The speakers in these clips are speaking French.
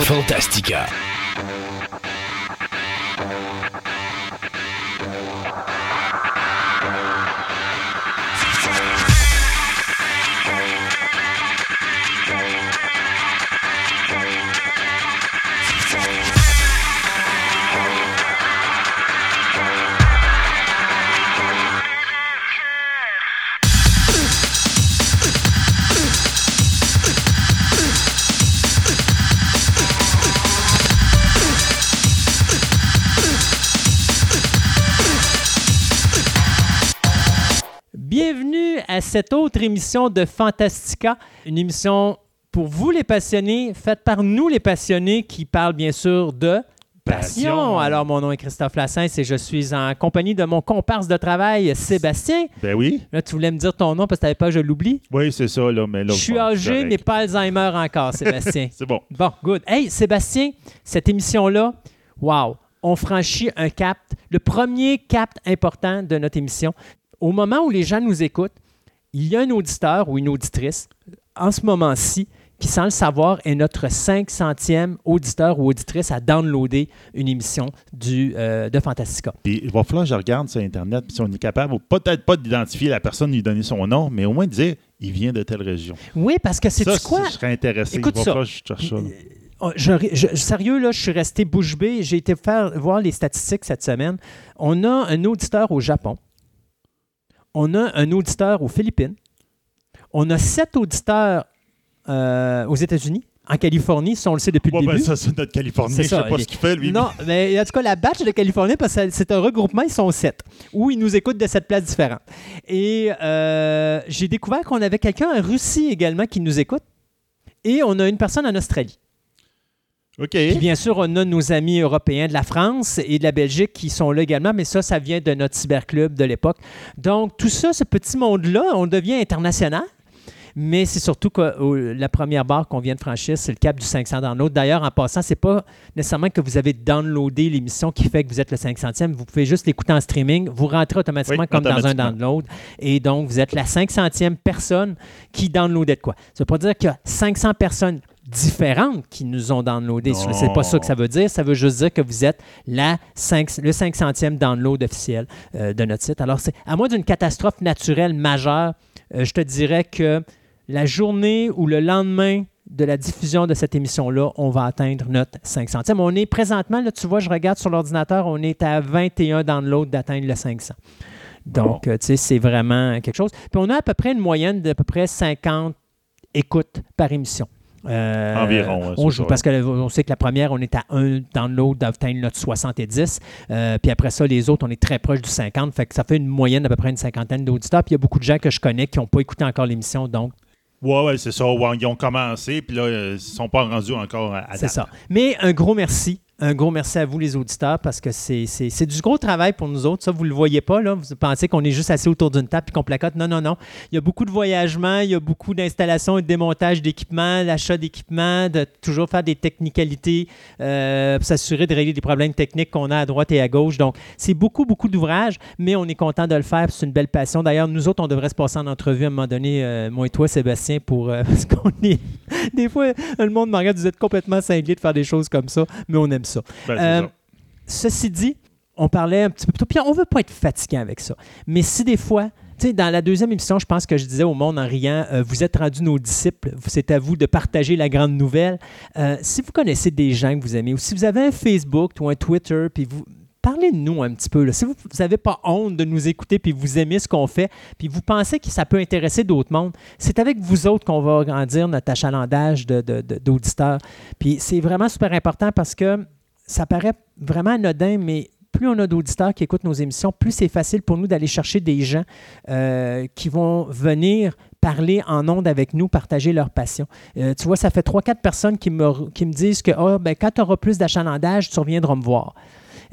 Fantastica. Cette autre émission de Fantastica, une émission pour vous les passionnés, faite par nous les passionnés qui parlent bien sûr de passion. Passion. Alors mon nom est Christophe Lassens et je suis en compagnie de mon comparse de travail Sébastien. Ben oui. Là tu voulais me dire ton nom parce que tu n'avais pas, je l'oublie. Oui, c'est ça, là. Mais là Je suis âgé mais pas Alzheimer encore, Sébastien. C'est bon. Bon, good. Hey, Sébastien, cette émission-là, wow, on franchit un cap, le premier cap important de notre émission. Au moment où les gens nous écoutent, il y a un auditeur ou une auditrice, en ce moment-ci, qui, sans le savoir, est notre 500e auditeur ou auditrice à downloader une émission du, euh, de Fantastica. Puis il va falloir que je regarde sur Internet, si on est capable, ou peut-être pas d'identifier la personne, lui donner son nom, mais au moins de dire il vient de telle région. Oui, parce que c'est quoi? je serais intéressé. Écoute il va ça. falloir que je cherche ça. là. Oh, je- je- sérieux, là, je suis resté bouche bée. J'ai été faire, voir les statistiques cette semaine. On a un auditeur au Japon. On a un auditeur aux Philippines. On a sept auditeurs euh, aux États-Unis. En Californie, ça, on le sait depuis Ouais, le ben, début. ça, c'est notre Californien. C'est Je sais ça, pas ce qu'il fait, lui. Non, mais en tout cas, la batch de Californie, parce que c'est un regroupement, ils sont sept, où ils nous écoutent de sept places différentes. Et euh, j'ai découvert qu'on avait quelqu'un en Russie également qui nous écoute. Et on a une personne en Australie. OK. Puis bien sûr, on a nos amis européens de la France et de la Belgique qui sont là également, mais ça, ça vient de notre cyberclub de l'époque. Donc, tout ça, ce petit monde-là, on devient international. Mais c'est surtout que euh, la première barre qu'on vient de franchir, c'est le cap du 500 downloads. D'ailleurs, en passant, c'est pas nécessairement que vous avez downloadé l'émission qui fait que vous êtes le 500e. Vous pouvez juste l'écouter en streaming. Vous rentrez automatiquement Oui, comme dans un download. Et donc, vous êtes la 500e personne qui downloadait de quoi. Ça veut pas dire qu'il y a 500 personnes différentes qui nous ont downloadé. Non. C'est pas ça que ça veut dire. Ça veut juste dire que vous êtes la 5, le 500e download officiel euh, de notre site. Alors, c'est à moins d'une catastrophe naturelle majeure, euh, je te dirais que la journée ou le lendemain de la diffusion de cette émission-là, on va atteindre notre 500e. On est présentement, là, tu vois, je regarde sur l'ordinateur, on est à 21 downloads d'atteindre le 500. Donc, euh, tu sais, c'est vraiment quelque chose. Puis on a à peu près une moyenne d'à peu près 50 écoutes par émission. Euh, Environ, ouais, on joue parce qu'on sait que la première, on est à un download d'atteindre notre 70. Euh, puis après ça, les autres, on est très proche du 50. Fait que ça fait une moyenne d'à peu près une cinquantaine d'auditeurs. Puis il y a beaucoup de gens que je connais qui n'ont pas écouté encore l'émission. Donc, Ouais, ouais, c'est ça. Ils ont commencé, puis là, euh, ils sont pas rendus encore à, à c'est ça. Mais un gros merci. Un gros merci à vous, les auditeurs, parce que c'est du gros travail pour nous autres. Ça, vous ne le voyez pas. Là. Vous pensez qu'on est juste assis autour d'une table et qu'on placote. Non, non, non. Il y a beaucoup de voyagements, il y a beaucoup d'installations et de démontage d'équipements, l'achat d'équipements, de toujours faire des technicalités euh, pour s'assurer de régler des problèmes techniques qu'on a à droite et à gauche. Donc, c'est beaucoup, beaucoup d'ouvrages, mais on est content de le faire. C'est une belle passion. D'ailleurs, nous autres, on devrait se passer en entrevue à un moment donné, euh, moi et toi, Sébastien, pour, euh, parce qu'on est. Des fois, le monde me regarde, vous êtes complètement cinglé de faire des choses comme ça, mais on aime ça. Ben, Euh, ça. Ceci dit, on parlait un petit peu plus tôt, puis on veut pas être fatiguant avec ça. Mais si des fois, tu sais, dans la deuxième émission, je pense que je disais au monde en riant, euh, vous êtes rendus nos disciples, c'est à vous de partager la grande nouvelle. Euh, si vous connaissez des gens que vous aimez, ou si vous avez un Facebook ou un Twitter, puis vous parlez de nous un petit peu. là. Si vous n'avez pas honte de nous écouter, puis vous aimez ce qu'on fait, puis vous pensez que ça peut intéresser d'autres mondes, c'est avec vous autres qu'on va agrandir notre achalandage de- de- de- d'auditeurs. Puis c'est vraiment super important parce que ça paraît vraiment anodin, mais plus on a d'auditeurs qui écoutent nos émissions, plus c'est facile pour nous d'aller chercher des gens euh, qui vont venir parler en ondes avec nous, partager leur passion. Euh, tu vois, ça fait 3-4 personnes qui me, qui me disent que Ah, ben, quand tu auras plus d'achalandage, tu reviendras me voir.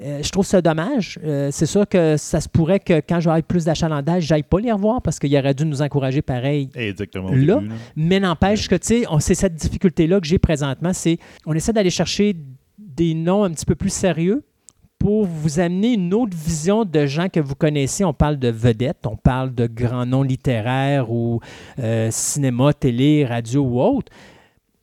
Euh, je trouve ça dommage. Euh, c'est sûr que ça se pourrait que quand j'aurai plus d'achalandage, j'aille pas les revoir parce qu'il aurait dû nous encourager pareil Exactement. là, début, là. mais n'empêche que, tu sais, c'est cette difficulté-là que j'ai présentement, c'est on essaie d'aller chercher des noms un petit peu plus sérieux pour vous amener une autre vision de gens que vous connaissez. On parle de vedettes, on parle de grands noms littéraires ou euh, cinéma, télé, radio ou autre.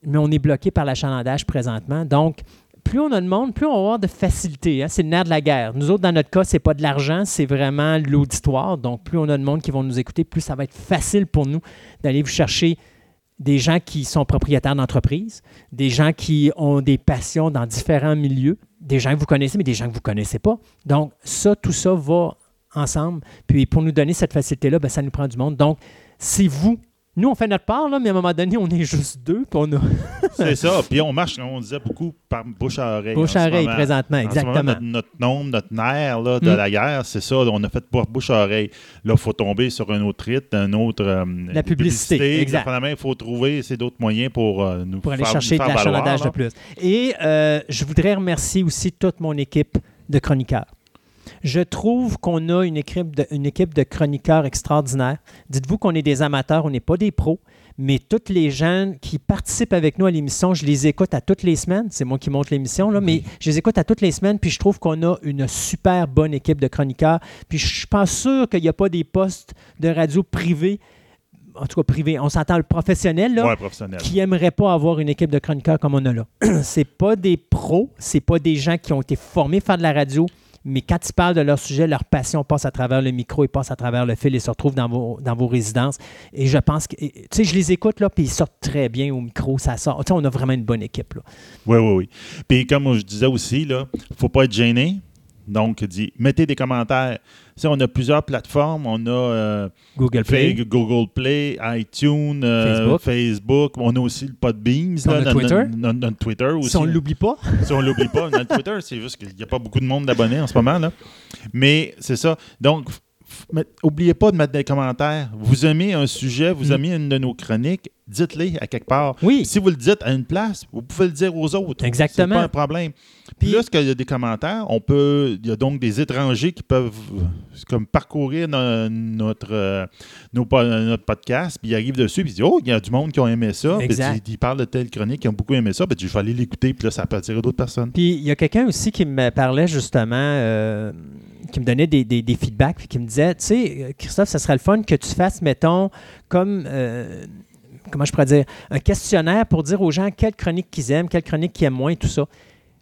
mais on est bloqué par l'achalandage présentement. Donc, plus on a de monde, plus on va avoir de facilité. Hein. C'est le nerf de la guerre. Nous autres, dans notre cas, c'est pas de l'argent, c'est vraiment l'auditoire. Donc, plus on a de monde qui vont nous écouter, plus ça va être facile pour nous d'aller vous chercher des gens qui sont propriétaires d'entreprises, des gens qui ont des passions dans différents milieux, des gens que vous connaissez, mais des gens que vous ne connaissez pas. Donc, ça, tout ça va ensemble. Puis, pour nous donner cette facilité-là, ben, ça nous prend du monde. Donc, c'est vous nous, on fait notre part, là, mais à un moment donné, on est juste deux. On a... c'est ça. Puis on marche, on disait beaucoup par bouche à oreille. Bouche à oreille, présentement, exactement. notre, nombre, notre nerf là, de hmm. la guerre, c'est ça. On a fait pour bouche à oreille. Là, il faut tomber sur un autre rythme, un autre. Euh, la publicité. exactement. Il faut trouver d'autres moyens pour euh, nous Pour aller chercher de l'achalandage de plus. Et euh, je voudrais remercier aussi toute mon équipe de chroniqueurs. Je trouve qu'on a une équipe, de, une équipe de chroniqueurs extraordinaires. Dites-vous qu'on est des amateurs, on n'est pas des pros, mais toutes les gens qui participent avec nous à l'émission, je les écoute à toutes les semaines. C'est moi qui monte l'émission, là, mais je les écoute à toutes les semaines, puis je trouve qu'on a une super bonne équipe de chroniqueurs. Puis je suis pas sûr qu'il n'y a pas des postes de radio privés en tout cas privé, on s'entend le professionnel, là, qui n'aimerait pas avoir une équipe de chroniqueurs comme on a là. c'est pas des pros, c'est pas des gens qui ont été formés à faire de la radio, mais quand ils parlent de leur sujet, leur passion passe à travers le micro, ils passent à travers le fil et se retrouvent dans vos, dans vos résidences. Et je pense que, tu sais, je les écoute, là, puis ils sortent très bien au micro, ça sort. Tu sais, on a vraiment une bonne équipe, là. Oui, oui, oui. Puis comme je disais aussi, ne faut pas être gêné. Donc, dit, mettez des commentaires. on a plusieurs plateformes. On a euh, Google, Play. Google Play, iTunes, euh, Facebook. On a aussi le Podbeams. Là, Twitter. Notre, Twitter aussi. Si on ne l'oublie pas. si on ne l'oublie pas. Notre Twitter, c'est juste qu'il n'y a pas beaucoup de monde d'abonnés en ce moment. Là. Mais c'est ça. Donc, N'oubliez pas de mettre des commentaires. Vous aimez un sujet, vous mm. aimez une de nos chroniques, dites-les à quelque part. Oui. Si vous le dites à une place, vous pouvez le dire aux autres. Exactement. C'est pas un problème. Puis, lorsqu'il y a des commentaires, on peut, il y a donc des étrangers qui peuvent comme parcourir notre, euh, notre podcast, puis ils arrivent dessus, puis ils disent Oh, il y a du monde qui a aimé ça. Puis ils, parlent de telle chronique, qui ont beaucoup aimé ça. Puis je vais aller l'écouter, puis là, ça peut attirer d'autres personnes. Puis il y a quelqu'un aussi qui me parlait justement. Euh, qui me donnait des, des, feedbacks, puis qui me disait, tu sais, Christophe, ça serait le fun que tu fasses, mettons, comme, euh, comment je pourrais dire, un questionnaire pour dire aux gens quelle chronique qu'ils aiment, quelle chronique qu'ils aiment moins, tout ça.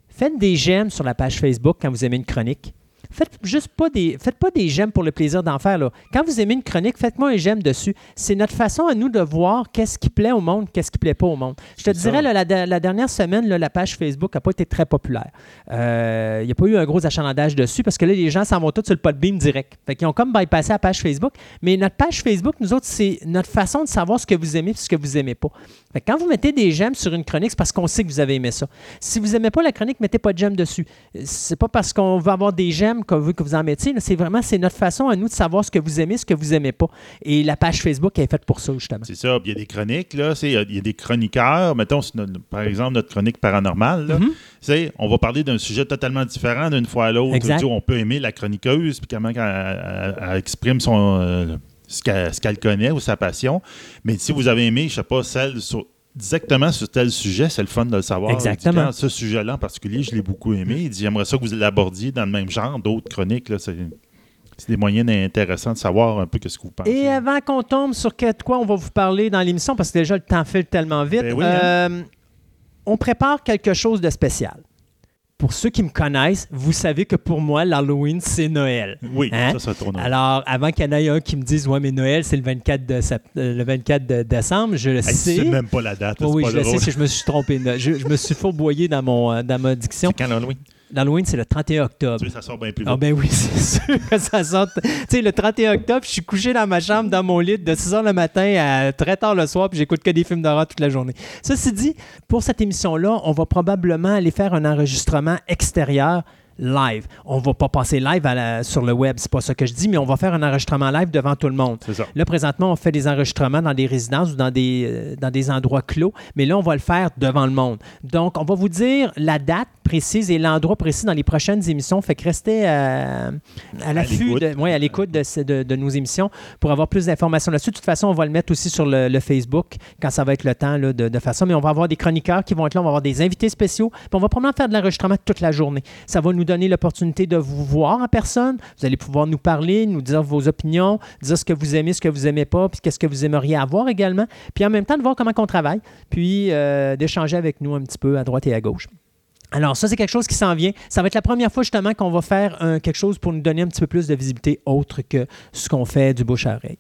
Faites des j'aime sur la page Facebook quand vous aimez une chronique. Faites juste pas des, faites pas des j'aime pour le plaisir d'en faire. Là. Quand vous aimez une chronique, faites-moi un j'aime dessus. C'est notre façon à nous de voir qu'est-ce qui plaît au monde, qu'est-ce qui plaît pas au monde. Je te dirais, la, dernière semaine, la page Facebook n'a pas été très populaire. Il euh, n'y a pas eu un gros achalandage dessus parce que là, les gens s'en vont tous sur le podbeam direct. Fait qu'ils ont comme bypassé la page Facebook. Mais notre page Facebook, nous autres, c'est notre façon de savoir ce que vous aimez et ce que vous aimez pas. Fait quand vous mettez des j'aime sur une chronique, c'est parce qu'on sait que vous avez aimé ça. Si vous n'aimez pas la chronique, mettez pas de j'aime dessus. C'est pas parce qu'on veut avoir des j'aime qu'on veut que vous en mettiez. C'est vraiment c'est notre façon à nous de savoir ce que vous aimez, ce que vous aimez pas. Et la page Facebook est faite pour ça, justement. C'est ça. Il y a des chroniques, là. Il y, a des chroniqueurs. Mettons, par exemple, notre chronique paranormale. Là, mm-hmm. On va parler d'un sujet totalement différent d'une fois à l'autre. On peut aimer la chroniqueuse, puis comment elle, exprime son. Euh, ce qu'elle connaît ou sa passion. Mais si vous avez aimé, je sais pas, celle sur exactement sur tel sujet, c'est le fun de le savoir. Exactement. ce sujet-là en particulier, je l'ai beaucoup aimé. Il dit J'aimerais ça que vous l'abordiez dans le même genre, d'autres chroniques. c'est, des moyens intéressants de savoir un peu ce que vous pensez. Et avant qu'on tombe sur quoi on va vous parler dans l'émission, parce que déjà le temps file tellement vite, ben hein. euh, on prépare quelque chose de spécial pour ceux qui me connaissent, vous savez que pour moi, l'Halloween, c'est Noël. Oui, hein? ça, ça tourne. Alors, avant qu'il y en ait un qui me dise, ouais, mais Noël, c'est le 24, de, euh, le 24 de décembre, je le sais. sais même pas la date. oui, je le sais, si je me suis trompé. Je, je me suis fourboyé dans, mon, euh, dans ma diction. C'est quand l'Halloween? L'Halloween, c'est le 31 octobre. ça sort bien plus ah, vite. Ah ben oui, c'est sûr que ça sort. Tu sais, le 31 octobre, je suis couché dans ma chambre, dans mon lit, de 6 h le matin à très tard le soir, puis j'écoute que des films d'horreur toute la journée. Ceci dit, pour cette émission-là, on va probablement aller faire un enregistrement extérieur live. On va pas passer live sur le web, c'est pas ça que je dis, mais on va faire un enregistrement live devant tout le monde. Ça. Là, présentement, on fait des enregistrements dans des résidences ou dans des, euh, dans des endroits clos, mais là, on va le faire devant le monde. Donc, on va vous dire la date précise et l'endroit précis dans les prochaines émissions. Fait que restez à, l'affût, à l'écoute de, de, nos émissions pour avoir plus d'informations là-dessus. De toute façon, on va le mettre aussi sur le, Facebook quand ça va être le temps là, de, faire ça. Mais on va avoir des chroniqueurs qui vont être là, on va avoir des invités spéciaux. Puis on va probablement faire de l'enregistrement toute la journée. Ça va nous donner l'opportunité de vous voir en personne. Vous allez pouvoir nous parler, nous dire vos opinions, dire ce que vous aimez, ce que vous aimez pas, puis qu'est-ce que vous aimeriez avoir également. Puis en même temps, de voir comment on travaille, puis euh, d'échanger avec nous un petit peu à droite et à gauche. Alors, ça, c'est quelque chose qui s'en vient. Ça va être la première fois, justement, qu'on va faire quelque chose pour nous donner un petit peu plus de visibilité autre que ce qu'on fait du bouche à oreille.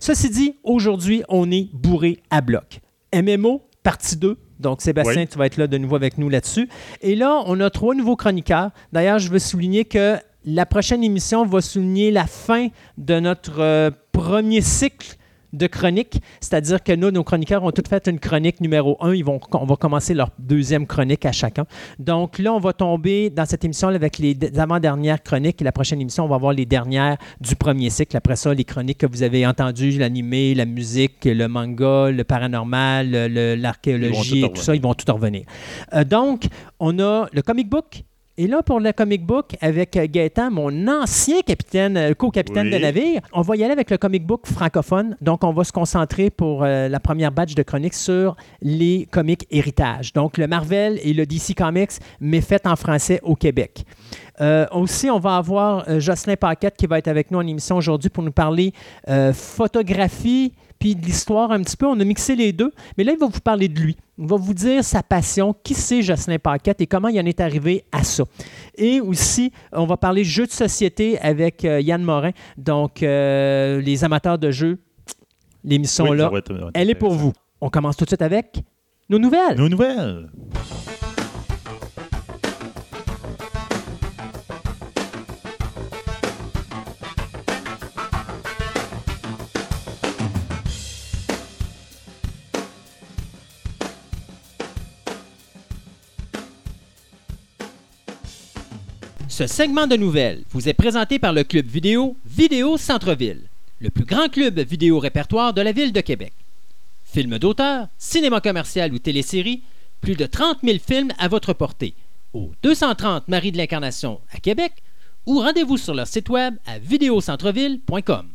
Ceci dit, aujourd'hui, on est bourré à bloc. MMO, partie 2. Donc, Sébastien, tu vas être là de nouveau avec nous là-dessus. Et là, on a trois nouveaux chroniqueurs. D'ailleurs, je veux souligner que la prochaine émission va souligner la fin de notre euh, premier cycle de chroniques, c'est-à-dire que nous, nos chroniqueurs ont toutes fait une chronique numéro un. Ils vont, on va commencer leur deuxième chronique à chacun. Donc là, on va tomber dans cette émission avec les avant-dernières chroniques et la prochaine émission, on va voir les dernières du premier cycle. Après ça, les chroniques que vous avez entendues, l'animé, la musique, le manga, le paranormal, l'archéologie tout ça, ils vont tout revenir. Euh, donc, on a le comic book, et là, pour le comic book, avec Gaëtan, mon ancien capitaine, euh, co-capitaine de navire, on va y aller avec le comic book francophone. Donc, on va se concentrer pour euh, la première batch de chroniques sur les comics héritage. Donc, le Marvel et le DC Comics, mais fait en français au Québec. Euh, aussi, on va avoir Jocelyn Paquette qui va être avec nous en émission aujourd'hui pour nous parler photographie puis de l'histoire un petit peu. On a mixé les deux, mais là, il va vous parler de lui. Il va vous dire sa passion, qui c'est Jocelyn Paquette et comment il en est arrivé à ça. Et aussi, on va parler jeux de société avec euh, Yann Morin. Donc, euh, les amateurs de jeux, l'émission là, elle est pour vous. On commence tout de suite avec nos nouvelles. Nos nouvelles. Ce segment de nouvelles vous est présenté par le club vidéo Vidéo Centre-Ville, le plus grand club vidéo répertoire de la ville de Québec. Films d'auteur, cinéma commercial ou télésérie, plus de 30 000 films à votre portée au 230 Marie de l'Incarnation à Québec ou rendez-vous sur leur site web à vidéocentreville.com.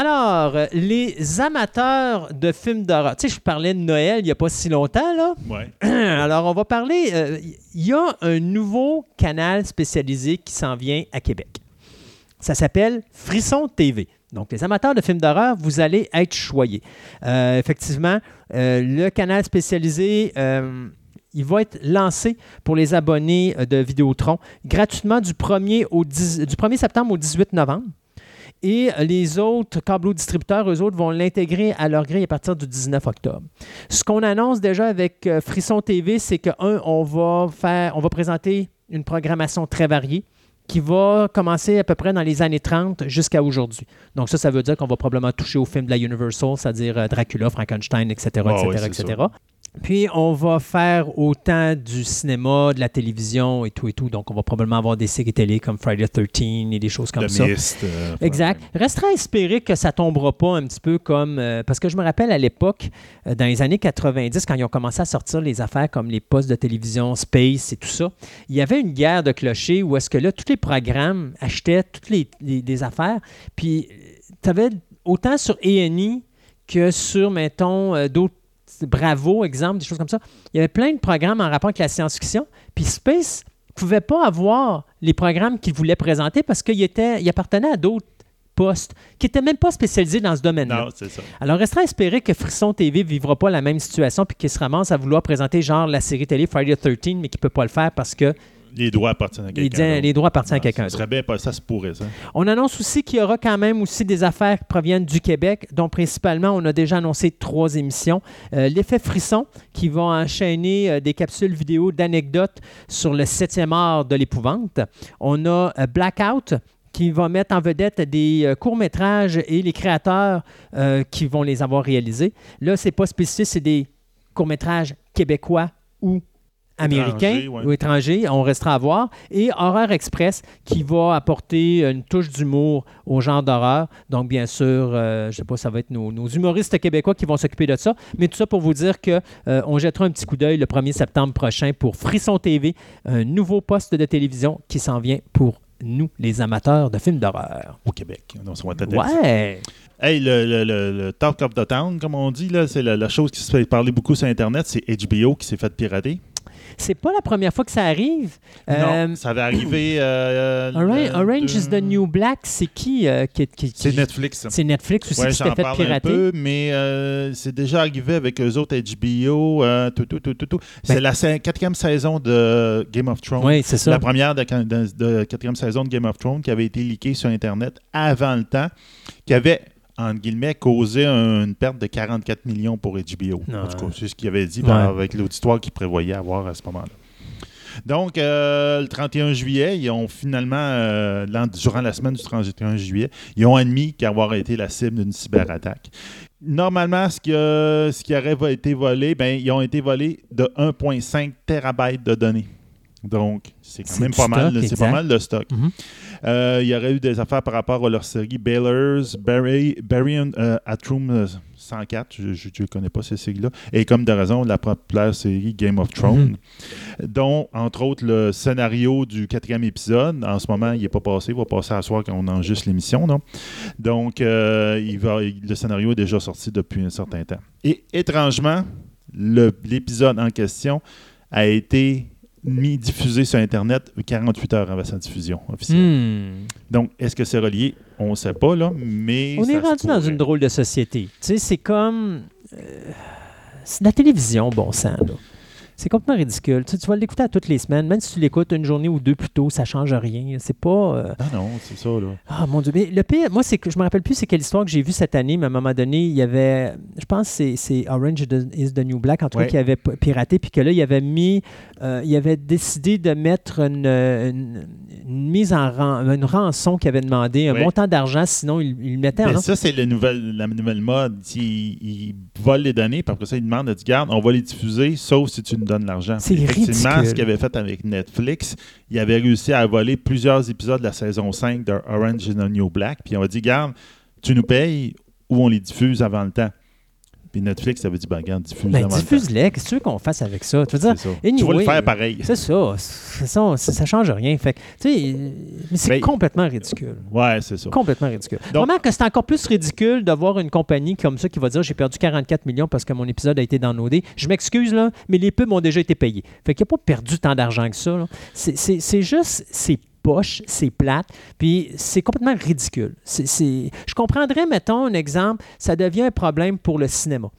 Alors, les amateurs de films d'horreur. Tu sais, je parlais de Noël il n'y a pas si longtemps, là. Ouais. Alors, on va parler. Euh, il y a un nouveau canal spécialisé qui s'en vient à Québec. Ça s'appelle Frisson TV. Donc, les amateurs de films d'horreur, vous allez être choyés. Euh, effectivement, euh, le canal spécialisé il va être lancé pour les abonnés de Vidéotron gratuitement du 1er, au du 1er septembre au 18 novembre. Et les autres câbleaux distributeurs, eux autres, vont l'intégrer à leur grille à partir du 19 octobre. Ce qu'on annonce déjà avec euh, Frisson TV, c'est que, un, on va faire, on va présenter une programmation très variée qui va commencer à peu près dans les années 30 jusqu'à aujourd'hui. Donc ça, ça veut dire qu'on va probablement toucher aux films de la Universal, c'est-à-dire euh, Dracula, Frankenstein, etc., etc., etc. Puis, on va faire autant du cinéma, de la télévision et tout et tout. Donc, on va probablement avoir des séries télé comme Friday the 13 et des choses comme ça. Euh, exact. Restera à espérer que ça tombera pas un petit peu comme... Euh, parce que je me rappelle à l'époque, euh, dans les années 90, quand ils ont commencé à sortir les affaires comme les postes de télévision, Space et tout ça, il y avait une guerre de clochers où est-ce que là, tous les programmes achetaient toutes les, affaires. Puis, tu avais autant sur A&E que sur, mettons, d'autres Bravo, exemple, des choses comme ça. Il y avait plein de programmes en rapport avec la science-fiction. Puis Space ne pouvait pas avoir les programmes qu'il voulait présenter parce qu'il il appartenait à d'autres postes qui n'étaient même pas spécialisés dans ce domaine-là. Non, c'est ça. Alors, restera à espérer que Frisson TV ne vivra pas la même situation puis qu'il se ramasse à vouloir présenter genre la série télé Friday the 13 mais qu'il ne peut pas le faire parce que les droits appartiennent à quelqu'un. Les droits appartiennent à quelqu'un. Ça serait bien, ça se pourrait, ça. On annonce aussi qu'il y aura quand même aussi des affaires qui proviennent du Québec, dont principalement, on a déjà annoncé trois émissions. Euh, L'effet frisson, qui va enchaîner euh, des capsules vidéo d'anecdotes sur le septième art de l'épouvante. On a euh, Blackout, qui va mettre en vedette des courts-métrages et les créateurs qui vont les avoir réalisés. Là, c'est pas spécifique, c'est des courts-métrages québécois ou américain ou étranger, on restera à voir. Et Horreur Express qui va apporter une touche d'humour au genre d'horreur. Donc, bien sûr, euh, je ne sais pas, ça va être nos, humoristes québécois qui vont s'occuper de ça. Mais tout ça pour vous dire qu'on euh, on jettera un petit coup d'œil le 1er septembre prochain pour Frisson TV, un nouveau poste de télévision qui s'en vient pour nous, les amateurs de films d'horreur. Au Québec. ouais! Hey, le, Talk of the Town, comme on dit, c'est la, la, chose qui se fait parler beaucoup sur Internet, c'est HBO qui s'est fait pirater. C'est pas la première fois que ça arrive. Non, euh, ça avait arrivé. Euh, Orange, is the New Black, c'est qui, euh, qui, C'est Netflix. C'est Netflix aussi qui s'était fait pirater. Un peu, mais c'est déjà arrivé avec eux autres HBO. tout, tout, tout, tout, C'est ben la quatrième saison de Game of Thrones. Oui, c'est ça. La première de, de, quatrième saison de Game of Thrones qui avait été leakée sur Internet avant le temps, qui avait entre guillemets, causé une perte de 44 millions pour HBO. En tout cas, c'est ce qu'il avait dit avec l'auditoire qu'il prévoyait avoir à ce moment-là. Donc, euh, le 31 juillet, ils ont finalement, euh, durant la semaine du 31 juillet, ils ont admis qu'avoir été la cible d'une cyberattaque. Normalement, ce qui, ce qui aurait été volé, ben, ils ont été volés de 1,5 terabytes de données. Donc, c'est quand même pas mal, c'est pas mal de stock. Mm-hmm. Euh, il y aurait eu des affaires par rapport à leur série Baylor's, Barry, Barry euh, Atroom 104, euh, je ne connais pas ces séries-là, et comme de raison, la populaire série Game of Thrones, mm-hmm. dont, entre autres, le scénario du quatrième épisode, en ce moment, il n'est pas passé, il va passer à soir quand on enregistre l'émission. Non? Donc, il va, le scénario est déjà sorti depuis un certain temps. Et étrangement, l'épisode en question a été mis diffusé sur Internet 48 heures avant sa diffusion officielle. Hmm. Donc, est-ce que c'est relié? On ne sait pas, là, mais. On est rendu dans une drôle de société. Tu sais, c'est comme. Euh, c'est la télévision, bon sang, là. C'est complètement ridicule. Tu, vas l'écouter à toutes les semaines, même si tu l'écoutes une journée ou deux plus tôt, ça change rien. C'est pas. Euh, ah non, c'est ça, là. Ah mon Dieu. Mais le pire, moi, c'est que je me rappelle plus c'est quelle histoire que j'ai vue cette année, mais à un moment donné, il y avait. Je pense que c'est Orange is the New Black, en tout cas, qui avait piraté, puis que là, il avait mis. Euh, il avait décidé de mettre une, mise en une rançon qu'il avait demandé, un montant d'argent, sinon il, il mettait en. Ça, c'est la nouvelle, la nouvelle mode. Il, il, vole les données, puis après ça, il demande de dire Garde, on va les diffuser, sauf si tu nous donne l'argent. C'est Effectivement, ce qu'il avait fait avec Netflix, il avait réussi à voler plusieurs épisodes de la saison 5 de Orange is the New Black. Puis on a dit, garde, tu nous payes ou on les diffuse avant le temps. Puis Netflix avait dit, ben, regarde, diffuse ben, diffuse-les. Qu'est-ce que tu veux qu'on fasse avec ça? Tu, veux dire, tu vas le faire pareil. C'est ça. Ça, ça change rien. Fait mais c'est ben, complètement ridicule. Ouais, c'est ça. Complètement ridicule. Donc, Vraiment que c'est encore plus ridicule d'avoir une compagnie comme ça qui va dire, j'ai perdu 44 millions parce que mon épisode a été downloadé. Je m'excuse, là, mais les pubs ont déjà été payés. Fait qu'il n'a pas perdu tant d'argent que ça. C'est juste, c'est poche, c'est plate, puis c'est complètement ridicule. Je comprendrais, mettons, un exemple, ça devient un problème pour le cinéma.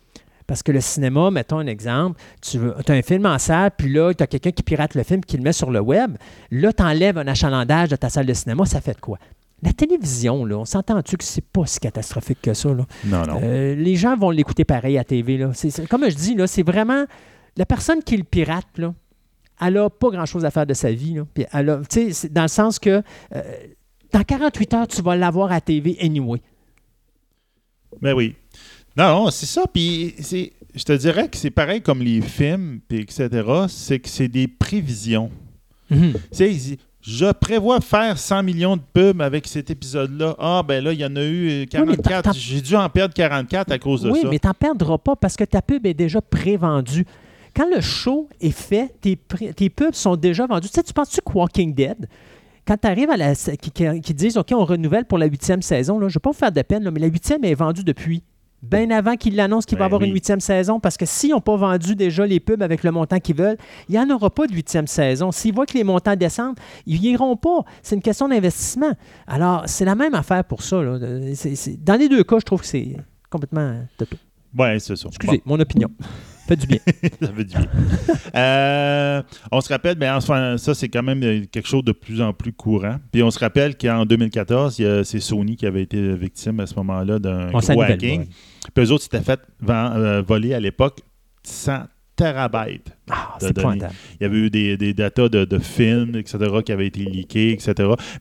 Parce que le cinéma, mettons un exemple, tu as un film en salle, puis là, tu as quelqu'un qui pirate le film, qui le met sur le web. Là, tu enlèves un achalandage de ta salle de cinéma, ça fait quoi? La télévision, là, on s'entend-tu que c'est pas si catastrophique que ça? Là? Non, non. Euh, les gens vont l'écouter pareil à TV. Là. comme je dis, là, c'est vraiment la personne qui le pirate, là, elle n'a pas grand-chose à faire de sa vie. Puis elle dans le sens que euh, dans 48 heures, tu vas l'avoir à TV anyway. Ben oui. Non, c'est ça. Puis je te dirais que c'est pareil comme les films, puis etc. C'est que c'est des prévisions. Mhm. je prévois faire 100 millions de pubs avec cet épisode-là. Ah, ben là, il y en a eu 44. J'ai dû en perdre 44 à cause de ça. Oui, mais tu n'en perdras pas parce que ta pub est déjà prévendue. Quand le show est fait, tes, tes pubs sont déjà vendus. Tu sais, tu penses-tu que Walking Dead, quand tu arrives à la. qui, disent OK, on renouvelle pour la huitième saison, là, je ne vais pas vous faire de peine, mais la huitième est vendue depuis bien avant qu'ils l'annoncent qu'il va y ben avoir une huitième saison, parce que s'ils n'ont pas vendu déjà les pubs avec le montant qu'ils veulent, il n'y en aura pas de huitième saison. S'ils voient que les montants descendent, ils iront pas. C'est une question d'investissement. Alors, c'est la même affaire pour ça. Dans les deux cas, je trouve que c'est complètement Oui, c'est ça. Excusez, mon opinion. Fait du bien. ça fait du bien. Euh, on se rappelle, mais enfin, ça, c'est quand même quelque chose de plus en plus courant. Puis on se rappelle qu'en 2014, c'est Sony qui avait été victime à ce moment-là d'un hacking. Puis eux autres s'étaient fait euh, voler à l'époque 100 terabytes Ah, de données. Il y avait eu des, des datas de, de films, etc., qui avaient été leakés, etc.,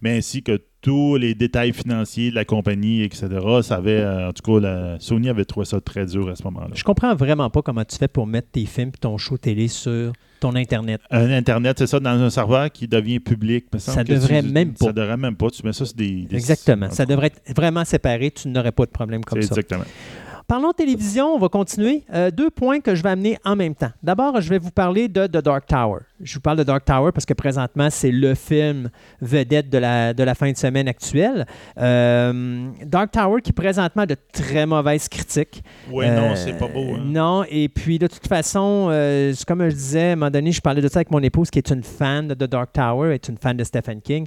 mais ainsi que tous les détails financiers de la compagnie, etc. Ça avait, euh, en tout cas, la- Sony avait trouvé ça très dur à ce moment-là. Je comprends vraiment pas comment tu fais pour mettre tes films et ton show télé sur ton Internet. Un Internet, c'est ça, dans un serveur qui devient public. me Ça devrait tu- même pas. Ça devrait même pas. Tu mets ça sur des. des- Exactement. en Ça devrait être vraiment séparé. Tu n'aurais pas de problème comme ça. Exactement. Parlons télévision, on va continuer. Euh, deux points que je vais amener en même temps. D'abord, je vais vous parler de The Dark Tower. Je vous parle de Dark Tower parce que présentement, c'est le film vedette de la, de la fin de semaine actuelle. Euh, Dark Tower qui présentement a de très mauvaises critiques. Oui, Euh, non, c'est pas beau. hein. Non, et puis de toute façon, euh, comme je disais, à un moment donné, je parlais de ça avec mon épouse qui est une fan de The Dark Tower, est une fan de Stephen King.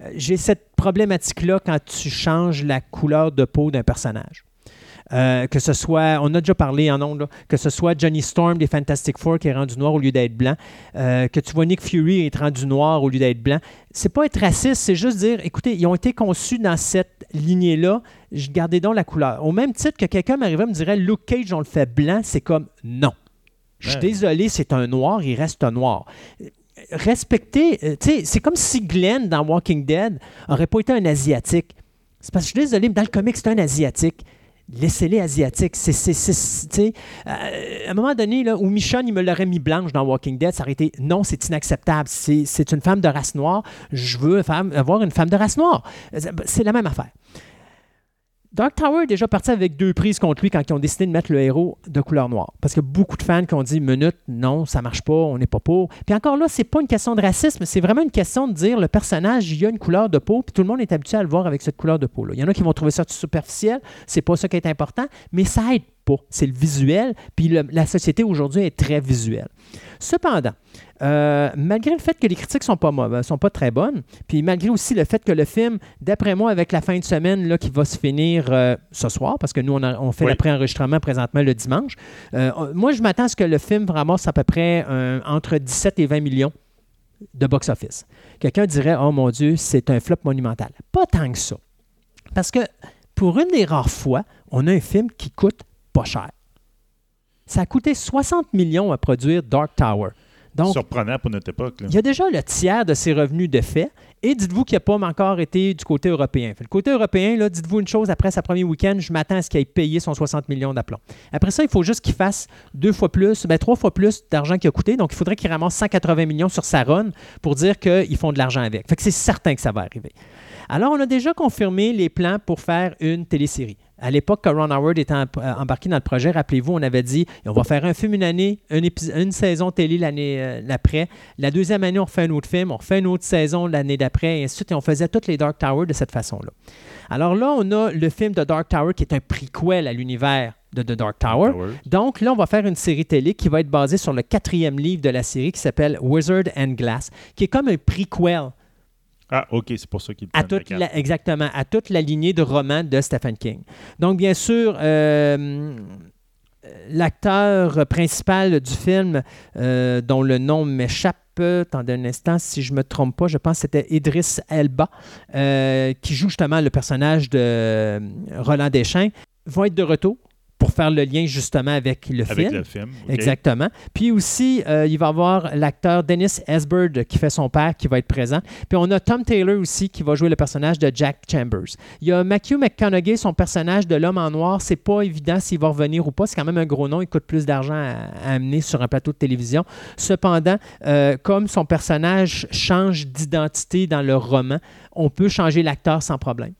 Euh, J'ai cette problématique-là quand tu changes la couleur de peau d'un personnage. Euh, que ce soit, on a déjà parlé en ondes, là, que ce soit Johnny Storm des Fantastic Four qui est rendu noir au lieu d'être blanc, euh, que tu vois Nick Fury être rendu noir au lieu d'être blanc. C'est pas être raciste, c'est juste dire, écoutez, ils ont été conçus dans cette lignée-là, je gardais donc la couleur. Au même titre que quelqu'un m'arriverait et me dirait, Luke Cage, on le fait blanc, c'est comme non. Je suis Ouais. désolé, c'est un noir, il reste un noir. Respecter, euh, tu sais, c'est comme si Glenn dans Walking Dead aurait pas été un Asiatique. C'est parce que je suis désolé, mais dans le comic, c'est un Asiatique. Laissez-les asiatiques. C'est, euh, à un moment donné, là, où Michonne, il me l'aurait mis blanche dans Walking Dead, ça aurait été non, c'est inacceptable. C'est, une femme de race noire. Je veux avoir une femme de race noire. C'est la même affaire. Dark Tower est déjà parti avec deux prises contre lui quand ils ont décidé de mettre le héros de couleur noire. Parce que beaucoup de fans qui ont dit minute, non, ça marche pas, on n'est pas pour. Puis encore là, c'est pas une question de racisme, c'est vraiment une question de dire le personnage, il a une couleur de peau, puis tout le monde est habitué à le voir avec cette couleur de peau-là. Il y en a qui vont trouver ça superficiel, c'est pas ça qui est important, mais ça aide pas. C'est le visuel, puis la société aujourd'hui est très visuelle. Cependant, euh, malgré le fait que les critiques sont pas mauvaises, sont pas très bonnes, puis malgré aussi le fait que le film, d'après moi, avec la fin de semaine là, qui va se finir euh, ce soir, parce que nous, on, a- on fait Oui. le pré-enregistrement présentement le dimanche, euh, moi, je m'attends à ce que le film ramasse à peu près euh, entre 17 et 20 millions de box-office. Quelqu'un dirait, oh mon Dieu, c'est un flop monumental. Pas tant que ça. Parce que pour une des rares fois, on a un film qui coûte pas cher. Ça a coûté 60 millions à produire Dark Tower. Donc, Surprenant pour notre époque. là. il y a déjà le tiers de ses revenus de fait. Et dites-vous qu'il n'a pas encore été du côté européen. Fait, le côté européen, là, dites-vous une chose, après sa premier week-end, je m'attends à ce qu'il ait payé son 60 millions d'aplomb. Après ça, il faut juste qu'il fasse deux fois plus, ben, trois fois plus d'argent qu'il a coûté. Donc, il faudrait qu'il ramasse 180 millions sur sa run pour dire qu'ils font de l'argent avec. Fait que c'est certain que ça va arriver. Alors, on a déjà confirmé les plans pour faire une télésérie. À l'époque que Ron Howard était euh, embarqué dans le projet, rappelez-vous, on avait dit on va faire un film une année, un épis- une saison télé l'année euh, l'après. La deuxième année, on refait un autre film, on refait une autre saison l'année d'après, et ainsi de suite. Et on faisait toutes les Dark Tower de cette façon-là. Alors là, on a le film de Dark Tower qui est un prequel à l'univers de The Dark Tower. Tower. Donc là, on va faire une série télé qui va être basée sur le quatrième livre de la série qui s'appelle Wizard and Glass, qui est comme un prequel Ah, OK, c'est pour ça qu'il à toute la- exactement, à toute la lignée de romans de Stephen King. Donc, bien sûr, euh, l'acteur principal du film, euh, dont le nom m'échappe, attendez un instant, si je ne me trompe pas, je pense que c'était Idris Elba, euh, qui joue justement le personnage de Roland Deschamps, vont être de retour faire le lien justement avec le Avec film. le film. Exactement. Puis aussi, euh, il va y avoir l'acteur Dennis Esbird qui fait son père qui va être présent. Puis on a Tom Taylor aussi qui va jouer le personnage de Jack Chambers. Il y a Matthew McConaughey, son personnage de l'homme en noir. C'est pas évident s'il va revenir ou pas. C'est quand même un gros nom. Il coûte plus d'argent à, à amener sur un plateau de télévision. Cependant, euh, comme son personnage change d'identité dans le roman, on peut changer l'acteur sans problème.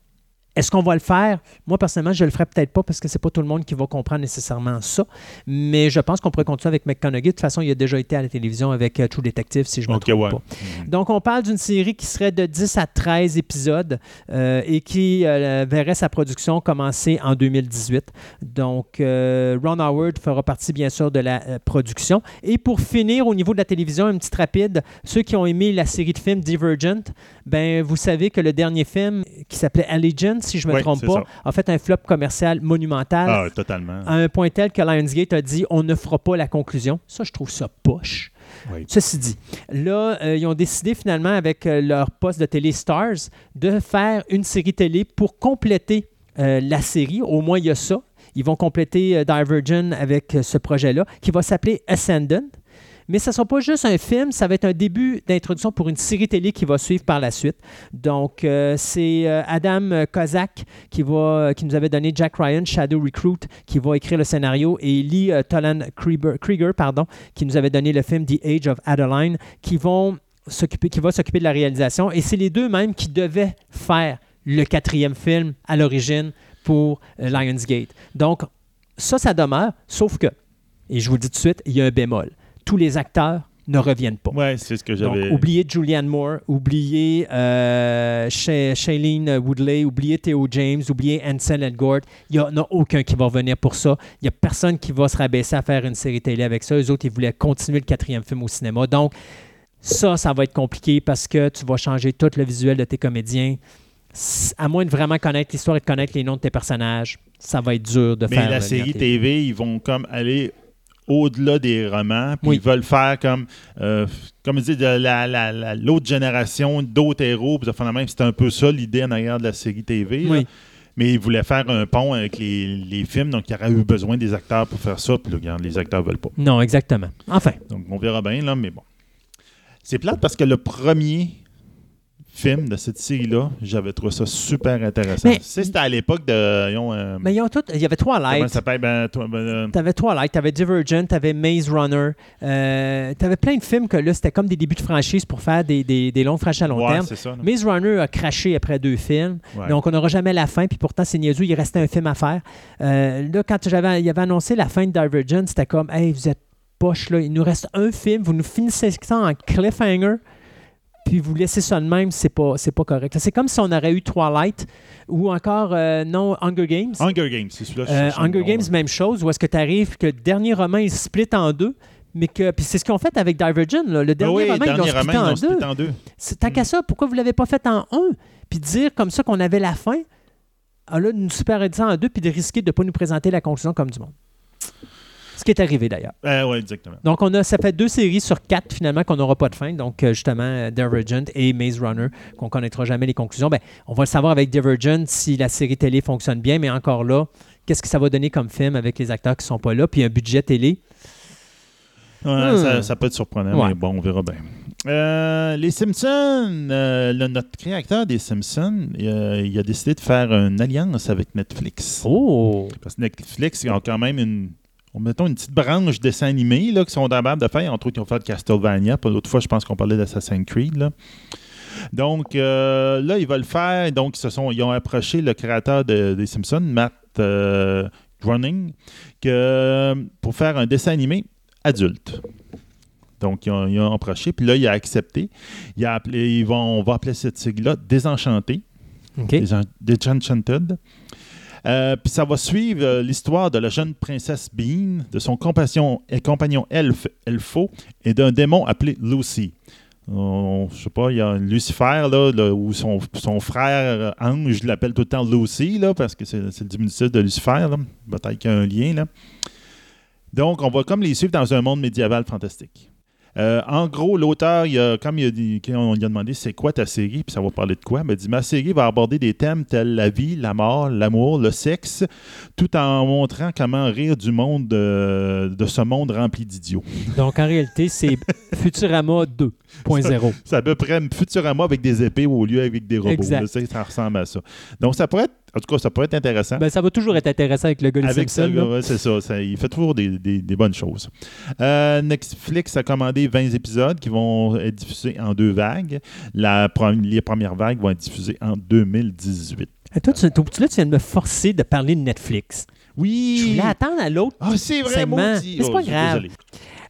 Est-ce qu'on va le faire? Moi, personnellement, je le ferai peut-être pas parce que c'est pas tout le monde qui va comprendre nécessairement ça. Mais je pense qu'on pourrait continuer avec McConaughey. De toute façon, il a déjà été à la télévision avec euh, True Detective, si je ne me trompe ouais. pas. Mhm. Donc, on parle d'une série qui serait de 10 à 13 épisodes euh, et qui euh, verrait sa production commencer en 2018. Donc, euh, Ron Howard fera partie, bien sûr, de la production. Et pour finir, au niveau de la télévision, une petite rapide, ceux qui ont aimé la série de films Divergent, ben, vous savez que le dernier film qui s'appelait Allegiance, si je ne me Oui, trompe pas, ça. a fait un flop commercial monumental Ah, totalement. à un point tel que Lionsgate a dit on ne fera pas la conclusion. Ça, je trouve ça poche. Oui. Ceci dit, là, euh, ils ont décidé finalement avec euh, leur poste de télé Stars de faire une série télé pour compléter euh, la série. Au moins, il y a ça. Ils vont compléter Divergent avec ce projet-là, qui va s'appeler Ascendant. Mais ce ne sera pas juste un film, ça va être un début d'introduction pour une série télé qui va suivre par la suite. Donc, euh, c'est euh, Adam Kozak qui, va, qui nous avait donné Jack Ryan, Shadow Recruit, qui va écrire le scénario, et Lee euh, Tolan Krieger, pardon, qui nous avait donné le film The Age of Adeline, qui, vont qui va s'occuper de la réalisation. Et c'est les deux mêmes qui devaient faire le quatrième film à l'origine pour Lionsgate. Donc, ça, ça demeure, sauf que, et je vous le dis tout de suite, il y a un bémol tous les acteurs ne reviennent pas. Oui, c'est ce que j'avais. Oubliez Julianne Moore, oubliez euh, Shailene Woodley, oubliez Theo James, oubliez Ansel Elgort. Il n'y en a aucun qui va revenir pour ça. Il n'y a personne qui va se rabaisser à faire une série télé avec ça. Eux autres, ils voulaient continuer le quatrième film au cinéma. Donc, ça, ça va être compliqué parce que tu vas changer tout le visuel de tes comédiens. À moins de vraiment connaître l'histoire et de connaître les noms de tes personnages, ça va être dur de faire. Mais la série TV, ils vont comme aller au-delà des romans, puis ils veulent faire comme, euh, comme dit, l'autre génération d'autres héros, puis c'est un peu ça l'idée en arrière de la série TV. Mais ils voulaient faire un pont avec les, films, donc il y aurait eu besoin des acteurs pour faire ça, puis là, les acteurs veulent pas. Non, exactement. Enfin. Donc on verra bien, là, mais bon. C'est plate parce que le premier film de cette série-là, j'avais trouvé ça super intéressant. c'était à l'époque de. Euh, mais ils ont tout, il y avait trois lights. Comment ça s'appelle? Ben, ben euh, T'avais trois lights. T'avais Divergent, t'avais Maze Runner. Euh, t'avais plein de films que là, c'était comme des débuts de franchise pour faire des, des, des longues franchises à long terme. Maze Runner a craché après deux films. Donc, on n'aura jamais la fin. Puis pourtant, c'est niaiseux, il restait un film à faire. là, quand j'avais, il avait annoncé la fin de Divergent, c'était comme, hey, vous êtes poche, là. Il nous reste un film. Vous nous finissez ça en cliffhanger puis vous laissez ça de même, c'est pas, c'est pas correct. C'est comme si on aurait eu Twilight ou encore, euh, non, Hunger Games. Hunger Games, c'est celui-là. Euh, Hunger Games, même chose, où est-ce que tu arrives que le dernier roman, il split en deux. Mais que, puis c'est ce qu'on fait avec Divergent. Là. Le dernier roman, ils l'ont split, en, deux. en deux. Tant qu'à ça, pourquoi vous ne l'avez pas fait en un? Puis dire comme ça qu'on avait la fin, ah là, nous super en deux, puis de risquer de ne pas nous présenter la conclusion comme du monde. Ce qui est arrivé d'ailleurs. Euh, oui, exactement. Donc, on a, ça fait deux séries sur quatre finalement qu'on n'aura pas de fin. Donc, euh, justement, euh, Divergent et Maze Runner, qu'on ne connaîtra jamais les conclusions. Ben, on va le savoir avec Divergent si la série télé fonctionne bien, mais encore là, qu'est-ce que ça va donner comme film avec les acteurs qui ne sont pas là, puis un budget télé? Hmm. ça, peut être surprenant, mais bon, on verra bien. les Simpsons, notre créateur des Simpsons, il a décidé de faire une alliance avec Netflix. Oh! Parce que Netflix, ils ont quand même une mettons une petite branche dessin animé là, qui sont capables de faire. Entre autres, ils ont fait Castlevania. L'autre fois, je pense qu'on parlait d'Assassin's Creed. Donc euh, là, ils veulent faire. Donc, ils, sont, ils ont approché le créateur des Simpsons, Matt euh, Groening, que, pour faire un dessin animé adulte. Donc, ils ont, approché, puis là, il a accepté. Il a appelé, ils vont, on va appeler cette sigle-là Désenchanté. Okay. Euh, puis ça va suivre euh, l'histoire de la jeune princesse Bean, de son compagnon, compagnon Elfo, et d'un démon appelé Lucy. Je je sais pas, il y a Lucifer, là, où son, frère euh, ange l'appelle tout le temps Lucy, là, parce que c'est le diminutif de Lucifer. Peut-être qu'il y a un lien. Donc, on va comme les suivre dans un monde médiéval fantastique. Euh, en gros, l'auteur, comme il a, dit, on lui a demandé c'est quoi ta série, puis ça va parler de quoi, il dit ma série va aborder des thèmes tels la vie, la mort, l'amour, le sexe, tout en montrant comment rire du monde, de, ce monde rempli d'idiots. Donc en réalité, c'est Futurama 2.0. C'est à peu près Futurama avec des épées au lieu avec des robots. ça ressemble à ça. Donc ça pourrait être en tout cas, ça pourrait être intéressant. Ben, ça va toujours être intéressant avec le gars Avec ça, c'est ça, Il fait toujours des, bonnes choses. Euh, Netflix a commandé 20 épisodes qui vont être diffusés en deux vagues. La, les premières vagues vont être diffusées en 2018. Et toi, tu, là, tu viens de me forcer de parler de Netflix. Oui. Je voulais attendre à l'autre. Ah, c'est vraiment. Mais c'est pas oh, grave.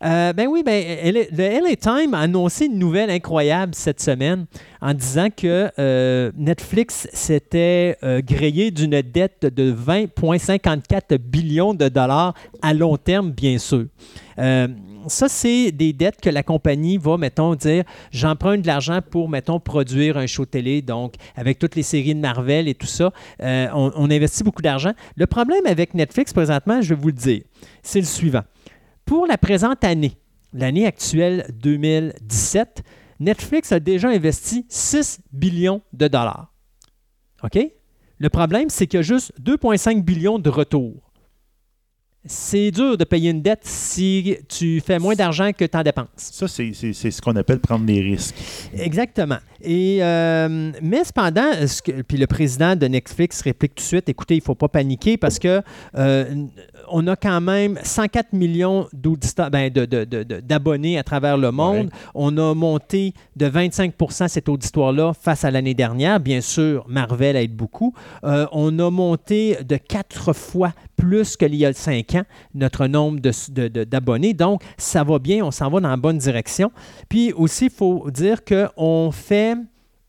Euh, ben oui, ben, le LA Times a annoncé une nouvelle incroyable cette semaine en disant que euh, Netflix s'était euh, grillé d'une dette de 20,54 billions de dollars à long terme, bien sûr. ça, c'est des dettes que la compagnie va, mettons, dire j'emprunte de l'argent pour, mettons, produire un show télé, donc avec toutes les séries de Marvel et tout ça. on, on investit beaucoup d'argent. Le problème avec Netflix présentement, je vais vous le dire, c'est le suivant. Pour la présente année, l'année actuelle 2017, Netflix a déjà investi 6 billions de dollars. OK? Le problème, c'est qu'il y a juste 2,5 billions de retours. C'est dur de payer une dette si tu fais moins d'argent que tu en dépenses. Ça, c'est ce qu'on appelle prendre des risques. Exactement. Et, euh, mais cependant, ce que, puis le président de Netflix réplique tout de suite, écoutez, il ne faut pas paniquer parce que euh, on a quand même 104 millions ben, d'abonnés à travers le monde. On a monté de 25% cet auditoire-là face à l'année dernière. Bien sûr, Marvel aide beaucoup. Euh, on a monté de quatre fois plus qu'il y a cinq ans notre nombre d'abonnés. Donc, ça va bien, on s'en va dans la bonne direction. Puis aussi, il faut dire qu'on fait,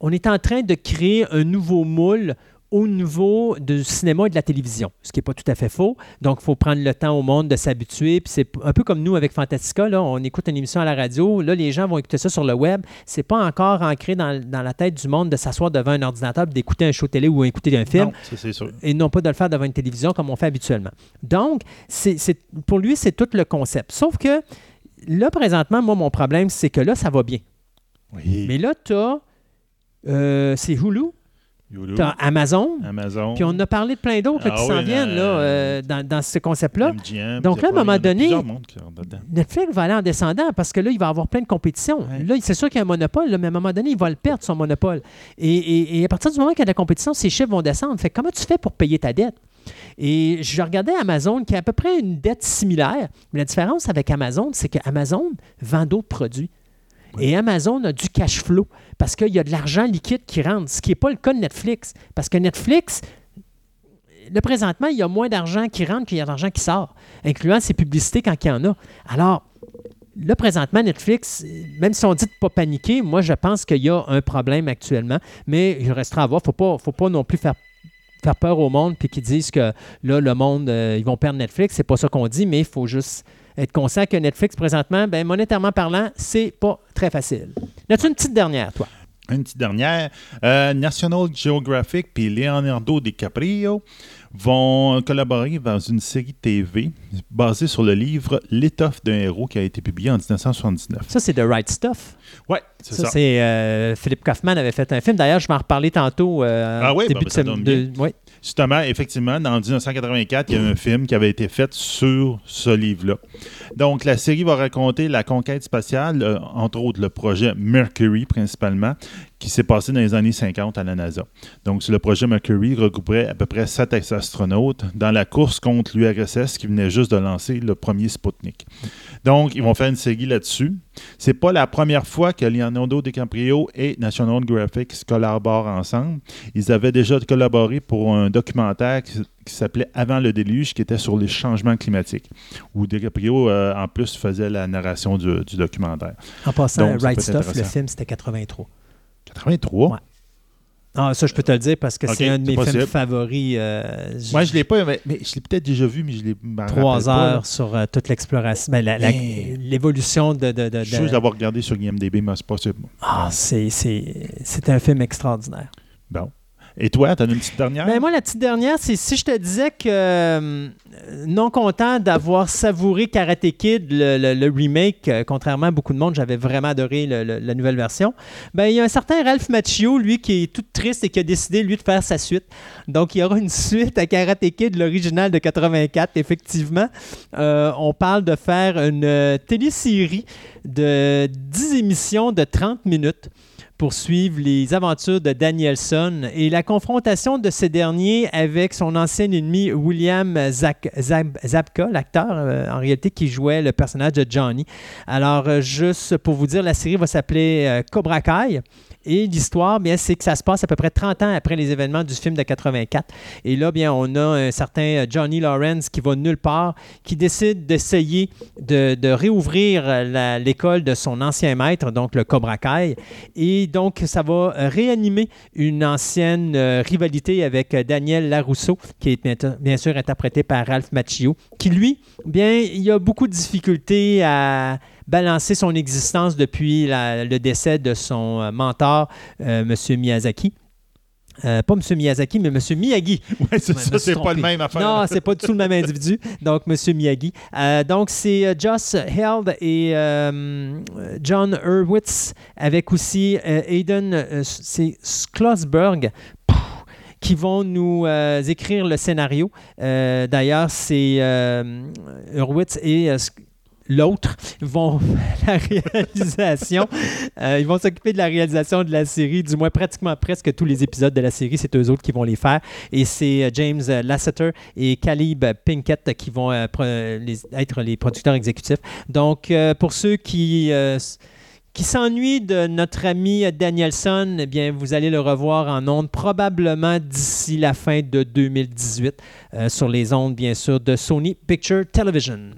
on est en train de créer un nouveau moule au niveau du cinéma et de la télévision, ce qui n'est pas tout à fait faux. Donc, il faut prendre le temps au monde de s'habituer. Puis c'est un peu comme nous avec Fantastica, là, on écoute une émission à la radio, là, les gens vont écouter ça sur le web. C'est pas encore ancré dans, la tête du monde de s'asseoir devant un ordinateur, d'écouter un show télé ou écouter un film. Non, sûr. Et non pas de le faire devant une télévision comme on fait habituellement. Donc, c'est, pour lui, c'est tout le concept. Sauf que là, présentement, moi, mon problème, c'est que là, ça va bien. Oui. Mais là, tu as. Euh, c'est Hulu T'as Amazon. Amazon. Puis on a parlé de plein d'autres qui ah s'en viennent là, euh, dans, dans, ce concept-là. Donc là, à un moment donné, Netflix va aller en descendant parce que là, il va avoir plein de compétition. Là, c'est sûr qu'il y a un monopole, mais à un moment donné, il va le perdre, son monopole. Et, et, à partir du moment qu'il y a de la compétition, ses chiffres vont descendre. Fait comment tu fais pour payer ta dette? Et je regardais Amazon qui a à peu près une dette similaire. Mais la différence avec Amazon, c'est qu'Amazon vend d'autres produits. Et Amazon a du cash flow parce qu'il y a de l'argent liquide qui rentre, ce qui n'est pas le cas de Netflix. Parce que Netflix, le présentement, il y a moins d'argent qui rentre qu'il y a d'argent qui sort, incluant ses publicités quand il y en a. Alors, là, présentement, Netflix, même si on dit de ne pas paniquer, moi, je pense qu'il y a un problème actuellement, mais il restera à voir. Il ne faut pas non plus faire faire peur au monde puis qu'ils disent que là, le monde, euh, ils vont perdre Netflix. C'est pas ça qu'on dit, mais il faut juste être conscient que Netflix, présentement, ben, monétairement parlant, c'est pas très facile. As-tu une petite dernière, toi? Une petite dernière. Euh, National Geographic puis Leonardo DiCaprio vont collaborer dans une série TV basée sur le livre L'étoffe d'un héros qui a été publié en 1979. Ça, c'est The Right Stuff. Oui, c'est ça. ça. c'est euh, Philippe Kaufman avait fait un film. D'ailleurs, je m'en reparlais tantôt. Euh, ah oui, début bah, de, de, oui. Justement, effectivement, en 1984, il y a un film qui avait été fait sur ce livre-là. Donc, la série va raconter la conquête spatiale, euh, entre autres le projet Mercury principalement, qui s'est passé dans les années 50 à la NASA. Donc, le projet Mercury regrouperait à peu près sept astronautes dans la course contre l'URSS qui venait juste de lancer le premier Sputnik. Donc, ils vont faire une série là-dessus. C'est pas la première fois que Leonardo DiCaprio et National Graphic collaborent ensemble. Ils avaient déjà collaboré pour un documentaire qui, s'appelait Avant le déluge, qui était sur les changements climatiques, où DiCaprio, euh, en plus, faisait la narration du, documentaire. En passant, Right Stuff, le film, c'était 83. 83? Ouais. Ah, ça, je peux te le dire parce que c'est un de mes films favoris. Euh, Moi, je ne l'ai pas, mais, je l'ai peut-être déjà vu, mais je l'ai Trois heures sur euh, toute l'exploration. Ben, l'évolution de, de, de, Je suis d'avoir regardé sur IMDb, mais c'est possible. Ah, c'est un film extraordinaire. Bon. Et toi, tu as une petite dernière? Ben moi, la petite dernière, c'est si je te disais que, euh, non content d'avoir savouré Karate Kid, le, remake, euh, contrairement à beaucoup de monde, j'avais vraiment adoré la nouvelle version, ben, il y a un certain Ralph Macchio, lui, qui est tout triste et qui a décidé, lui, de faire sa suite. Donc, il y aura une suite à Karate Kid, l'original de 84, effectivement. Euh, on parle de faire une télésérie de 10 émissions de 30 minutes poursuivre les aventures de Danielson et la confrontation de ce dernier avec son ancien ennemi William Zabka, l'acteur euh, en réalité qui jouait le personnage de Johnny. Alors, euh, juste pour vous dire, la série va s'appeler euh, Cobra Kai. Et l'histoire, bien, c'est que ça se passe à peu près 30 ans après les événements du film de 84. Et là, bien, on a un certain Johnny Lawrence qui va nulle part, qui décide d'essayer de, réouvrir l'école de son ancien maître, donc le Cobra Kai. Et donc, ça va réanimer une ancienne euh, rivalité avec Daniel Larousseau, qui est bien sûr interprété par Ralph Macchio, qui lui, bien, il a beaucoup de difficultés à balancer son existence depuis le décès de son euh, mentor, euh, M. Miyazaki. Euh, pas M. Miyazaki, mais M. Miyagi. Oui, c'est ça, c'est pas le même affaire. Non, c'est pas du tout le même individu. Donc, M. Miyagi. donc, c'est Joss Held et John Hurwitz avec aussi Aiden c'est qui vont nous écrire le scénario. D'ailleurs, c'est Hurwitz et l'autre vont la réalisation. Euh, ils vont s'occuper de la réalisation de la série, du moins pratiquement presque tous les épisodes de la série. C'est eux autres qui vont les faire. Et c'est euh, James Lasseter et Caleb Pinkett qui vont euh, être les producteurs exécutifs. Donc, pour ceux qui qui s'ennuie de notre ami Danielson, eh bien, vous allez le revoir en ondes probablement d'ici la fin de 2018 sur les ondes, bien sûr, de Sony Picture Television.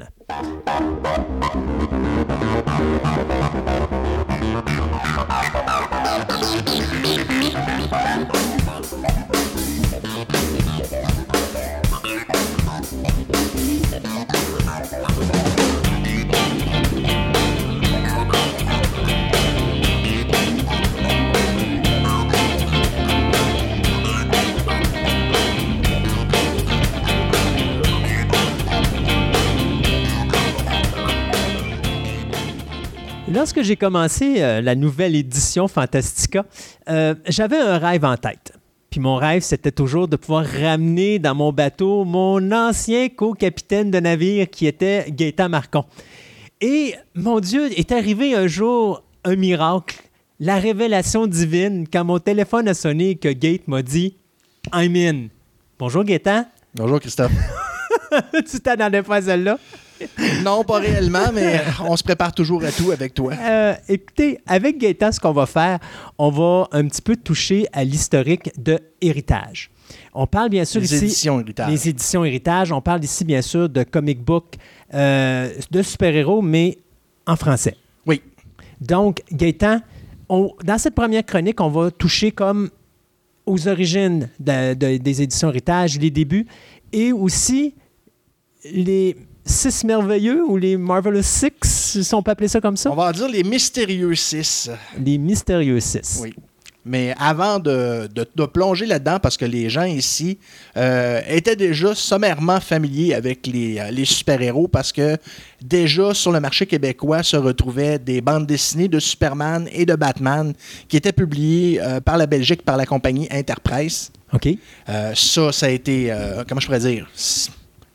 Thank Lorsque j'ai commencé euh, la nouvelle édition Fantastica, euh, j'avais un rêve en tête. Puis mon rêve, c'était toujours de pouvoir ramener dans mon bateau mon ancien co-capitaine de navire qui était Gaëtan Marcon. Et mon Dieu, est arrivé un jour un miracle, la révélation divine, quand mon téléphone a sonné que Gate m'a dit I'm in. Bonjour Gaëtan. Bonjour Christophe. tu t'attendais pas à celle-là? non, pas réellement, mais on se prépare toujours à tout avec toi. Euh, écoutez, avec Gaëtan, ce qu'on va faire, on va un petit peu toucher à l'historique de Héritage. On parle bien sûr les ici. Éditions Héritage. Les éditions Héritage. On parle ici, bien sûr, de comic book euh, de super-héros, mais en français. Oui. Donc, Gaëtan, dans cette première chronique, on va toucher comme aux origines des éditions Héritage, les débuts, et aussi les, six merveilleux ou les Marvelous Six, si on peut appeler ça comme ça? On va dire les mystérieux six. Les mystérieux six. Oui. Mais avant de, de, plonger là-dedans, parce que les gens ici euh, étaient déjà sommairement familiers avec les, euh, les super-héros, parce que déjà sur le marché québécois se retrouvaient des bandes dessinées de Superman et de Batman qui étaient publiées euh, par la Belgique, par la compagnie Interpresse. OK. ça, ça a été, comment je pourrais dire?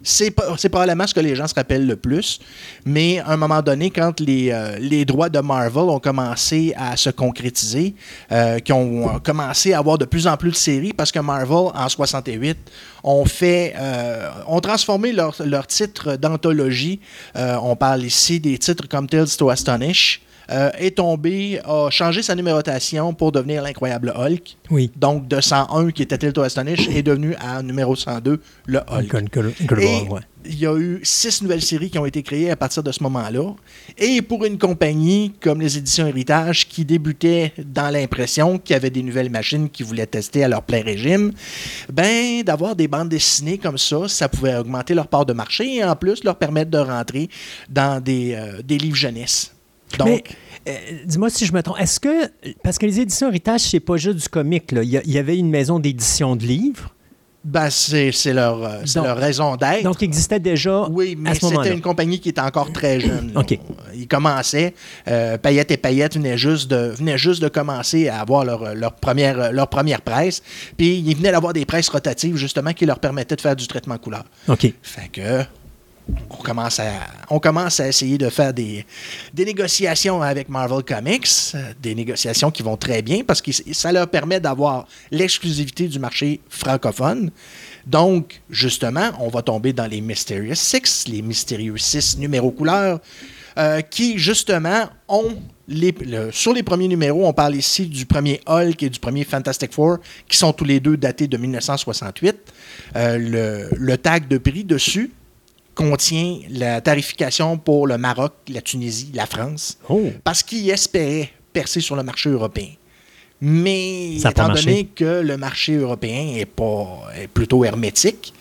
C'est probablement ce que les gens se rappellent le plus. Mais à un moment donné, quand les, euh, les droits de Marvel ont commencé à se concrétiser, euh, qui ont commencé à avoir de plus en plus de séries, parce que Marvel, en 68, ont fait, euh, ont transformé leur, leur titre d'anthologie. on parle ici des titres comme Tales to Astonish. Est tombé, a changé sa numérotation pour devenir l'incroyable Hulk. Oui. Donc, de 101, qui était Tilto Astonish, est devenu à numéro 102, le Hulk. Et il y a eu six nouvelles séries qui ont été créées à partir de ce moment-là. Et pour une compagnie comme les éditions Héritage, qui débutait dans l'impression qu'il y avait des nouvelles machines qui voulaient tester à leur plein régime, ben d'avoir des bandes dessinées comme ça, ça pouvait augmenter leur part de marché et en plus leur permettre de rentrer dans des, euh, des livres jeunesse. Donc, euh, dis-moi si je me trompe. Est-ce que. Parce que les éditions Héritage, c'est pas juste du comique. Là. Il, y avait une maison d'édition de livres. Ben, c'est, leur, euh, leur, raison d'être. Donc, il existait déjà. Oui, mais c'était une compagnie qui était encore très jeune. OK. Ils commençaient. Euh, Payette et Payette venaient juste de, venaient juste de commencer à avoir leur, leur, première, leur première presse. Puis, ils venaient d'avoir des presses rotatives, justement, qui leur permettaient de faire du traitement couleur. OK. Fait que on commence à, on commence à essayer de faire des, des négociations avec Marvel Comics, des négociations qui vont très bien parce que ça leur permet d'avoir l'exclusivité du marché francophone. Donc, justement, on va tomber dans les Mysterious Six, les Mystérieux Six numéros couleurs, euh, qui, justement, ont les, sur les premiers numéros, on parle ici du premier Hulk et du premier Fantastic Four, qui sont tous les deux datés de 1968. Euh, le, tag de prix dessus contient la tarification pour le Maroc, la Tunisie, la France, oh. parce qu'ils espéraient percer sur le marché européen. Mais étant donné que le marché européen est, pas, est plutôt hermétique,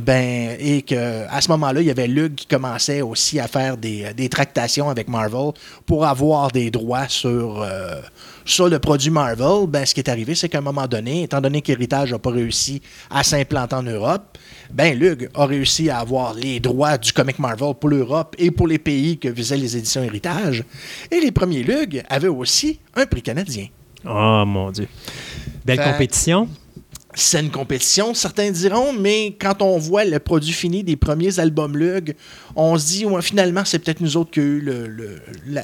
ben, et qu'à ce moment-là, il y avait Lug qui commençait aussi à faire des, des tractations avec Marvel pour avoir des droits sur, euh, sur le produit Marvel. Ben, ce qui est arrivé, c'est qu'à un moment donné, étant donné qu'Héritage n'a pas réussi à s'implanter en Europe, ben, Lug a réussi à avoir les droits du comic Marvel pour l'Europe et pour les pays que visaient les éditions Héritage. Et les premiers Lug avaient aussi un prix canadien. Oh mon Dieu. Belle compétition. c'est une compétition, certains diront, mais quand on voit le produit fini des premiers albums Lug, on se dit, ouais, finalement, c'est peut-être nous autres qui avons eu le,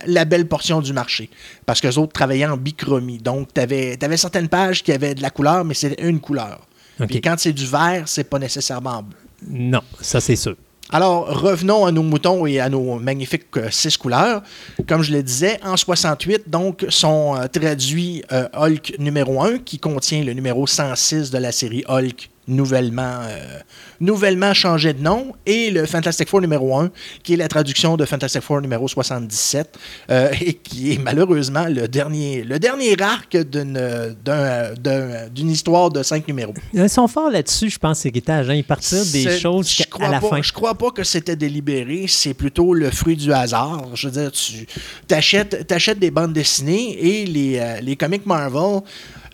la, belle portion du marché. Parce que les autres travaillaient en bichromie. Donc, tu avais, certaines pages qui avaient de la couleur, mais c'était une couleur. Puis quand c'est du vert, c'est pas nécessairement bleu. Non, ça c'est sûr. Alors, revenons à nos moutons et à nos magnifiques euh, six couleurs. Comme je le disais, en 68, donc, sont euh, traduits euh, Hulk numéro 1, qui contient le numéro 106 de la série Hulk nouvellement, euh, nouvellement changé de nom, et le Fantastic Four numéro 1, qui est la traduction de Fantastic Four numéro 77, euh, et qui est malheureusement le dernier, le dernier arc d'une histoire de cinq numéros. Ils sont forts là-dessus, je pense, Héritage. Hein? Ils partent des choses à la fin. Je crois pas que c'était délibéré, c'est plutôt le fruit du hasard. Je veux dire, tu achètes, achètes des bandes dessinées et les, euh, les comics Marvel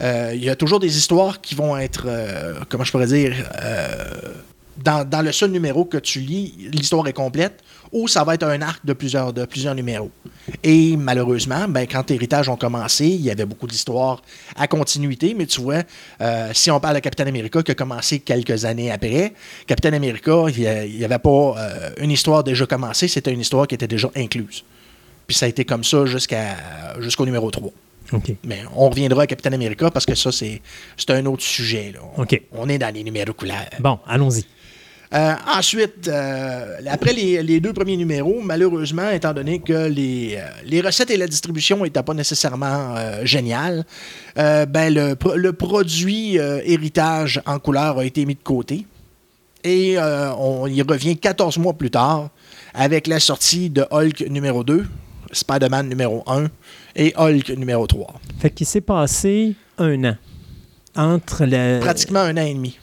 il y a toujours des histoires qui vont être, euh, comment je pourrais dire, euh, dans, le seul numéro que tu lis, l'histoire est complète, ou ça va être un arc de plusieurs, de plusieurs numéros. Et malheureusement, ben, quand Héritage ont commencé, il y avait beaucoup d'histoires à continuité, mais tu vois, si on parle de Captain America qui a commencé quelques années après, Captain America, il n'y avait pas une histoire déjà commencée, c'était une histoire qui était déjà incluse. Puis ça a été comme ça jusqu'à, jusqu'au numéro 3. Mais on reviendra à Captain America parce que ça, c'est un autre sujet. On est dans les numéros couleurs. Bon, allons-y. Euh, ensuite, euh, après les, deux premiers numéros, malheureusement, étant donné que les, euh, les recettes et la distribution n'étaient pas nécessairement géniales, ben le, le, produit héritage en couleur a été mis de côté. Et on y revient 14 mois plus tard avec la sortie de Hulk numéro 2, Spider-Man numéro 1 et Hulk numéro 3. Fait qu'il s'est passé un an entre le... Pratiquement un an et demi.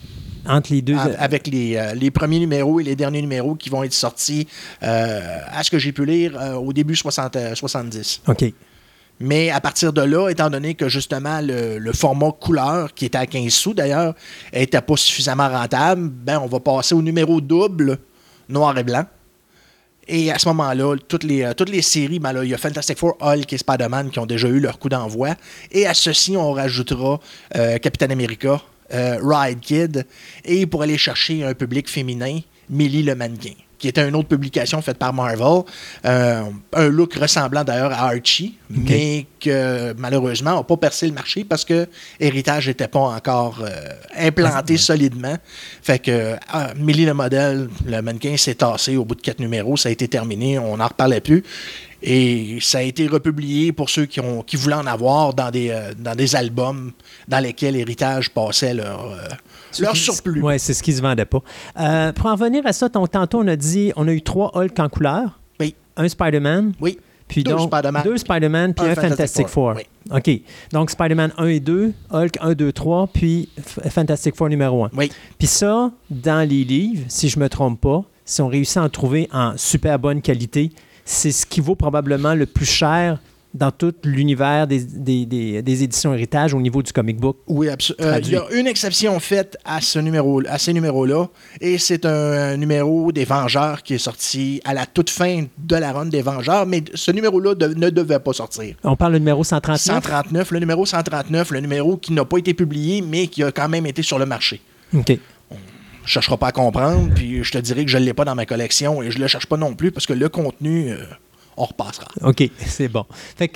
Entre les deux. Avec les, euh, les, premiers numéros et les derniers numéros qui vont être sortis, euh, à ce que j'ai pu lire, euh, au début 60, 70. OK. Mais à partir de là, étant donné que justement le, le format couleur, qui était à 15 sous d'ailleurs, n'était pas suffisamment rentable, ben on va passer au numéro double, noir et blanc. Et à ce moment-là, toutes les, euh, toutes les séries, ben il y a Fantastic Four, Hulk et Spider-Man qui ont déjà eu leur coup d'envoi. Et à ceci, on rajoutera euh, Captain America, euh, Ride Kid, et pour aller chercher un public féminin, Millie le mannequin qui était une autre publication faite par Marvel. Euh, un look ressemblant d'ailleurs à Archie, mais que malheureusement n'a pas percé le marché parce que Héritage n'était pas encore euh, implanté solidement. Fait que ah, Millie le modèle, le mannequin s'est tassé au bout de quatre numéros, ça a été terminé, on n'en reparlait plus. Et ça a été republié pour ceux qui, ont, qui voulaient en avoir dans des, euh, dans des albums dans lesquels Héritage passait leur, leur surplus. Oui, c'est ce qui se vendait pas. Euh, pour en venir à ça, tantôt, on a dit on a eu trois Hulk en couleur. Oui. Un Spider-Man. Oui. Puis deux Spider-Man. Deux Spider-Man, puis un, Fantastic, Four. Oui. OK. Donc, Spider-Man 1 et 2, Hulk 1, 2, 3, puis Fantastic Four numéro 1. Oui. Puis ça, dans les livres, si je ne me trompe pas, si on réussit à en trouver en super bonne qualité, c'est ce qui vaut probablement le plus cher dans tout l'univers des, des, éditions héritage au niveau du comic book. Oui, absolument. Euh, il y a une exception faite à, ce numéro, à ces numéros-là, et c'est un, numéro des Vengeurs qui est sorti à la toute fin de la run des Vengeurs, mais ce numéro-là ne devait pas sortir. On parle du numéro 139? 139, le numéro 139, le numéro qui n'a pas été publié, mais qui a quand même été sur le marché. OK. On ne cherchera pas à comprendre, puis je te dirais que je ne l'ai pas dans ma collection, et je ne le cherche pas non plus, parce que le contenu... Euh, on repassera. OK, c'est bon.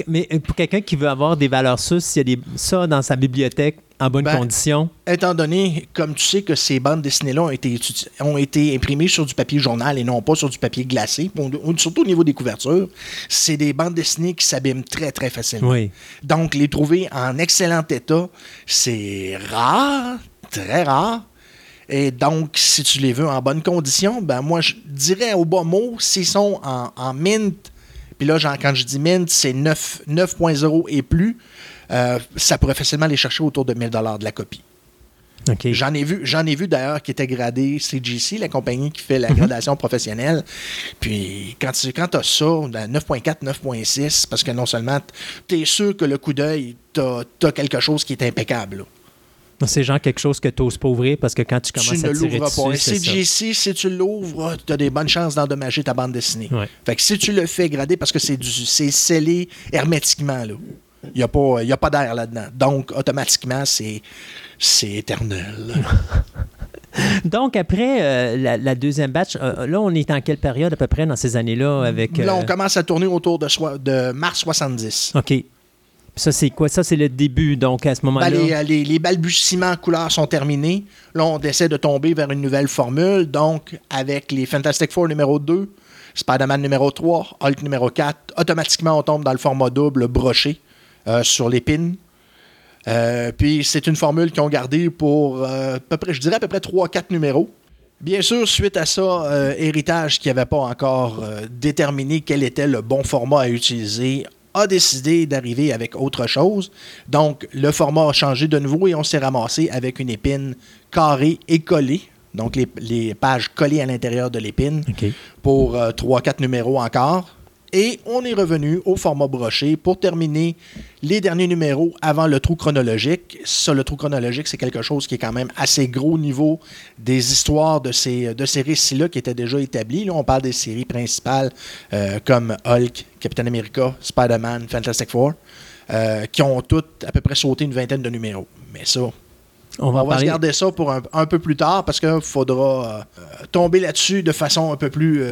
mais euh, pour quelqu'un qui veut avoir des valeurs sources, s'il y a des, ça dans sa bibliothèque en bonne ben, condition? Étant donné, comme tu sais, que ces bandes dessinées-là ont été, ont été imprimées sur du papier journal et non pas sur du papier glacé, surtout au niveau des couvertures, c'est des bandes dessinées qui s'abîment très, très facilement. Oui. Donc, les trouver en excellent état, c'est rare, très rare. Et donc, si tu les veux en bonne condition, ben moi, je dirais au bas mot, s'ils sont en, en mint puis là, quand je dis mint, c'est 9.0 et plus. Euh, ça pourrait facilement les chercher autour de 1000 de la copie. J'en ai vu, j'en ai vu d'ailleurs qui était gradé CGC, la compagnie qui fait la mhm. gradation professionnelle. Puis quand tu quand as ça, 9.4, 9.6, parce que non seulement tu es sûr que le coup d'œil, tu as, quelque chose qui est impeccable. C'est genre quelque chose que tu n'oses pas ouvrir parce que quand tu commences tu à tirer dessus, pas. CGC, si tu l'ouvres, tu as des bonnes chances d'endommager ta bande dessinée. Fait que si tu le fais grader, parce que c'est scellé hermétiquement, là. Il n'y a pas, il y a pas d'air là-dedans. Donc, automatiquement, c'est, c'est éternel. Donc, après euh, la, la deuxième batch, euh, là, on est en quelle période à peu près dans ces années-là avec. Là, on euh, commence à tourner autour de, de mars 70. OK. Ça, c'est quoi? Ça, c'est le début, donc, à ce moment-là? Ben, les, les- les balbutiements en couleur sont terminés. Là, on essaie de tomber vers une nouvelle formule. Donc, avec les Fantastic Four numéro 2, Spider-Man numéro 3, Hulk numéro 4, automatiquement, on tombe dans le format double broché euh, sur l'épine. Euh, puis, c'est une formule qu'ils ont gardée pour, euh, à peu près, je dirais à peu près 3-4 numéros. Bien sûr, suite à ça, euh, Héritage, qui n'avait pas encore euh, déterminé quel était le bon format à utiliser, a décidé d'arriver avec autre chose. Donc, le format a changé de nouveau et on s'est ramassé avec une épine carrée et collée. Donc, les, les pages collées à l'intérieur de l'épine pour 3-4 numéros encore. Et on est revenu au format broché pour terminer les derniers numéros avant le trou chronologique. Ça, le trou chronologique, c'est quelque chose qui est quand même assez gros au niveau des histoires de ces, de ces récits-là qui étaient déjà établis. Là, on parle des séries principales euh, comme Hulk, Captain America, Spider-Man, Fantastic Four, euh, qui ont toutes à peu près sauté une vingtaine de numéros. Mais ça, On va, on va se garder ça pour un, un peu plus tard parce qu'il faudra euh, tomber là-dessus de façon un peu plus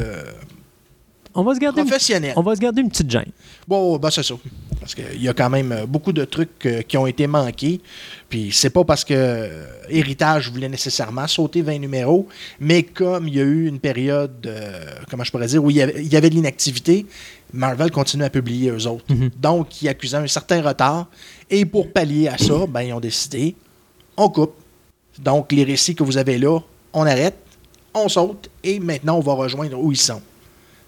On va se garder. une- professionnelle. On va se garder une petite gêne. Bon, ben c'est ça. Parce qu'il y a quand même euh, beaucoup de trucs euh, qui ont été manqués. Puis c'est pas parce que euh, Héritage voulait nécessairement sauter 20 numéros, mais comme il y a eu une période, euh, comment je pourrais dire, où il y avait, il y avait de l'inactivité, Marvel continue à publier eux autres. Mhm. Donc, ils accusaient un certain retard. Et pour pallier à ça, ben, ils ont décidé, on coupe. Donc, les récits que vous avez là, on arrête, on saute, et maintenant, on va rejoindre où ils sont.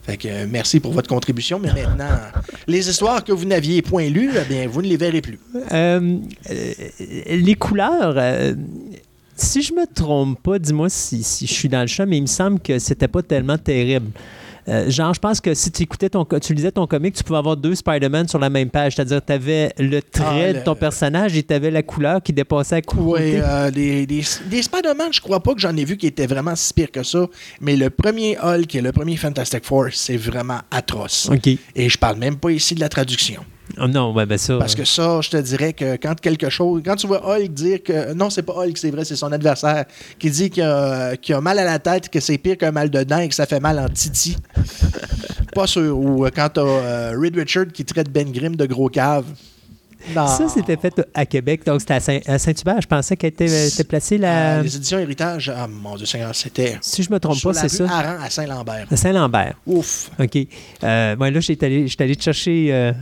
Fait que euh, merci pour votre contribution, mais maintenant, les histoires que vous n'aviez point lues, eh bien, vous ne les verrez plus. Euh, euh, les couleurs, si je me trompe pas, dis-moi si, si je suis dans le champ, mais il me semble que c'était pas tellement terrible. Euh, genre, je pense que si tu écoutais ton, tu lisais ton comic, tu pouvais avoir deux Spider-Man sur la même page. C'est-à-dire, tu avais le trait Ah, de ton personnage et tu avais la couleur qui dépassait à côté. Oui, euh, Spider-Man, je crois pas que j'en ai vu qui étaient vraiment si pires que ça, mais le premier Hulk et le premier Fantastic Four, c'est vraiment atroce. OK. Et je parle même pas ici de la traduction. Oh non, ouais, ben ça. Parce que ça, je te dirais que quand quelque chose. Quand tu vois Hulk dire que. Non, c'est pas Hulk, c'est vrai, c'est son adversaire qui dit qu'il a, mal à la tête, que c'est pire qu'un mal de dents et que ça fait mal en titi. pas sûr. Ou euh, quand t'as euh, Reed Richard qui traite Ben Grimm de gros cave. Non. Ça, c'était fait à Québec, donc c'était à Saint- à Saint-Hubert. Je pensais qu'elle était, euh, était placée là. Euh, les éditions Héritage, ah mon Dieu Seigneur, c'était. si je me trompe sur pas, c'est ça. Aran à Saint-Lambert. À Saint-Lambert. Ouf. OK. Euh, moi, là, j'étais allé, j'étais allé te chercher.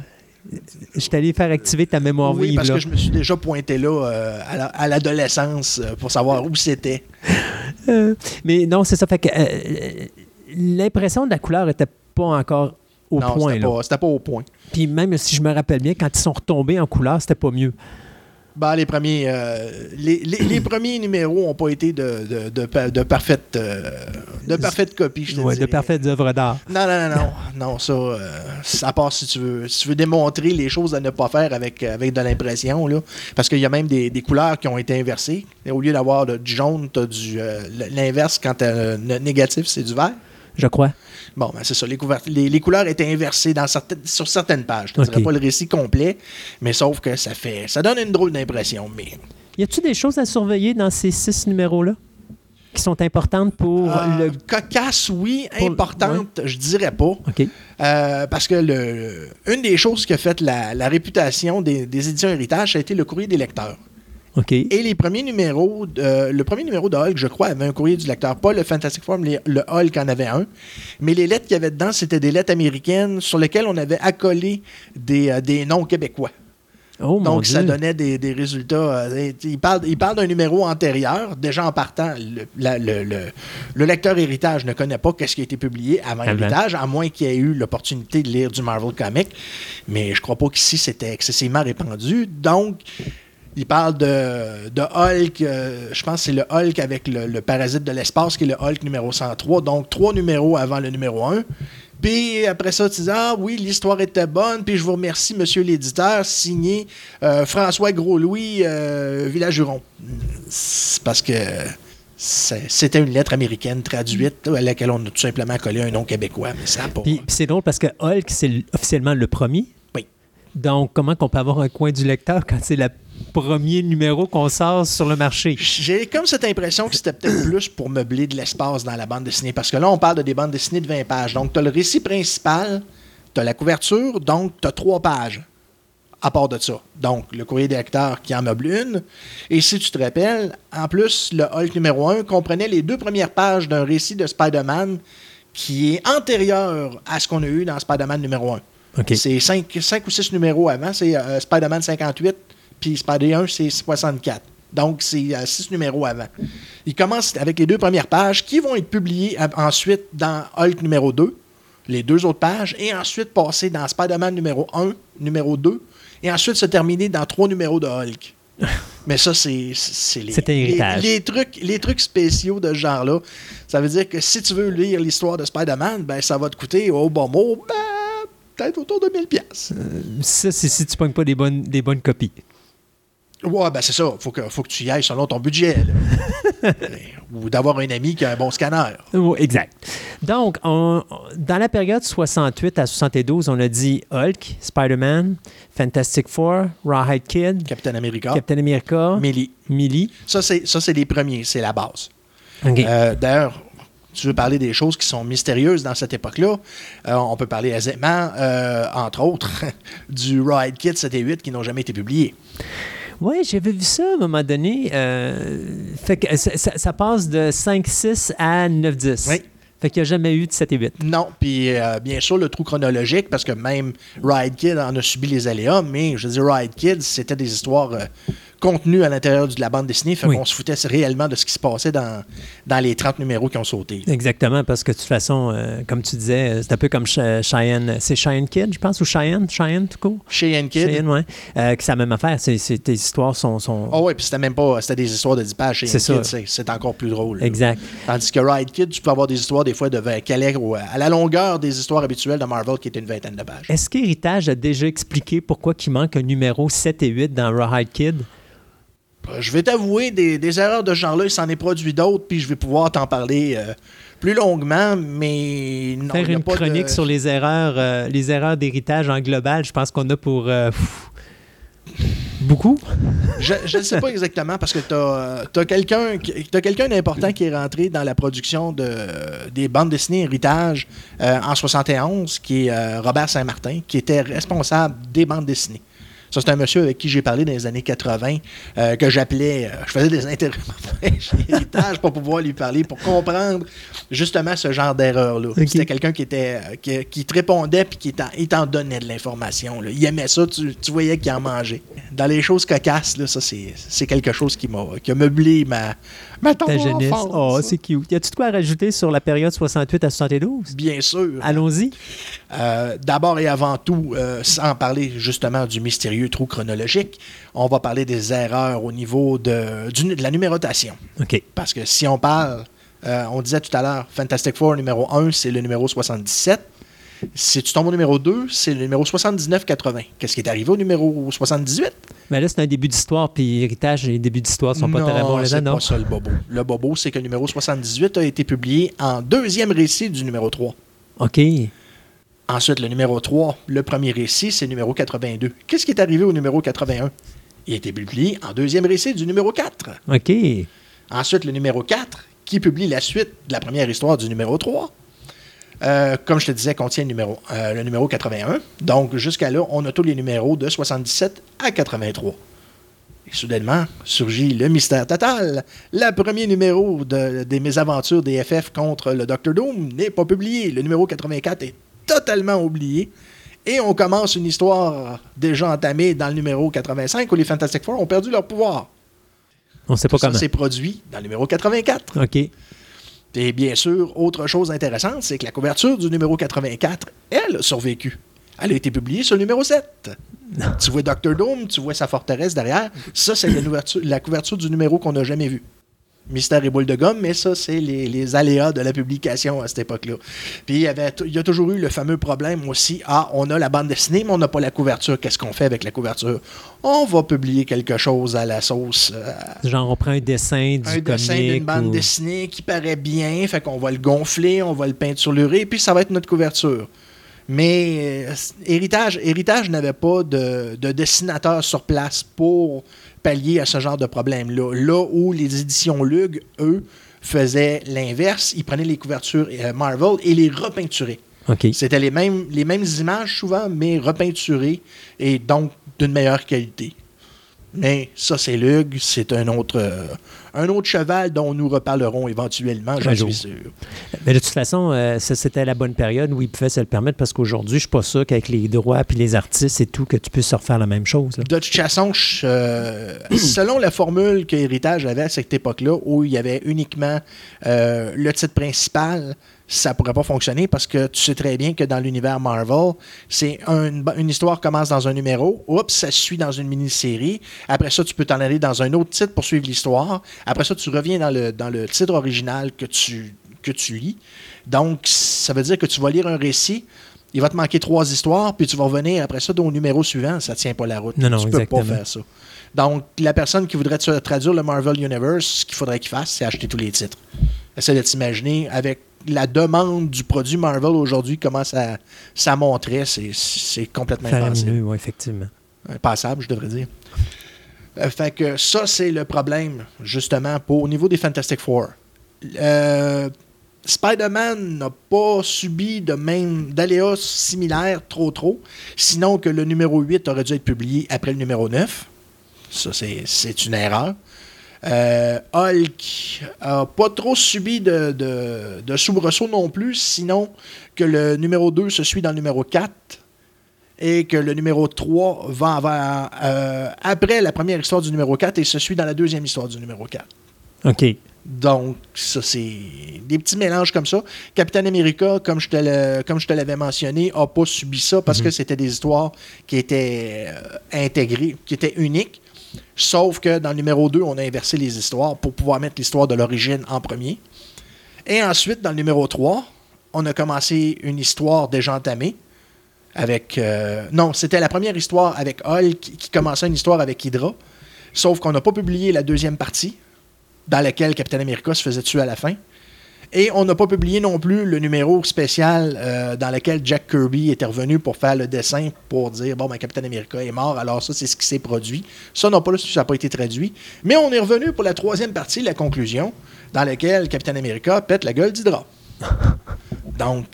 J'étais allé faire activer ta mémoire Oui, vive. parce là. que je me suis déjà pointé là euh, à la- à l'adolescence euh, pour savoir où c'était. Euh, mais non, c'est ça. Fait que euh, l'impression de la couleur était pas encore au non, point. c'était pas, c'était pas au point. Puis même si je me rappelle bien, quand ils sont retombés en couleur, c'était pas mieux. Ben, les premiers, euh, les, les- les premiers numéros n'ont pas été de, de, de, pa- de parfaite, euh, de parfaite copie, je te Ouais, de parfaites œuvres d'art. Non, non, non, non. Non, ça, euh, à part si tu veux, si tu veux démontrer les choses à ne pas faire avec, avec de l'impression, là. Parce qu'il y a même des, des couleurs qui ont été inversées. Et au lieu d'avoir du jaune, tu as du, l'inverse quand t'as le négatif, c'est du vert. Je crois. Bon, ben c'est ça. Les, les, les couleurs étaient inversées dans certaines, sur certaines pages. Je ne dirais pas le récit complet, mais sauf que ça fait. Ça donne une drôle d'impression. Mais Y a-tu des choses à surveiller dans ces six numéros-là qui sont importantes pour Euh, le. cocasse, oui. Pour- Importante, je dirais pas. Euh, parce que le, une des choses qui a fait la, la réputation des, des éditions Héritage, ça a été le courrier des lecteurs. Et les premiers numéros, euh, le premier numéro de Hulk, je crois, avait un courrier du lecteur. Pas le Fantastic Four, mais le Hulk en avait un. Mais les lettres qu'il y avait dedans, c'était des lettres américaines sur lesquelles on avait accolé des, euh, des noms québécois. Oh, Donc, ça Dieu. donnait des, des résultats. euh, il parle, il parle d'un numéro antérieur. Déjà en partant, le, la- le- le- le lecteur héritage ne connaît pas qu'est-ce qui a été publié avant Avant. héritage, à moins qu'il ait eu l'opportunité de lire du Marvel Comic. Mais je crois pas qu'ici, c'était excessivement répandu. Donc, il parle de, Hulk, euh, je pense que c'est le Hulk avec le, parasite de l'espace, qui est le Hulk numéro 103. Donc, trois numéros avant le numéro 1. Puis après ça, tu dis Ah oui, l'histoire était bonne, puis je vous remercie, monsieur l'éditeur, signé euh, François Gros-Louis, euh, Villageron. C'est parce que c'était une lettre américaine traduite à laquelle on a tout simplement collé un nom québécois, mais ça pas. Puis, c'est drôle parce que Hulk, c'est officiellement le premier. Donc, comment qu'on peut avoir un coin du lecteur quand c'est le premier numéro qu'on sort sur le marché? J'ai comme cette impression que c'était peut-être plus pour meubler de l'espace dans la bande dessinée. Parce que là, on parle de des bandes dessinées de 20 pages. Donc, tu as le récit principal, tu as la couverture, donc tu as trois pages à part de ça. Donc, le courrier des lecteurs qui en meuble une. Et si tu te rappelles, en plus, le Hulk numéro 1 comprenait les deux premières pages d'un récit de Spider-Man qui est antérieur à ce qu'on a eu dans Spider-Man numéro 1. C'est cinq, ou six numéros avant. C'est euh, Spider-Man 58, puis Spider-Man 1, c'est 64. Donc, c'est euh, six numéros avant. Il commence avec les deux premières pages qui vont être publiées ensuite dans Hulk numéro 2, les deux autres pages, et ensuite passer dans Spider-Man numéro 1, numéro 2, et ensuite se terminer dans trois numéros de Hulk. Mais ça, c'est les, les, trucs, les trucs spéciaux de ce genre-là. Ça veut dire que si tu veux lire l'histoire de Spider-Man, ben, ça va te coûter, au bon mot, ben, peut-être autour de 1000 pièces. Euh, ça, c'est si tu pognes pas des bonnes, des bonnes copies. Ouais, ben c'est ça. Faut que, faut que tu y ailles selon ton budget. Ou d'avoir un ami qui a un bon scanner. exact. Donc, dans la période 68 à 72, on a dit Hulk, Spider-Man, Fantastic Four, Rawhide Kid, Captain America, Captain America, Millie. Millie. Ça, c'est les premiers, c'est la base. Euh, d'ailleurs, tu veux parler des choses qui sont mystérieuses dans cette époque-là, euh, on peut parler aisément, euh, entre autres, du Ride Kit 7 et 8 qui n'ont jamais été publiés. Oui, j'avais vu ça à un moment donné. Euh, fait que ça, passe de 5-6 à 9-10. Oui. Fait qu'il n'y a jamais eu de 7 et 8. Non, puis bien sûr, le trou chronologique, parce que même Ride Kid en a subi les aléas, mais je veux dire, Ride Kid, c'était des histoires contenu à l'intérieur de la bande dessinée. Fait qu'on se foutait réellement de ce qui se passait dans, dans les 30 numéros qui ont sauté. Exactement, parce que de toute façon, euh, comme tu disais, euh, c'est un peu comme Cheyenne. C'est Cheyenne Kid, je pense, ou Cheyenne? Cheyenne, tout court? Cheyenne Kid. Cheyenne, oui. Euh, c'est la même affaire. C'est, tes histoires sont. sont... Oh, oui, puis c'était même pas. C'était des histoires de 10 pages. Cheyenne Kid, c'est, encore plus drôle. Exact. Tandis que Ride Kid, tu peux avoir des histoires des fois de ou à la longueur des histoires habituelles de Marvel qui est une vingtaine de pages. Est-ce qu'Héritage a déjà expliqué pourquoi il manque un numéro 7 et 8 dans Ride Kid? Euh, je vais t'avouer, des, erreurs de ce genre-là, il s'en est produit d'autres, puis je vais pouvoir t'en parler euh, plus longuement, mais non. Faire une chronique sur les erreurs, euh, les erreurs d'héritage en global, je pense qu'on a pour. Beaucoup? Je ne sais pas exactement parce que tu as, quelqu'un quelqu'un d'important qui est rentré dans la production de, des bandes dessinées Héritage en 71, qui est Robert Saint-Martin, qui était responsable des bandes dessinées. Ça, c'est un monsieur avec qui j'ai parlé dans les années 80, euh, que j'appelais, euh, je faisais des interviews pour pouvoir lui parler, pour comprendre justement ce genre d'erreur-là. C'était quelqu'un qui était euh, qui, te répondait puis qui t'en donnait de l'information. Il aimait ça, tu, voyais qu'il en mangeait. Dans les choses cocasses, là, ça, c'est quelque chose qui m'a qui a meublé ma, ma Ta jeunesse. Oh, c'est cute. Y a-tu de quoi rajouter sur la période 68 à 72? Bien sûr. Allons-y. D'abord et avant tout, sans parler justement du mystérieux trou chronologique. On va parler des erreurs au niveau de, de la numérotation. OK. Parce que si on parle, euh, on disait tout à l'heure, Fantastic Four numéro 1, c'est le numéro 77. Si tu tombes au numéro 2, c'est le numéro 79-80. Qu'est-ce qui est arrivé au numéro 78? Mais là, c'est un début d'histoire, puis héritage et début d'histoire sont pas très bons les c'est pas ça le bobo. Le bobo, c'est que le numéro 78 a été publié en deuxième récit du numéro 3. OK. Ensuite, le numéro 3, le premier récit, c'est le numéro 82. Qu'est-ce qui est arrivé au numéro 81? Il a été publié en deuxième récit du numéro 4. OK. Ensuite, le numéro 4, qui publie la suite de la première histoire du numéro 3. Euh, comme je te disais, contient le numéro, euh, le numéro 81. Donc, jusqu'à là, on a tous les numéros de 77 à 83. Et soudainement, surgit le mystère total. Le premier numéro de, des mésaventures des FF contre le Docteur Doom n'est pas publié. Le numéro 84 est totalement oublié. Et on commence une histoire déjà entamée dans le numéro 85 où les Fantastic Four ont perdu leur pouvoir. On sait pas comment. Ça s'est produit dans le numéro 84. OK. Et bien sûr, autre chose intéressante, c'est que la couverture du numéro 84, elle, a survécu. Elle a été publiée sur le numéro 7. Tu vois Dr. Doom, tu vois sa forteresse derrière. Ça, c'est la couverture du numéro qu'on n'a jamais vu. Mystère et boule de gomme, mais ça, c'est les, aléas de la publication à cette époque-là. Puis il y, avait, il y a toujours eu le fameux problème aussi ah, on a la bande dessinée, mais on n'a pas la couverture. Qu'est-ce qu'on fait avec la couverture? On va publier quelque chose à la sauce. Euh, Genre, on prend un dessin du Un dessin d'une bande dessinée qui paraît bien, fait qu'on va le gonfler, on va le peinturer, puis ça va être notre couverture. Mais euh, Héritage, Héritage n'avait pas de, de, dessinateur sur place pour pallier à ce genre de problème-là. Là où les éditions Lug, eux, faisaient l'inverse, ils prenaient les couvertures euh, Marvel et les repeinturaient. C'était les mêmes, les mêmes images souvent, mais repeinturées et donc d'une meilleure qualité. Mais ça, c'est Lug, c'est un autre, euh, un autre cheval dont nous reparlerons éventuellement, j'en suis sûr. Mais de toute façon, euh, c'était la bonne période où il pouvait se le permettre parce qu'aujourd'hui, je ne suis pas sûr qu'avec les droits et les artistes et tout, que tu puisses refaire la même chose. De toute façon, euh, selon la formule que Héritage avait à cette époque-là, où il y avait uniquement le titre principal, ça pourrait pas fonctionner parce que tu sais très bien que dans l'univers Marvel, c'est une histoire commence dans un numéro, oups, ça suit dans une mini-série. Après ça, tu peux t'en aller dans un autre titre pour suivre l'histoire. Après ça, tu reviens dans le, dans le titre original que tu, que tu lis. Donc, ça veut dire que tu vas lire un récit, il va te manquer trois histoires, puis tu vas revenir après ça au numéro suivant. Ça tient pas la route. Non, non, tu peux pas faire ça. Donc, la personne qui voudrait traduire le Marvel Universe, ce qu'il faudrait qu'il fasse, c'est acheter tous les titres. Essaye de t'imaginer avec la demande du produit Marvel aujourd'hui, comment ça, ça montrait, c'est complètement passable. Oui, effectivement. Passable, je devrais dire. Euh, fait que ça, c'est le problème, justement, pour, au niveau des Fantastic Four. Euh, Spider-Man n'a pas subi de même d'aléas similaires trop trop, sinon que le numéro 8 aurait dû être publié après le numéro 9. Ça, c'est une erreur. Euh, Hulk n'a pas trop subi de, de, soubresaut non plus, sinon que le numéro 2 se suit dans le numéro 4 et que le numéro 3 va euh, après la première histoire du numéro 4 et se suit dans la deuxième histoire du numéro 4. OK. Donc, ça, c'est des petits mélanges comme ça. Captain America, comme je te l'avais mentionné, n'a pas subi ça parce mhm. que c'était des histoires qui étaient euh, intégrées, qui étaient uniques. Sauf que dans le numéro 2, on a inversé les histoires pour pouvoir mettre l'histoire de l'origine en premier. Et ensuite, dans le numéro 3, on a commencé une histoire déjà entamée. Avec. Euh, non, c'était la première histoire avec Hulk qui commençait une histoire avec Hydra. Sauf qu'on n'a pas publié la deuxième partie, dans laquelle Captain America se faisait tuer à la fin. Et on n'a pas publié non plus le numéro spécial euh, dans lequel Jack Kirby était revenu pour faire le dessin pour dire bon, ben, Captain America est mort, alors ça, c'est ce qui s'est produit. Ça, non pas, ça n'a pas été traduit. Mais on est revenu pour la troisième partie, la conclusion, dans laquelle Captain America pète la gueule d'Hydra. Donc,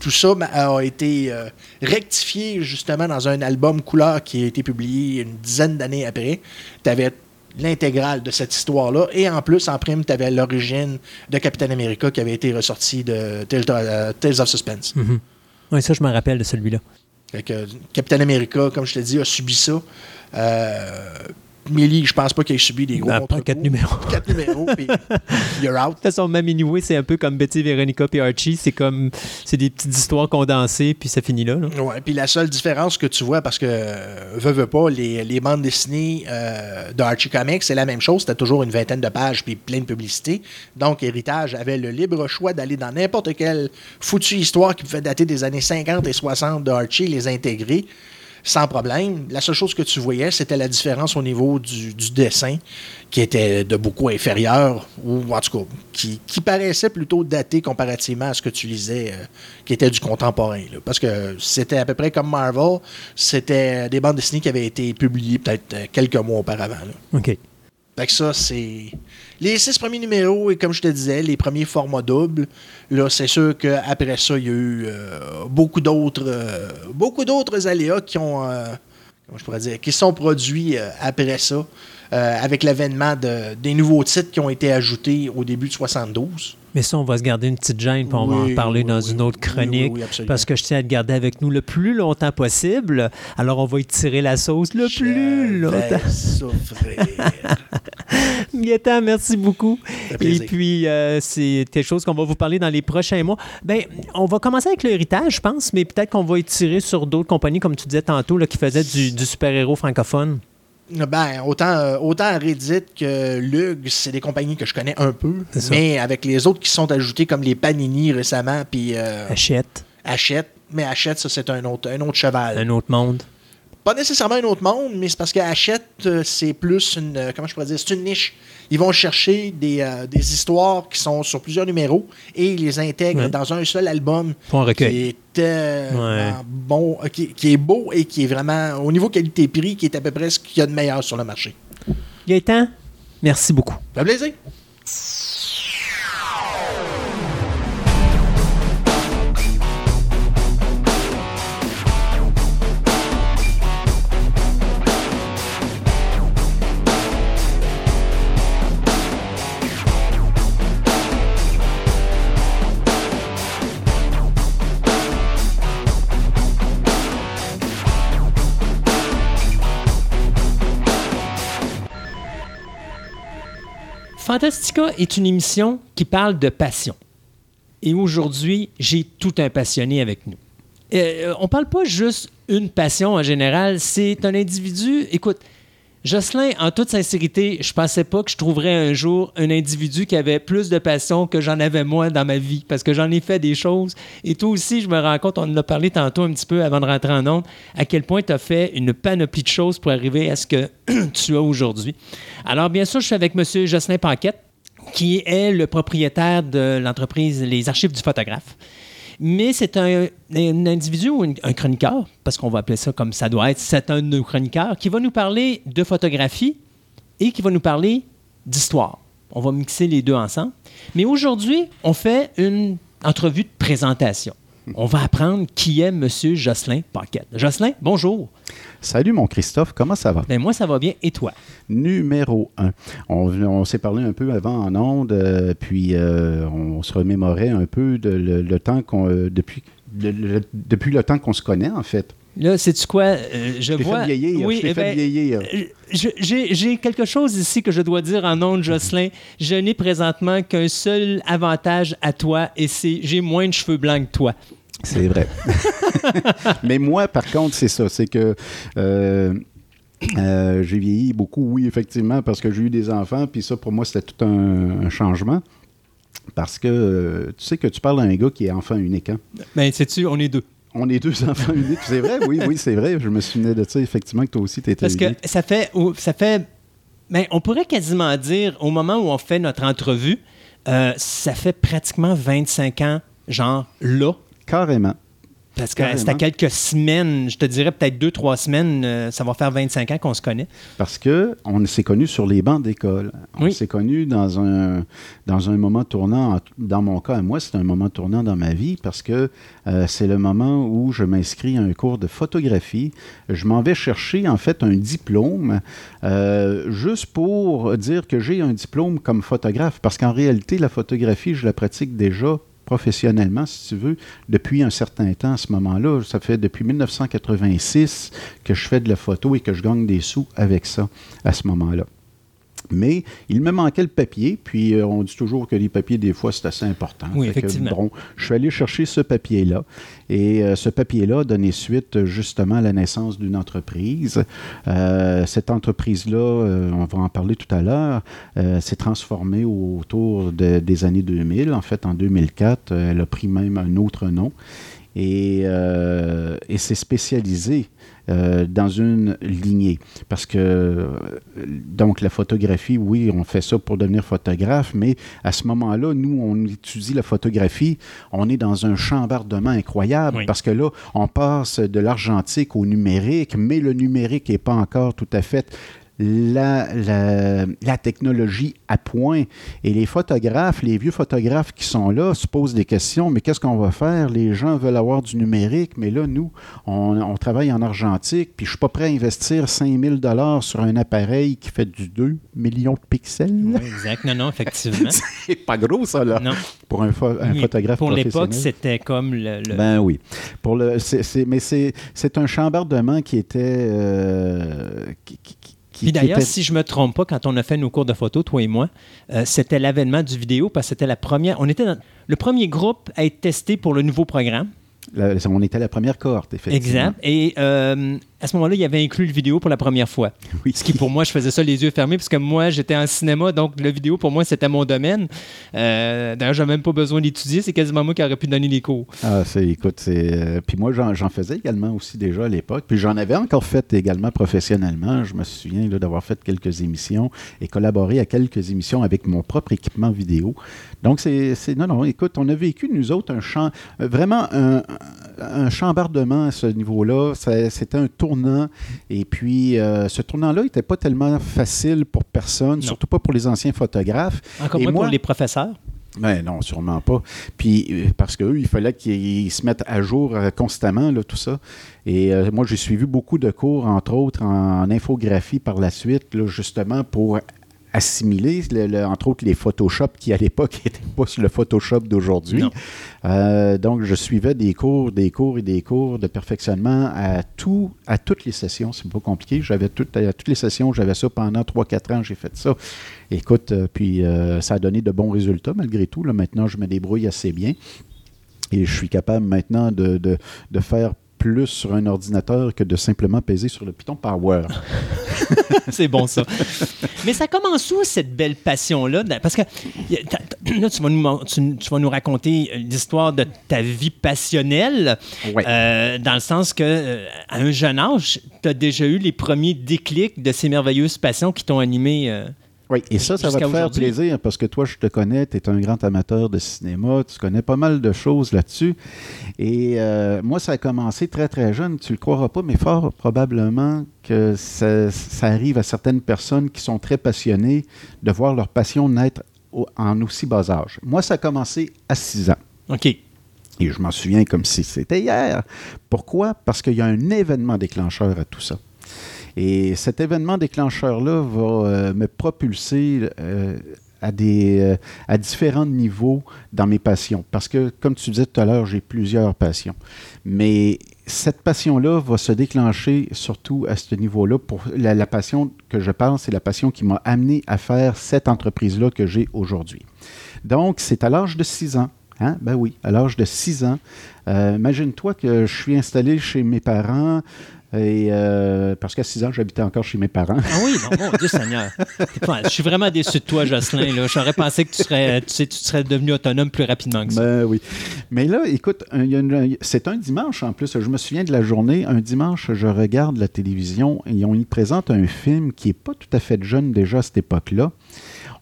tout ça a été euh, rectifié justement dans un album couleur qui a été publié une dizaine d'années après. Tu avais l'intégrale de cette histoire-là. Et en plus, en prime, tu avais l'origine de Captain America qui avait été ressorti de Tales euh, of Suspense. Mhm. Oui, ça, je me rappelle de celui-là. Captain America, comme je te dis, a subi ça. Euh, Millie, je pense pas qu'il ait subi des gros ben, Quatre numéros. Quatre numéros, puis you're out. De toute façon, même c'est un peu comme Betty, Veronica et Archie. C'est comme, c'est des petites histoires condensées, puis ça finit là. là. Ouais, puis la seule différence que tu vois, parce que, veux, veux pas, les, les bandes dessinées euh, de Archie Comics, c'est la même chose. C'était toujours une vingtaine de pages, puis plein de publicité. Donc, Héritage avait le libre choix d'aller dans n'importe quelle foutue histoire qui pouvait dater des années 50 et 60 de Archie, les intégrer sans problème. La seule chose que tu voyais, c'était la différence au niveau du, dessin, qui était de beaucoup inférieur, ou en tout cas, qui, paraissait plutôt daté comparativement à ce que tu lisais, euh, qui était du contemporain. Parce que c'était à peu près comme Marvel, c'était des bandes dessinées qui avaient été publiées peut-être euh, quelques mois auparavant. OK. Fait que ça, c'est. Les six premiers numéros, et comme je te disais, les premiers formats doubles, là, c'est sûr qu'après ça, il y a eu euh, beaucoup d'autres euh, beaucoup d'autres aléas qui ont. Euh, comment je pourrais dire, qui sont produits après ça, avec l'avènement de, des nouveaux titres qui ont été ajoutés au début de 72. Mais ça, on va se garder une petite gêne, pour on va en parler dans une autre chronique. parce que je tiens à te garder avec nous le plus longtemps possible. Alors, on va y tirer la sauce le plus longtemps. Gaëtan, merci beaucoup. Et puis, euh, c'est quelque chose qu'on va vous parler dans les prochains mois. Ben, on va commencer avec l'héritage, je pense, mais peut-être qu'on va étirer sur d'autres compagnies, comme tu disais tantôt, là, qui faisaient du super-héros francophone. Ben, autant, euh, autant Reddit que Lug, c'est des compagnies que je connais un peu. Mais avec les autres qui sont ajoutés, comme les Panini récemment, puis. Euh, Achète. Achète. Mais Achète, ça, c'est un autre, un autre cheval. Un autre monde. Pas nécessairement un autre monde, mais c'est parce qu'Hachette, c'est plus une. Comment je pourrais dire C'est une niche. Ils vont chercher des, des, histoires qui sont sur plusieurs numéros et ils les intègrent dans un seul album. Qui est bon, qui, qui, est beau et qui est vraiment, au niveau qualité-prix, qui est à peu près ce qu'il y a de meilleur sur le marché. Gaëtan, merci beaucoup. Ça plaisir. Fantastica est une émission qui parle de passion. Et aujourd'hui, j'ai tout un passionné avec nous. Euh, on parle pas juste une passion en général, c'est un individu. Écoute, Jocelyn, en toute sincérité, je pensais pas que je trouverais un jour un individu qui avait plus de passion que j'en avais moi dans ma vie, parce que j'en ai fait des choses. Et toi aussi, je me rends compte, on en a parlé tantôt un petit peu avant de rentrer en onde, à quel point tu as fait une panoplie de choses pour arriver à ce que tu as aujourd'hui. Alors, bien sûr, je suis avec M. Jocelyn Paquette, qui est le propriétaire de l'entreprise Les Archives du photographe mais c'est un, individu ou un chroniqueur, parce qu'on va appeler ça comme ça doit être, c'est un de nos chroniqueurs, qui va nous parler de photographie et qui va nous parler d'histoire. On va mixer les deux ensemble. Mais aujourd'hui, on fait une entrevue de présentation. On va apprendre qui est M. Jocelyn Paquette. Jocelyn, bonjour. Salut mon Christophe, comment ça va? Ben moi, ça va bien. Et toi? Numéro un. On, s'est parlé un peu avant en ondes, euh, puis euh, on se remémorait un peu de, le, temps qu'on. Euh, depuis, depuis le temps qu'on se connaît, en fait. Là, sais-tu quoi? je vois. Fait vieillir, oui, je fait vieillir. J'ai quelque chose ici que je dois dire en ondes, Jocelyn. Je n'ai présentement qu'un seul avantage à toi, et c'est j'ai moins de cheveux blancs que toi. C'est vrai. Mais moi, par contre, c'est ça. C'est que euh, euh, j'ai vieilli beaucoup, oui, effectivement, parce que j'ai eu des enfants. Puis ça, pour moi, c'était tout un, changement. Parce que euh, tu sais que tu parles à un gars qui est enfant unique. Hein? Ben, sais-tu, on est deux. On est deux enfants uniques. C'est vrai, oui, oui, c'est vrai. Je me souvenais de ça, effectivement, que toi aussi, tu étais Parce que ça fait. Ça fait mais ben, on pourrait quasiment dire, au moment où on fait notre entrevue, ça fait pratiquement 25 ans, genre là, Carrément. Parce que c'était quelques semaines, je te dirais peut-être deux, trois semaines, euh, ça va faire 25 ans qu'on se connaît. Parce que on s'est connus sur les bancs d'école. On s'est connus dans un, dans un moment tournant. Dans mon cas, à moi, c'est un moment tournant dans ma vie parce que euh, c'est le moment où je m'inscris à un cours de photographie. Je m'en vais chercher en fait un diplôme euh, juste pour dire que j'ai un diplôme comme photographe. Parce qu'en réalité, la photographie, je la pratique déjà professionnellement, si tu veux, depuis un certain temps à ce moment-là. Ça fait depuis 1986 que je fais de la photo et que je gagne des sous avec ça à ce moment-là. Mais il me manquait le papier, puis euh, on dit toujours que les papiers, des fois, c'est assez important. Oui, effectivement. bon, je suis allé chercher ce papier-là. Et euh, ce papier-là a donné suite justement à la naissance d'une entreprise. Euh, cette entreprise-là, on va en parler tout à l'heure, s'est transformée autour des années 2000. En fait, en 2004, elle a pris même un autre nom. Et, et s'est spécialisée euh, dans une lignée. Parce que, donc, la photographie, oui, on fait ça pour devenir photographe, mais à ce moment-là, nous, on étudie la photographie, on est dans un chambardement incroyable parce que là, on passe de l'argentique au numérique, mais le numérique n'est pas encore tout à fait la, la, technologie à point. Et les photographes, les vieux photographes qui sont là, se posent des questions, mais qu'est-ce qu'on va faire? Les gens veulent avoir du numérique, mais là, nous, on, travaille en argentique, puis je suis pas prêt à investir 5000 dollars sur un appareil qui fait du 2 millions de pixels. Oui, exact. Non, non, effectivement. c'est pas gros, ça, là. Non. Pour un, photographe Pour l'époque, c'était comme le, Ben oui. Pour le, mais c'est un chambardement qui était... Euh, puis d'ailleurs, si je me trompe pas, quand on a fait nos cours de photo, toi et moi, euh, c'était l'avènement du vidéo parce que c'était la première. On était dans, le premier groupe à être testé pour le nouveau programme. on était la première cohorte, effectivement. Exact. Et euh, à ce moment-là, il avait inclus le vidéo pour la première fois. Oui. Ce qui, pour moi, je faisais ça les yeux fermés, parce que moi, j'étais en cinéma, donc le vidéo, pour moi, c'était mon domaine. Euh, D'ailleurs, j'ai même pas besoin d'étudier, c'est quasiment moi qui aurais pu donner les cours. Ah, c'est, écoute, c'est. euh, puis moi, j'en, faisais également aussi déjà à l'époque. Puis j'en avais encore fait également professionnellement. Je me souviens d'avoir fait quelques émissions et collaboré à quelques émissions avec mon propre équipement vidéo. Donc, c'est. non, non, écoute, on a vécu, nous autres, un champ. euh, Vraiment un, un chambardement à ce niveau-là. C'était un tournant. Et puis, euh, ce tournant-là n'était pas tellement facile pour personne, Non. surtout pas pour les anciens photographes. Encore Et moins moi- pour les professeurs? Ben non, sûrement pas. Puis euh, parce qu'eux, il fallait qu'ils se mettent à jour euh, constamment, là, tout ça. Et euh, moi, j'ai suivi beaucoup de cours, entre autres en, infographie par la suite, là, justement pour assimiler, le- le- entre autres, les Photoshop qui, à l'époque, n'étaient pas sur le Photoshop d'aujourd'hui. Euh, donc, je suivais des cours, des cours et des cours de perfectionnement à, tout, à toutes les sessions. C'est pas compliqué. J'avais tout, à toutes les sessions, j'avais ça pendant 3-4 ans, j'ai fait ça. Écoute, euh, puis euh, ça a donné de bons résultats malgré tout. Là, maintenant, je me débrouille assez bien. Et je suis capable maintenant de, de- de faire plus sur un ordinateur que de simplement peser sur le Python Power. c'est bon, ça. Mais ça commence où, cette belle passion-là? Parce que là, tu vas, nous, tu, tu vas nous raconter euh, l'histoire de ta vie passionnelle, Ouais. euh, dans le sens que, euh, à un jeune âge, tu as déjà eu les premiers déclics de ces merveilleuses passions qui t'ont animé. euh, Oui, et ça, ça va te faire plaisir parce que toi, je te connais, tu es un grand amateur de cinéma, tu connais pas mal de choses là-dessus. Et euh, moi, ça a commencé très, très jeune, tu le croiras pas, mais fort probablement que ça, ça arrive à certaines personnes qui sont très passionnées de voir leur passion naître au- en aussi bas âge. Moi, ça a commencé à 6 ans. OK. Et je m'en souviens comme si c'était hier. Pourquoi? Parce qu'il y a un événement déclencheur à tout ça. Et cet événement déclencheur-là va euh, me propulser euh, à, des, euh, à différents niveaux dans mes passions. Parce que, comme tu disais tout à l'heure, j'ai plusieurs passions. Mais cette passion-là va se déclencher surtout à ce niveau-là. Pour la, passion que je parle, c'est la passion qui m'a amené à faire cette entreprise-là que j'ai aujourd'hui. Donc, c'est à l'âge de 6 ans. Hein? Ben oui, à l'âge de 6 ans. Imagine-toi que je suis installé chez mes parents. Et euh, parce qu'à 6 ans, j'habitais encore chez mes parents. Ah oui, mon Dieu Seigneur. Enfin, je suis vraiment déçu de toi, Jocelyn. J'aurais pensé que tu serais, tu sais, tu serais devenu autonome plus rapidement que ça. Ben oui. Mais là, écoute, c'est un dimanche en plus. Je me souviens de la journée. Un dimanche, je regarde la télévision et on y présente un film qui n'est pas tout à fait jeune déjà à cette époque-là.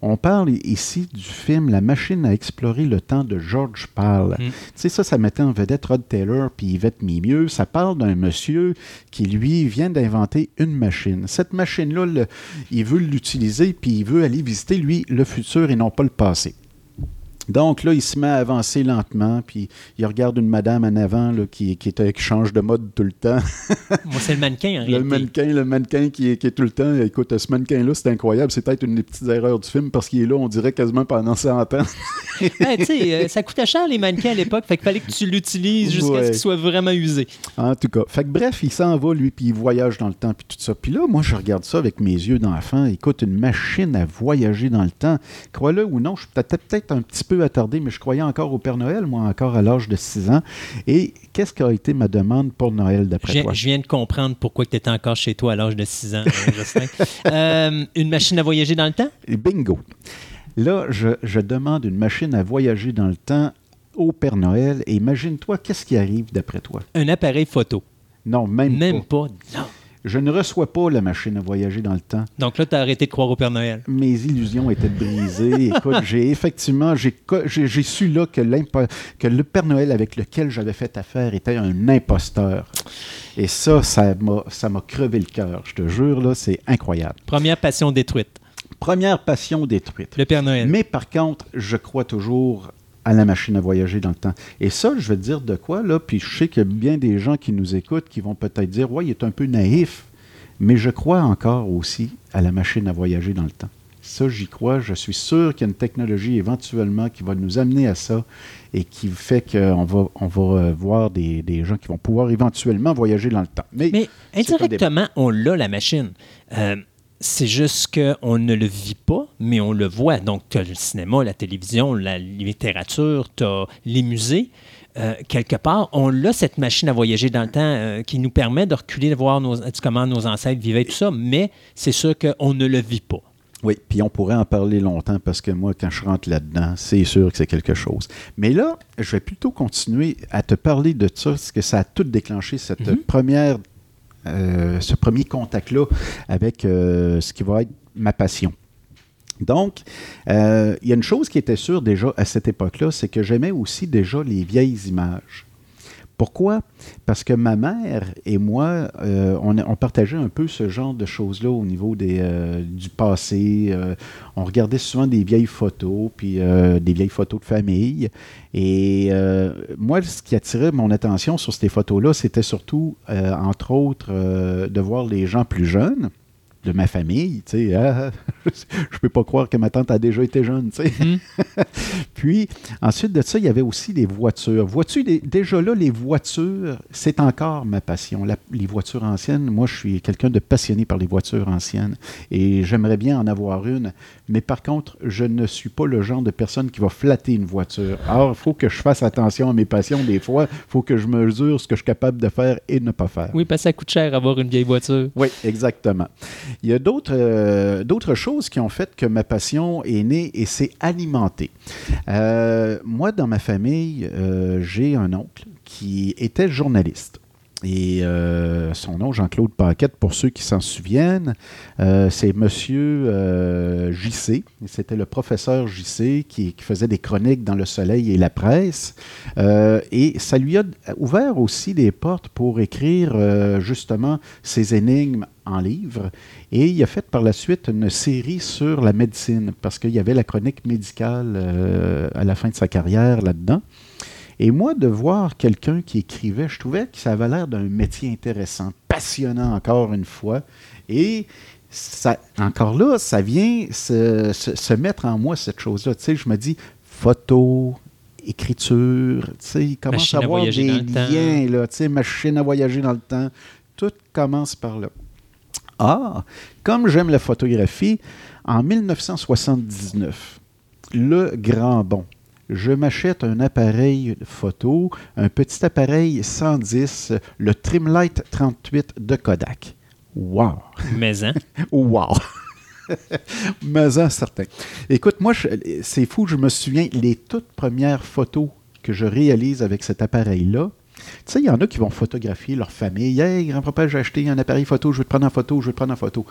On parle ici du film La machine à explorer le temps de George Pal. Mm. Tu sais, ça, ça mettait en vedette Rod Taylor puis Yvette Mimieux. Ça parle d'un monsieur qui, lui, vient d'inventer une machine. Cette machine-là, il veut l'utiliser puis il veut aller visiter, lui, le futur et non pas le passé. Donc là, il se met à avancer lentement, puis il regarde une madame en avant là, qui, qui, est- qui change de mode tout le temps. Moi, c'est le mannequin, en Le réalité. mannequin, le mannequin qui est, qui est tout le temps. Écoute, ce mannequin-là, c'est incroyable. C'est peut-être une des petites erreurs du film parce qu'il est là, on dirait quasiment pendant 100 ans. Hey, tu sais, euh, ça coûtait cher, les mannequins, à l'époque. Fait qu'il fallait que tu l'utilises jusqu'à Ouais. ce qu'il soit vraiment usé. En tout cas. Fait que bref, il s'en va, lui, puis il voyage dans le temps, puis tout ça. Puis là, moi, je regarde ça avec mes yeux d'enfant. Écoute, une machine à voyager dans le temps. Crois-le ou non, je suis peut-être peut-être un petit peu attardé, mais je croyais encore au Père Noël, moi, encore à l'âge de 6 ans. Et qu'est-ce qui a été ma demande pour Noël, d'après toi? je viens de comprendre pourquoi tu étais encore chez toi à l'âge de 6 ans, euh, Jocelyn. Euh, une machine à voyager dans le temps? Bingo. Là, je, je demande une machine à voyager dans le temps au Père Noël. Et imagine-toi, qu'est-ce qui arrive d'après toi? Un appareil photo. Non, même, Même pas. pas. Non. Je ne reçois pas la machine à voyager dans le temps. Donc là, tu as arrêté de croire au Père Noël. Mes illusions étaient brisées. Écoute, j'ai effectivement, j'ai su là que, le Père Noël avec lequel j'avais fait affaire était un imposteur. Et ça, ça m'a ça m'a crevé le cœur. Je te jure, là, c'est incroyable. Première passion détruite. Première passion détruite. Le Père Noël. Mais par contre, je crois toujours à la machine à voyager dans le temps. Et ça, je vais te dire de quoi, là, puis je sais qu'il y a bien des gens qui nous écoutent qui vont peut-être dire, ouais, il est un peu naïf, mais je crois encore aussi à la machine à voyager dans le temps. Ça, j'y crois. Je suis sûr qu'il y a une technologie éventuellement qui va nous amener à ça et qui fait qu'on va, on va euh, voir des, des gens qui vont pouvoir éventuellement voyager dans le temps. Mais, indirectement, on l'a, la machine. Euh, c'est juste qu'on ne le vit pas, mais on le voit. Donc, tu as le cinéma, la télévision, la littérature, tu as les musées. euh, quelque part, on a cette machine à voyager dans le temps euh, qui nous permet de reculer, de voir nos, comment nos ancêtres vivaient, tout ça, mais c'est sûr qu'on ne le vit pas. Oui, puis on pourrait en parler longtemps parce que moi, quand je rentre là-dedans, c'est sûr que c'est quelque chose. Mais là, je vais plutôt continuer à te parler de ça, parce que ça a tout déclenché, cette mhm. première, ce premier contact-là avec ce qui va être ma passion. Donc, euh, il y a une chose qui était sûre déjà à cette époque-là, c'est que j'aimais aussi déjà les vieilles images. Pourquoi? Parce que ma mère et moi, euh, on, partageait un peu ce genre de choses-là au niveau des, euh, du passé. on regardait souvent des vieilles photos, puis des vieilles photos de famille. Et moi, ce qui attirait mon attention sur ces photos-là, c'était surtout, entre autres, de voir les gens plus jeunes de ma famille, tu sais, ah, je peux pas croire que ma tante a déjà été jeune, tu sais. Mhm. Puis, ensuite de ça, il y avait aussi les voitures. Vois-tu, déjà là, les voitures, c'est encore ma passion. les voitures anciennes, moi, je suis quelqu'un de passionné par les voitures anciennes et j'aimerais bien en avoir une, mais par contre, je ne suis pas le genre de personne qui va flatter une voiture. Alors, il faut que je fasse attention à mes passions des fois. Il faut que je mesure ce que je suis capable de faire et de ne pas faire. Oui, parce que ça coûte cher avoir une vieille voiture. Oui, exactement. Il y a euh, d'autres choses qui ont fait que ma passion est née et s'est alimentée. Euh, moi, dans ma famille, euh, j'ai un oncle qui était journaliste. Et son nom, Jean-Claude Paquette, pour ceux qui s'en souviennent, c'est Monsieur JC. C'était le professeur JC qui, qui, faisait des chroniques dans Le Soleil et la presse. et ça lui a ouvert aussi des portes pour écrire justement ses énigmes en livre. Et il a fait par la suite une série sur la médecine, parce qu'il y avait la chronique médicale euh, à la fin de sa carrière là-dedans. Et moi, de voir quelqu'un qui écrivait, je trouvais que ça avait l'air d'un métier intéressant, passionnant encore une fois. Et ça, encore là, ça vient se, mettre en moi, cette chose-là. Tu sais, je me dis, photo, écriture, tu sais, il commence à avoir des liens, là, tu sais, machine à voyager dans le temps. Tout commence par là. Ah, comme j'aime la photographie, en 1979, le grand bon, je m'achète un appareil photo, un petit appareil 110, le Trimlight 38 de Kodak. Wow! Mais hein? wow! Mais hein, certain. Écoute, moi, c'est fou, je me souviens, les toutes premières photos que je réalise avec cet appareil-là, tu sais, il y en a qui vont photographier leur famille. Hey, grand-papa, j'ai acheté un appareil photo, je vais te prendre en photo, je vais te prendre en photo.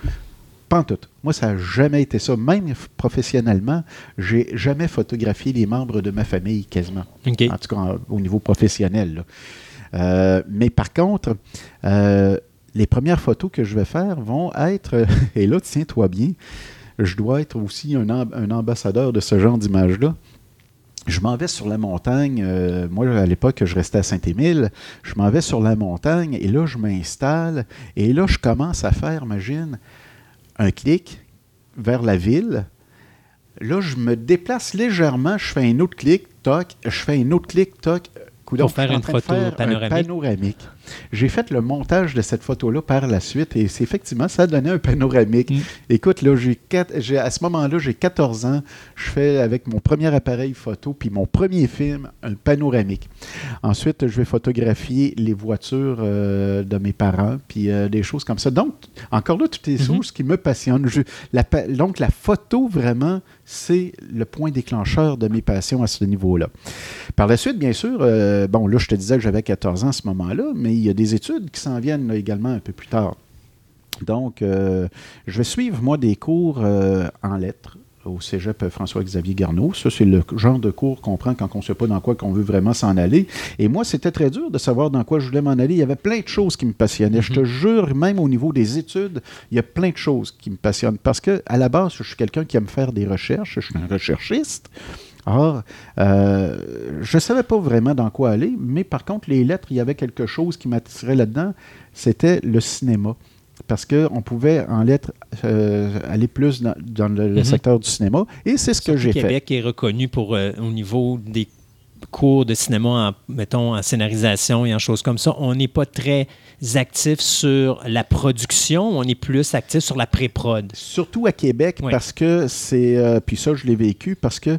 Pas en tout. Moi, ça n'a jamais été ça. Même professionnellement, j'ai jamais photographié les membres de ma famille quasiment. En tout cas, au niveau professionnel. Euh, mais par contre, euh, les premières photos que je vais faire vont être, et là, tiens-toi bien, je dois être aussi un, un ambassadeur de ce genre d'image-là je m'en vais sur la montagne. Euh, moi, à l'époque, je restais à Saint-Émile. Je m'en vais sur la montagne et là, je m'installe. Et là, je commence à faire, imagine, un clic vers la ville. Là, je me déplace légèrement. Je fais un autre clic, toc. Je fais un autre clic, toc. Pour faire une photo panoramique. J'ai fait le montage de cette photo-là par la suite et c'est effectivement, ça a donné un panoramique. Mm. Écoute, là, j'ai, à ce moment-là, j'ai 14 ans. Je fais avec mon premier appareil photo puis mon premier film, un panoramique. Ensuite, je vais photographier les voitures euh, de mes parents puis euh, des choses comme ça. Donc, encore là, toutes les mm-hmm. choses qui me passionnent. donc, la photo, vraiment, c'est le point déclencheur de mes passions à ce niveau-là. Par la suite, bien sûr, euh, bon, là, je te disais que j'avais 14 ans à ce moment-là, mais il y a des études qui s'en viennent également un peu plus tard. Donc, euh, je vais suivre, moi, des cours euh, en lettres au cégep François-Xavier Garneau. Ça, c'est le genre de cours qu'on prend quand on ne sait pas dans quoi qu'on veut vraiment s'en aller. Et moi, c'était très dur de savoir dans quoi je voulais m'en aller. Il y avait plein de choses qui me passionnaient. Je te mhm. jure, même au niveau des études, il y a plein de choses qui me passionnent. Parce que, à la base, je suis quelqu'un qui aime faire des recherches. Je suis un recherchiste. Or, euh, je ne savais pas vraiment dans quoi aller, mais par contre, les lettres, il y avait quelque chose qui m'attirait là-dedans, c'était le cinéma. Parce qu'on pouvait en lettres euh, aller plus dans, le, mhm. secteur du cinéma, et c'est ce que j'ai fait. Québec est reconnu pour, euh, au niveau des cours de cinéma, en, mettons, en scénarisation et en choses comme ça, on n'est pas très actif sur la production, on est plus actif sur la pré-prod. Surtout à Québec, parce que c'est. Euh, puis ça, je l'ai vécu, parce que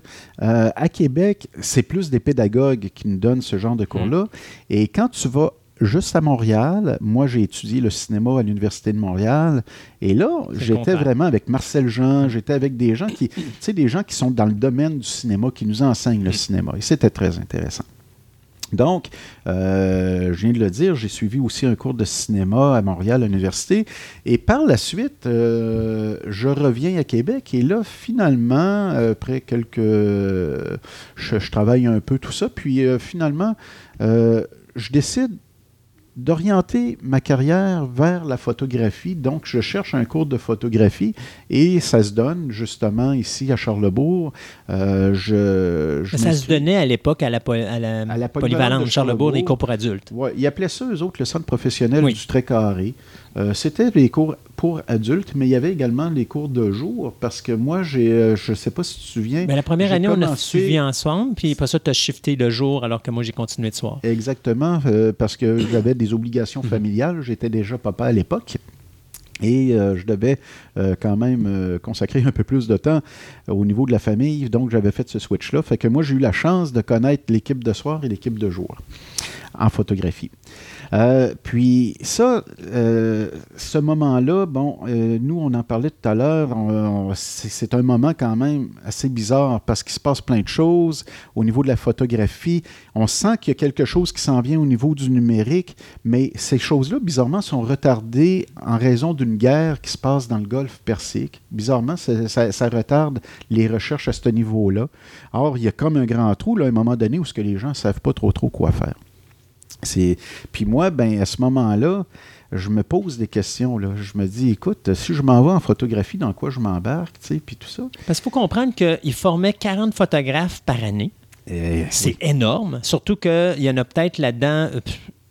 euh, à Québec, c'est plus des pédagogues qui nous donnent ce genre de cours-là. Mmh. Et quand tu vas juste à Montréal. Moi, j'ai étudié le cinéma à l'Université de Montréal. Et là, j'étais vraiment avec Marcel Jean, j'étais avec des gens qui, tu sais, des gens qui sont dans le domaine du cinéma, qui nous enseignent le cinéma. Et c'était très intéressant. Donc, euh, je viens de le dire, j'ai suivi aussi un cours de cinéma à Montréal, à l'université. Et par la suite, euh, je reviens à Québec. Et là, finalement, après quelques... Je, je travaille un peu tout ça. Puis euh, finalement, je décide d'orienter ma carrière vers la photographie. Donc, je cherche un cours de photographie et ça se donne justement ici à Charlebourg. Euh, je, ça se donnait à l'époque à la, à la, polyvalente de Charlebourg, les cours pour adultes. Oui, ils appelaient ça, eux autres, le centre professionnel du trait carré. Euh, c'était les cours pour adultes, mais il y avait également les cours de jour, parce que moi, j'ai, euh, je ne sais pas si tu te souviens. Mais ben, la première année, on a suivi ensemble, puis après ça, tu as shifté de jour, alors que moi, j'ai continué de soir. Exactement, euh, parce que j'avais des obligations mhm. familiales. J'étais déjà papa à l'époque. Et je devais quand même consacrer un peu plus de temps au niveau de la famille. Donc, j'avais fait ce switch-là. Fait que moi, j'ai eu la chance de connaître l'équipe de soir et l'équipe de jour en photographie. Euh, puis ça, euh, ce moment-là, bon, euh, nous, on en parlait tout à l'heure, c'est un moment quand même assez bizarre parce qu'il se passe plein de choses au niveau de la photographie. On sent qu'il y a quelque chose qui s'en vient au niveau du numérique, mais ces choses-là, bizarrement, sont retardées en raison d'une guerre qui se passe dans le golfe Persique. Bizarrement, ça, retarde les recherches à ce niveau-là. Or, il y a comme un grand trou, là, à un moment donné, où ce que les gens ne savent pas trop trop quoi faire. Puis moi, ben, à ce moment-là, je me pose des questions. Là. Je me dis, écoute, si je m'en vais en photographie, dans quoi je m'embarque, puis tout ça? Parce qu'il faut comprendre qu'il formait 40 photographes par année. Eh, c'est énorme. Surtout qu'il y en a peut-être là-dedans euh,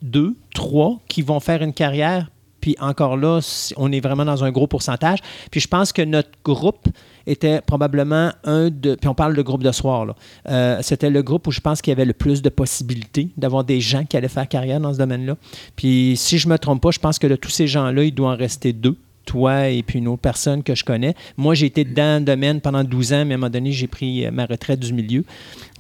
deux, trois qui vont faire une carrière. Puis encore là, on est vraiment dans un gros pourcentage. Puis je pense que notre groupe était probablement un de. Puis on parle de groupe de soir, là. Euh, c'était le groupe où je pense qu'il y avait le plus de possibilités d'avoir des gens qui allaient faire carrière dans ce domaine-là. Puis si je ne me trompe pas, je pense que de tous ces gens-là, il doit en rester deux toi et puis une autre personne que je connais. Moi, j'ai été dans le domaine pendant 12 ans, mais à un moment donné, j'ai pris euh, ma retraite du milieu.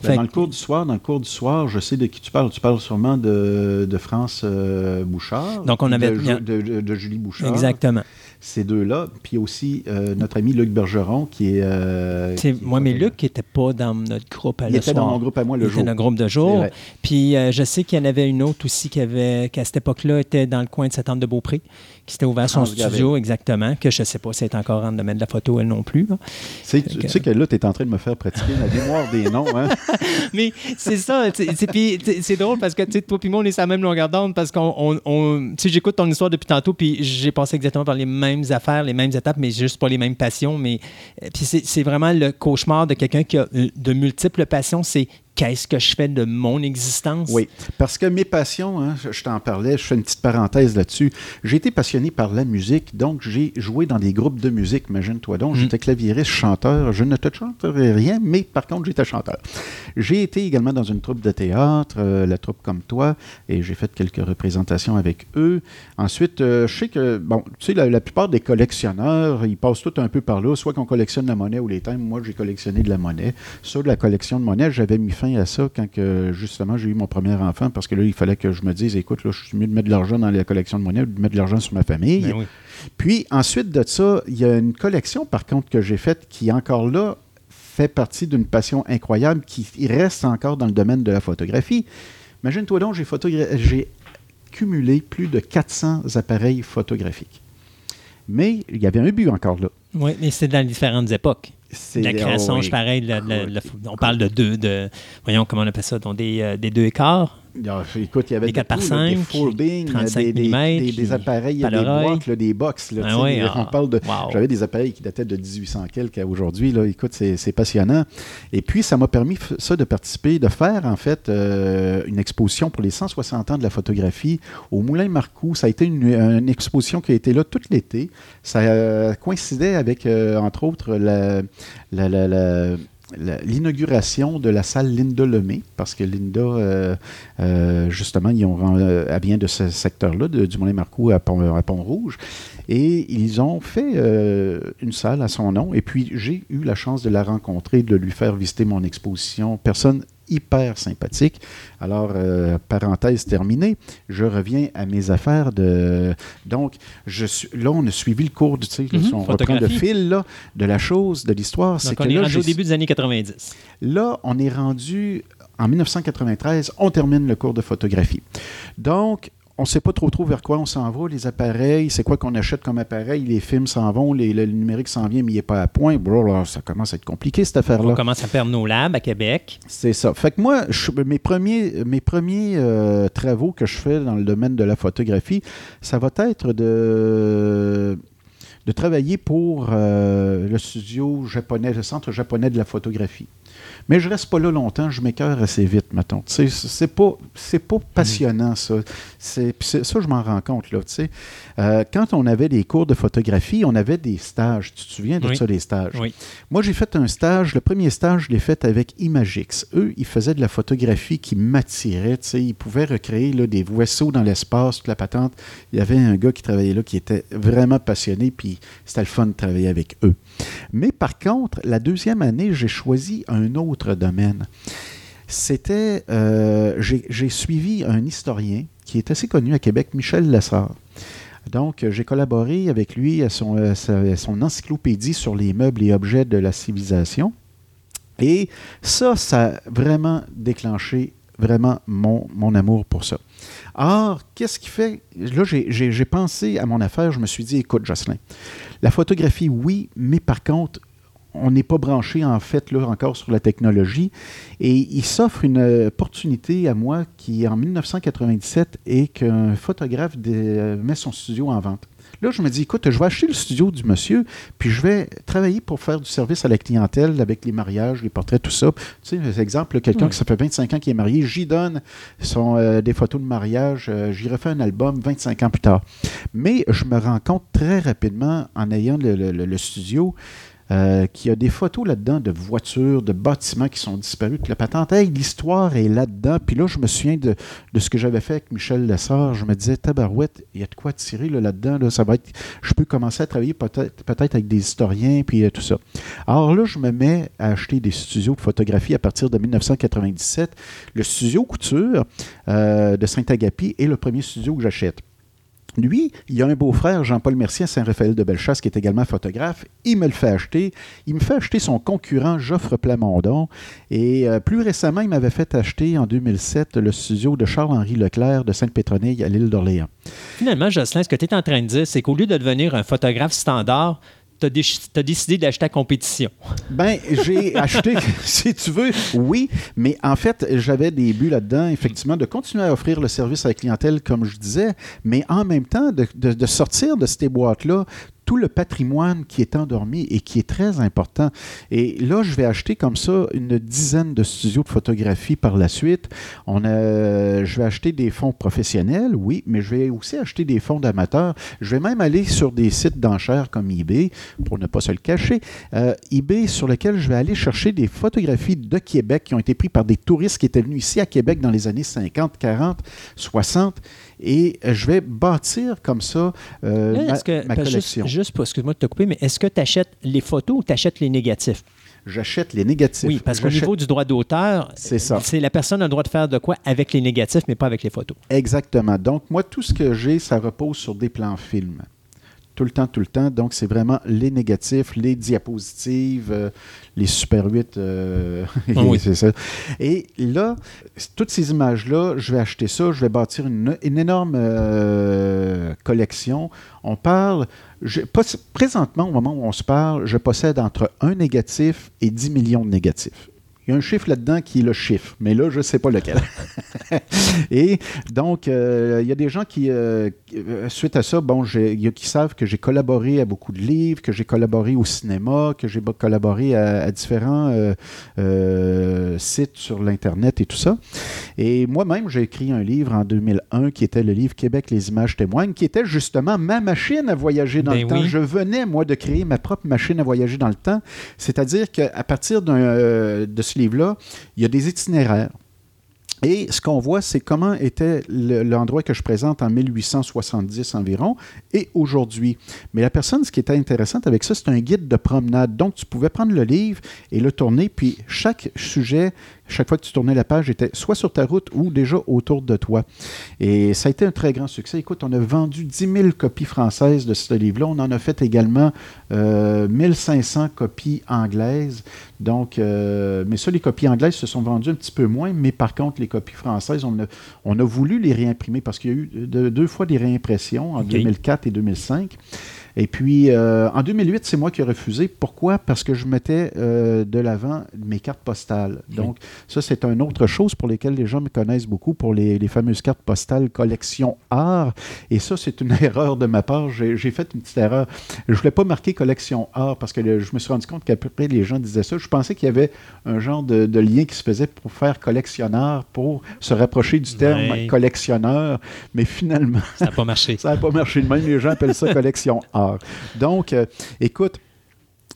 Ben, dans le cours du soir, dans le cours du soir, je sais de qui tu parles. Tu parles sûrement de, de France euh, Bouchard. Donc, on avait... De, de, Julie Bouchard. Exactement ces deux-là. Puis aussi euh, notre ami Luc Bergeron, qui est. Euh, moi, mais Luc n'était pas dans notre groupe à Il était dans mon groupe à moi le il jour. Était dans groupe de jour. Puis euh, je sais qu'il y en avait une autre aussi qui avait, qui à cette époque-là était dans le coin de cette de Beaupré qui s'était ouvert son studio, exactement, que je ne sais pas si c'est encore en domaine de la photo, elle non plus. Tu sais que là, tu es en train de me faire pratiquer la mémoire des noms. Hein? Mais c'est ça. C'est drôle parce que toi et moi, on est sur la même longueur d'onde parce qu'on. J'écoute ton histoire depuis tantôt, puis j'ai passé exactement par les mêmes affaires, les mêmes étapes, mais juste pas les mêmes passions. Mais puis c'est vraiment le cauchemar de quelqu'un qui a euh, de multiples passions. C'est qu'est-ce que je fais de mon existence? Oui, parce que mes passions, hein, je, t'en parlais, je fais une petite parenthèse là-dessus. J'ai été passionné par la musique, donc j'ai joué dans des groupes de musique, imagine-toi donc. Mm. J'étais claviériste, chanteur. Je ne te chanterai rien, mais par contre, j'étais chanteur. J'ai été également dans une troupe de théâtre, euh, la troupe comme toi, et j'ai fait quelques représentations avec eux. Ensuite, euh, je sais que, bon, tu sais, la, plupart des collectionneurs, ils passent tout un peu par là, soit qu'on collectionne la monnaie ou les thèmes. Moi, j'ai collectionné de la monnaie. Sur la collection de monnaie, j'avais mis fin à ça quand que, justement j'ai eu mon premier enfant parce que là, il fallait que je me dise écoute, là, je suis mieux de mettre de l'argent dans la collection de monnaie ou de mettre de l'argent sur ma famille. Ben Puis ensuite de ça, il y a une collection par contre que j'ai faite qui encore là fait partie d'une passion incroyable qui reste encore dans le domaine de la photographie. Imagine-toi donc, j'ai, j'ai cumulé plus de 400 appareils photographiques. Mais il y avait un but encore là. Oui, mais c'est dans différentes époques. La création, je pareil, on parle de deux, de, voyons comment on appelle ça, donc des, euh, des deux écarts. Ah, écoute, il y avait des, 4 par 5, des full des, des, des, appareils, des boîtes, des box. Là, ah on ah, parle de, J'avais des appareils qui dataient de 1800 quelques à aujourd'hui. Écoute, c'est passionnant. Et puis, ça m'a permis ça de participer, de faire en fait euh, une exposition pour les 160 ans de la photographie au Moulin Marcoux. Ça a été une, exposition qui a été là tout l'été. Ça euh, coïncidait avec, euh, entre autres, la l'inauguration de la salle Linda Lemay, parce que Linda, euh, euh, justement, ils ont, elle vient de ce secteur-là, du Moulin-Marcoux à, Pont, rouge et ils ont fait une salle à son nom, et puis j'ai eu la chance de la rencontrer, de lui faire visiter mon exposition. Personne hyper sympathique. Alors, euh, parenthèse terminée, je reviens à mes affaires de... Donc, je suis... là, on a suivi le cours, sais, mm on reprend le fil là, de la chose, de l'histoire. C'est on est rendu au début des années 90. Là, on est rendu... En 1993, on termine le cours de photographie. Donc, on ne sait pas trop trop vers quoi on s'en va, les appareils, c'est quoi qu'on achète comme appareil, les films s'en vont, le numérique s'en vient, mais il n'est pas à point. ça commence à être compliqué, cette affaire-là. On commence à perdre nos labs à Québec. C'est ça. Fait que moi, mes premiers, mes premiers euh, travaux que je fais dans le domaine de la photographie, ça va être de de travailler pour euh, le studio japonais, le centre japonais de la photographie. Mais je reste pas là longtemps, je m'écœure assez vite, mettons. C'est pas, pas passionnant, ça. C'est, ça, je m'en rends compte, là. Euh, quand on avait des cours de photographie, on avait des stages. Tu te souviens de ça, des stages? Oui. Moi, j'ai fait un stage. Le premier stage, je l'ai fait avec Imagix. Eux, ils faisaient de la photographie qui m'attirait. Ils pouvaient recréer là, des vaisseaux dans l'espace, toute la patente. Il y avait un gars qui travaillait là qui était vraiment passionné, puis c'était le fun de travailler avec eux. Mais par contre, la deuxième année, j'ai choisi un autre domaine. C'était, euh, j'ai suivi un historien qui est assez connu à Québec, Michel Lessard. Donc, j'ai collaboré avec lui à son, à son, encyclopédie sur les meubles et objets de la civilisation. Et ça, ça a vraiment déclenché vraiment mon, mon amour pour ça. Or, qu'est-ce qui fait... Là, j'ai pensé à mon affaire, je me suis dit, écoute, Jocelyn, la photographie, oui, mais par contre, on n'est pas branché en fait là encore sur la technologie. Et il s'offre une opportunité à moi qui, en 1997, est qu'un photographe met son studio en vente. Là, je me dis, écoute, je vais acheter le studio du monsieur, puis je vais travailler pour faire du service à la clientèle avec les mariages, les portraits, tout ça. Tu sais, exemple, quelqu'un qui ça fait 25 ans qui est marié, j'y donne son, euh, des photos de mariage, euh, j'y refais un album 25 ans plus tard. Mais je me rends compte très rapidement, en ayant le studio, euh, qui a des photos là-dedans de voitures, de bâtiments qui sont disparus, la patente, l'histoire est là-dedans. Puis là, je me souviens de, ce que j'avais fait avec Michel Lessard. Je me disais, tabarouette, il y a de quoi tirer là-dedans. Là, ça va être, je peux commencer à travailler peut-être peut avec des historiens, puis euh, tout ça. Alors là, je me mets à acheter des studios de photographie à partir de 1997. Le studio Couture euh, de Saint-Agapi est le premier studio que j'achète. Lui, il a un beau-frère, Jean-Paul Mercier, Saint-Raphaël de Bellechasse, qui est également photographe. Il me le fait acheter. Il me fait acheter son concurrent, Geoffre Plamondon. Et euh, plus récemment, il m'avait fait acheter en 2007 le studio de Charles-Henri Leclerc de Sainte-Pétronille à l'île d'Orléans. Finalement, Jocelyn, ce que tu es en train de dire, c'est qu'au lieu de devenir un photographe standard, tu as, décidé d'acheter à compétition. Ben, j'ai acheté, si tu veux, oui, mais en fait, j'avais des buts là-dedans, effectivement, de continuer à offrir le service à la clientèle, comme je disais, mais en même temps, de, de sortir de ces boîtes-là tout le patrimoine qui est endormi et qui est très important. Et là, je vais acheter comme ça une dizaine de studios de photographie par la suite. On a, je vais acheter des fonds professionnels, oui, mais je vais aussi acheter des fonds d'amateurs. Je vais même aller sur des sites d'enchères comme eBay, pour ne pas se le cacher. Euh, eBay sur lequel je vais aller chercher des photographies de Québec qui ont été prises par des touristes qui étaient venus ici à Québec dans les années 50, 40, 60 et je vais bâtir comme ça euh, ma, collection. Juste, pour, excuse-moi de te couper, mais est-ce que tu achètes les photos ou tu achètes les négatifs? J'achète les négatifs. Oui, parce qu'au niveau du droit d'auteur, c'est ça. C'est la personne a le droit de faire de quoi avec les négatifs, mais pas avec les photos. Exactement. Donc, moi, tout ce que j'ai, ça repose sur des plans films tout le temps, tout le temps. Donc, c'est vraiment les négatifs, les diapositives, euh, les Super 8. Euh, ah oui. c'est ça. Et là, toutes ces images-là, je vais acheter ça, je vais bâtir une, énorme euh, collection. On parle, présentement, au moment où on se parle, je possède entre un négatif et 10 millions de négatifs Il y a un chiffre là-dedans qui est le chiffre, mais là, je ne sais pas lequel. et donc, euh, il y a des gens qui, euh, euh, suite à ça, bon, y a qui savent que j'ai collaboré à beaucoup de livres, que j'ai collaboré au cinéma, que j'ai collaboré à, différents sites sur l'Internet et tout ça. Et moi-même, j'ai écrit un livre en 2001 qui était le livre Québec, les images témoignent, qui était justement ma machine à voyager dans ben le temps. Je venais, moi, de créer ma propre machine à voyager dans le temps. C'est-à-dire qu'à partir de ce livre-là, il y a des itinéraires. Et ce qu'on voit, c'est comment était l'endroit que je présente en 1870 environ et aujourd'hui. Mais la personne, ce qui était intéressant avec ça, c'est un guide de promenade. Donc, tu pouvais prendre le livre et le tourner, puis chaque sujet chaque fois que tu tournais la page, était soit sur ta route ou déjà autour de toi. Et ça a été un très grand succès. Écoute, on a vendu 10 000 copies françaises de ce livre-là. On en a fait également 1500 euh, copies anglaises. Donc, euh, mais ça, les copies anglaises se sont vendues un petit peu moins, mais par contre, les copies françaises, on a, on a voulu les réimprimer parce qu'il y a eu deux fois des réimpressions en 2004 et 2005. Et puis, euh, en 2008, c'est moi qui ai refusé. Pourquoi? Parce que je mettais euh, de l'avant mes cartes postales. Donc, ça, c'est une autre chose pour lesquelles les gens me connaissent beaucoup, pour les, fameuses cartes postales collection art. Et ça, c'est une erreur de ma part. J'ai fait une petite erreur. Je ne voulais pas marquer collection art parce que je me suis rendu compte qu'à peu près les gens disaient ça. Je pensais qu'il y avait un genre de, lien qui se faisait pour faire collectionneur, pour se rapprocher du terme collectionneur. Mais finalement... Ça n'a pas marché. ça n'a pas marché. Même les gens appellent ça collection art. Donc, euh, écoute,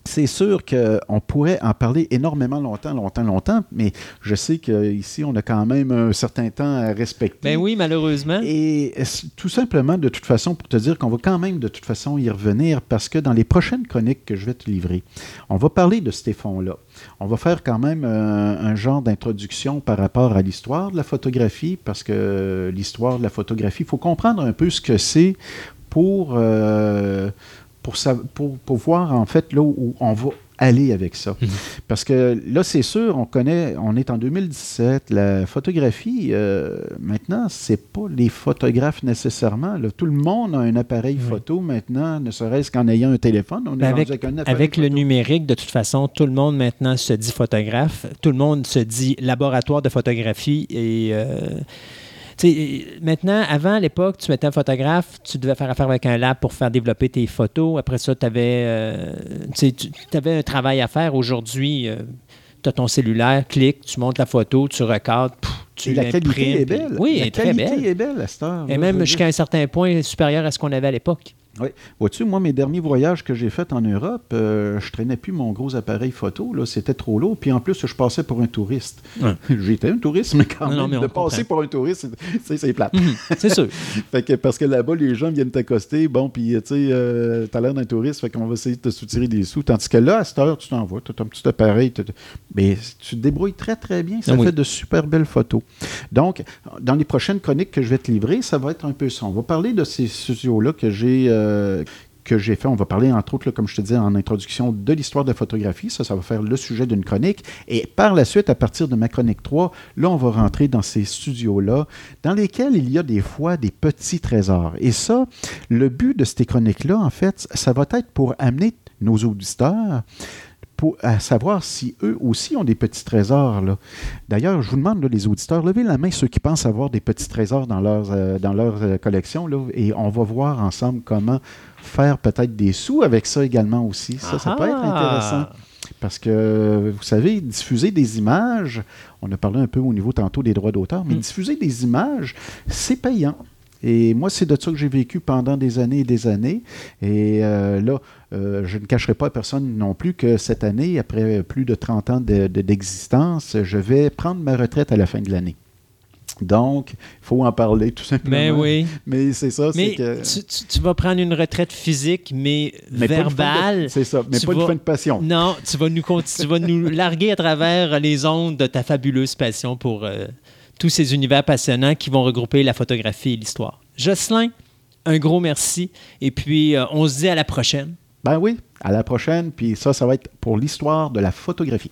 c'est sûr qu'on pourrait en parler énormément longtemps, longtemps, longtemps, mais je sais qu'ici, on a quand même un certain temps à respecter. Ben oui, malheureusement. Et tout simplement, de toute façon, pour te dire qu'on va quand même, de toute façon, y revenir, parce que dans les prochaines chroniques que je vais te livrer, on va parler de ces fonds-là. On va faire quand même un, genre d'introduction par rapport à l'histoire de la photographie, parce que l'histoire de la photographie, il faut comprendre un peu ce que c'est pour, euh, pour, pour, pour, voir en fait là où on va aller avec ça. Mhm. Parce que là, c'est sûr, on connaît, on est en 2017, la photographie, euh, maintenant, c'est pas les photographes nécessairement. Tout le monde a un appareil photo maintenant, ne serait-ce qu'en ayant un téléphone. On est avec, avec le numérique, de toute façon, tout le monde maintenant se dit photographe, tout le monde se dit laboratoire de photographie et... Euh, maintenant, avant, à l'époque, tu mettais un photographe, tu devais faire affaire avec un lab pour faire développer tes photos. Après ça, tu avais, euh, avais, un travail à faire. Aujourd'hui, euh, tu as ton cellulaire, clique, tu montes la photo, tu recadres, tu la qualité est belle. Oui, la est très belle. est belle à cette heure. Et même jusqu'à un certain point supérieur à ce qu'on avait à l'époque. Oui. Vois-tu, moi, mes derniers voyages que j'ai faits en Europe, euh, je traînais plus mon gros appareil photo. Là, c'était trop lourd. Puis en plus, je passais pour un touriste. J'étais un touriste, mais quand même, de passer pour un touriste, c'est plate. Mhm, c'est sûr. fait que, parce que là-bas, les gens viennent t'accoster. Bon, puis tu sais, euh, t'as l'air d'un touriste, fait qu'on va essayer de te soutirer des sous. Tandis que là, à cette heure, tu t'envoies, tu as un petit appareil. Mais tu te débrouilles très, très bien. Ça fait de super belles photos. Donc, dans les prochaines chroniques que je vais te livrer, ça va être un peu ça. On va parler de ces studios-là que j'ai. Euh, que j'ai fait. On va parler, entre autres, comme je te disais en introduction, de l'histoire de la photographie. Ça, ça va faire le sujet d'une chronique. Et par la suite, à partir de ma chronique 3, là, on va rentrer dans ces studios-là, dans lesquels il y a des fois des petits trésors. Et ça, le but de ces chroniques-là, en fait, ça va être pour amener nos auditeurs pour, à savoir si eux aussi ont des petits trésors. D'ailleurs, je vous demande, les auditeurs, levez la main ceux qui pensent avoir des petits trésors dans leur, euh, dans leur euh, collection, là, et on va voir ensemble comment faire peut-être des sous avec ça également aussi. Ça, ça peut être intéressant. Parce que, vous savez, diffuser des images, on a parlé un peu au niveau tantôt des droits d'auteur, mais mm. diffuser des images, c'est payant. Et moi, c'est de ça que j'ai vécu pendant des années et des années. Et euh, là, euh, je ne cacherai pas à personne non plus que cette année, après plus de 30 ans d'existence, je vais prendre ma retraite à la fin de l'année. Donc, il faut en parler tout simplement. Mais oui. Mais c'est ça, que... Tu, tu, vas prendre une retraite physique, mais, verbale. C'est ça, mais pas une fin de passion. Non, tu vas nous, tu vas nous larguer à travers les ondes de ta fabuleuse passion pour euh, tous ces univers passionnants qui vont regrouper la photographie et l'histoire. Jocelyn, un gros merci. Et puis, euh, on se dit à la prochaine. Ben oui, à la prochaine. Puis ça, ça va être pour l'histoire de la photographie.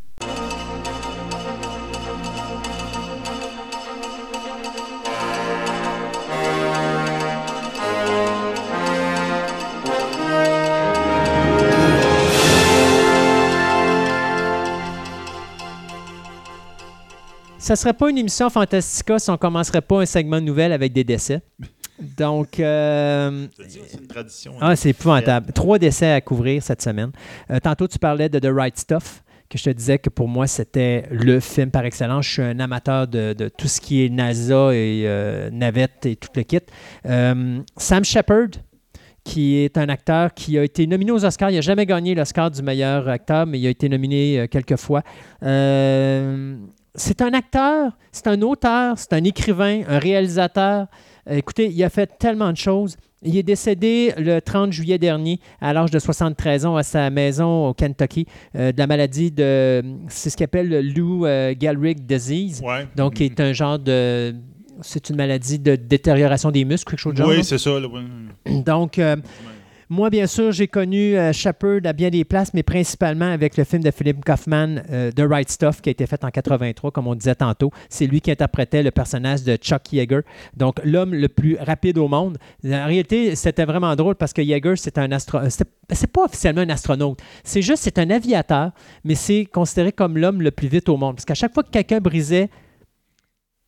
Ça serait pas une émission Fantastica si on commencerait pas un segment de nouvelles avec des décès? Donc, euh, C'est une tradition. ah, c'est épouvantable. Trois décès à couvrir cette semaine. Euh, tantôt, tu parlais de The Right Stuff, que je te disais que pour moi, c'était le film par excellence. Je suis un amateur de, de tout ce qui est NASA et euh, navette et tout le kit. Euh, Sam Shepard, qui est un acteur qui a été nominé aux Oscars. Il n'a jamais gagné l'Oscar du meilleur acteur, mais il a été nominé euh, quelques fois. Euh, c'est un acteur, c'est un auteur, c'est un écrivain, un réalisateur. Euh, écoutez, il a fait tellement de choses. Il est décédé le 30 juillet dernier, à l'âge de 73 ans, à sa maison au Kentucky, euh, de la maladie de. C'est ce qu'on appelle le Lou euh, Gehrig disease. Ouais. Donc, qui est un genre de. C'est une maladie de détérioration des muscles, quelque chose de genre. Oui, c'est ça. Donc, euh, moi, bien sûr, j'ai connu euh, à bien des places, mais principalement avec le film de Philip Kaufman, euh, The Right Stuff, qui a été fait en 83, comme on disait tantôt. C'est lui qui interprétait le personnage de Chuck Yeager, donc l'homme le plus rapide au monde. En réalité, c'était vraiment drôle parce que Yeager, c'est un astro... C'est c'est pas officiellement un astronaute. C'est juste, c'est un aviateur, mais c'est considéré comme l'homme le plus vite au monde. Parce qu'à chaque fois que quelqu'un brisait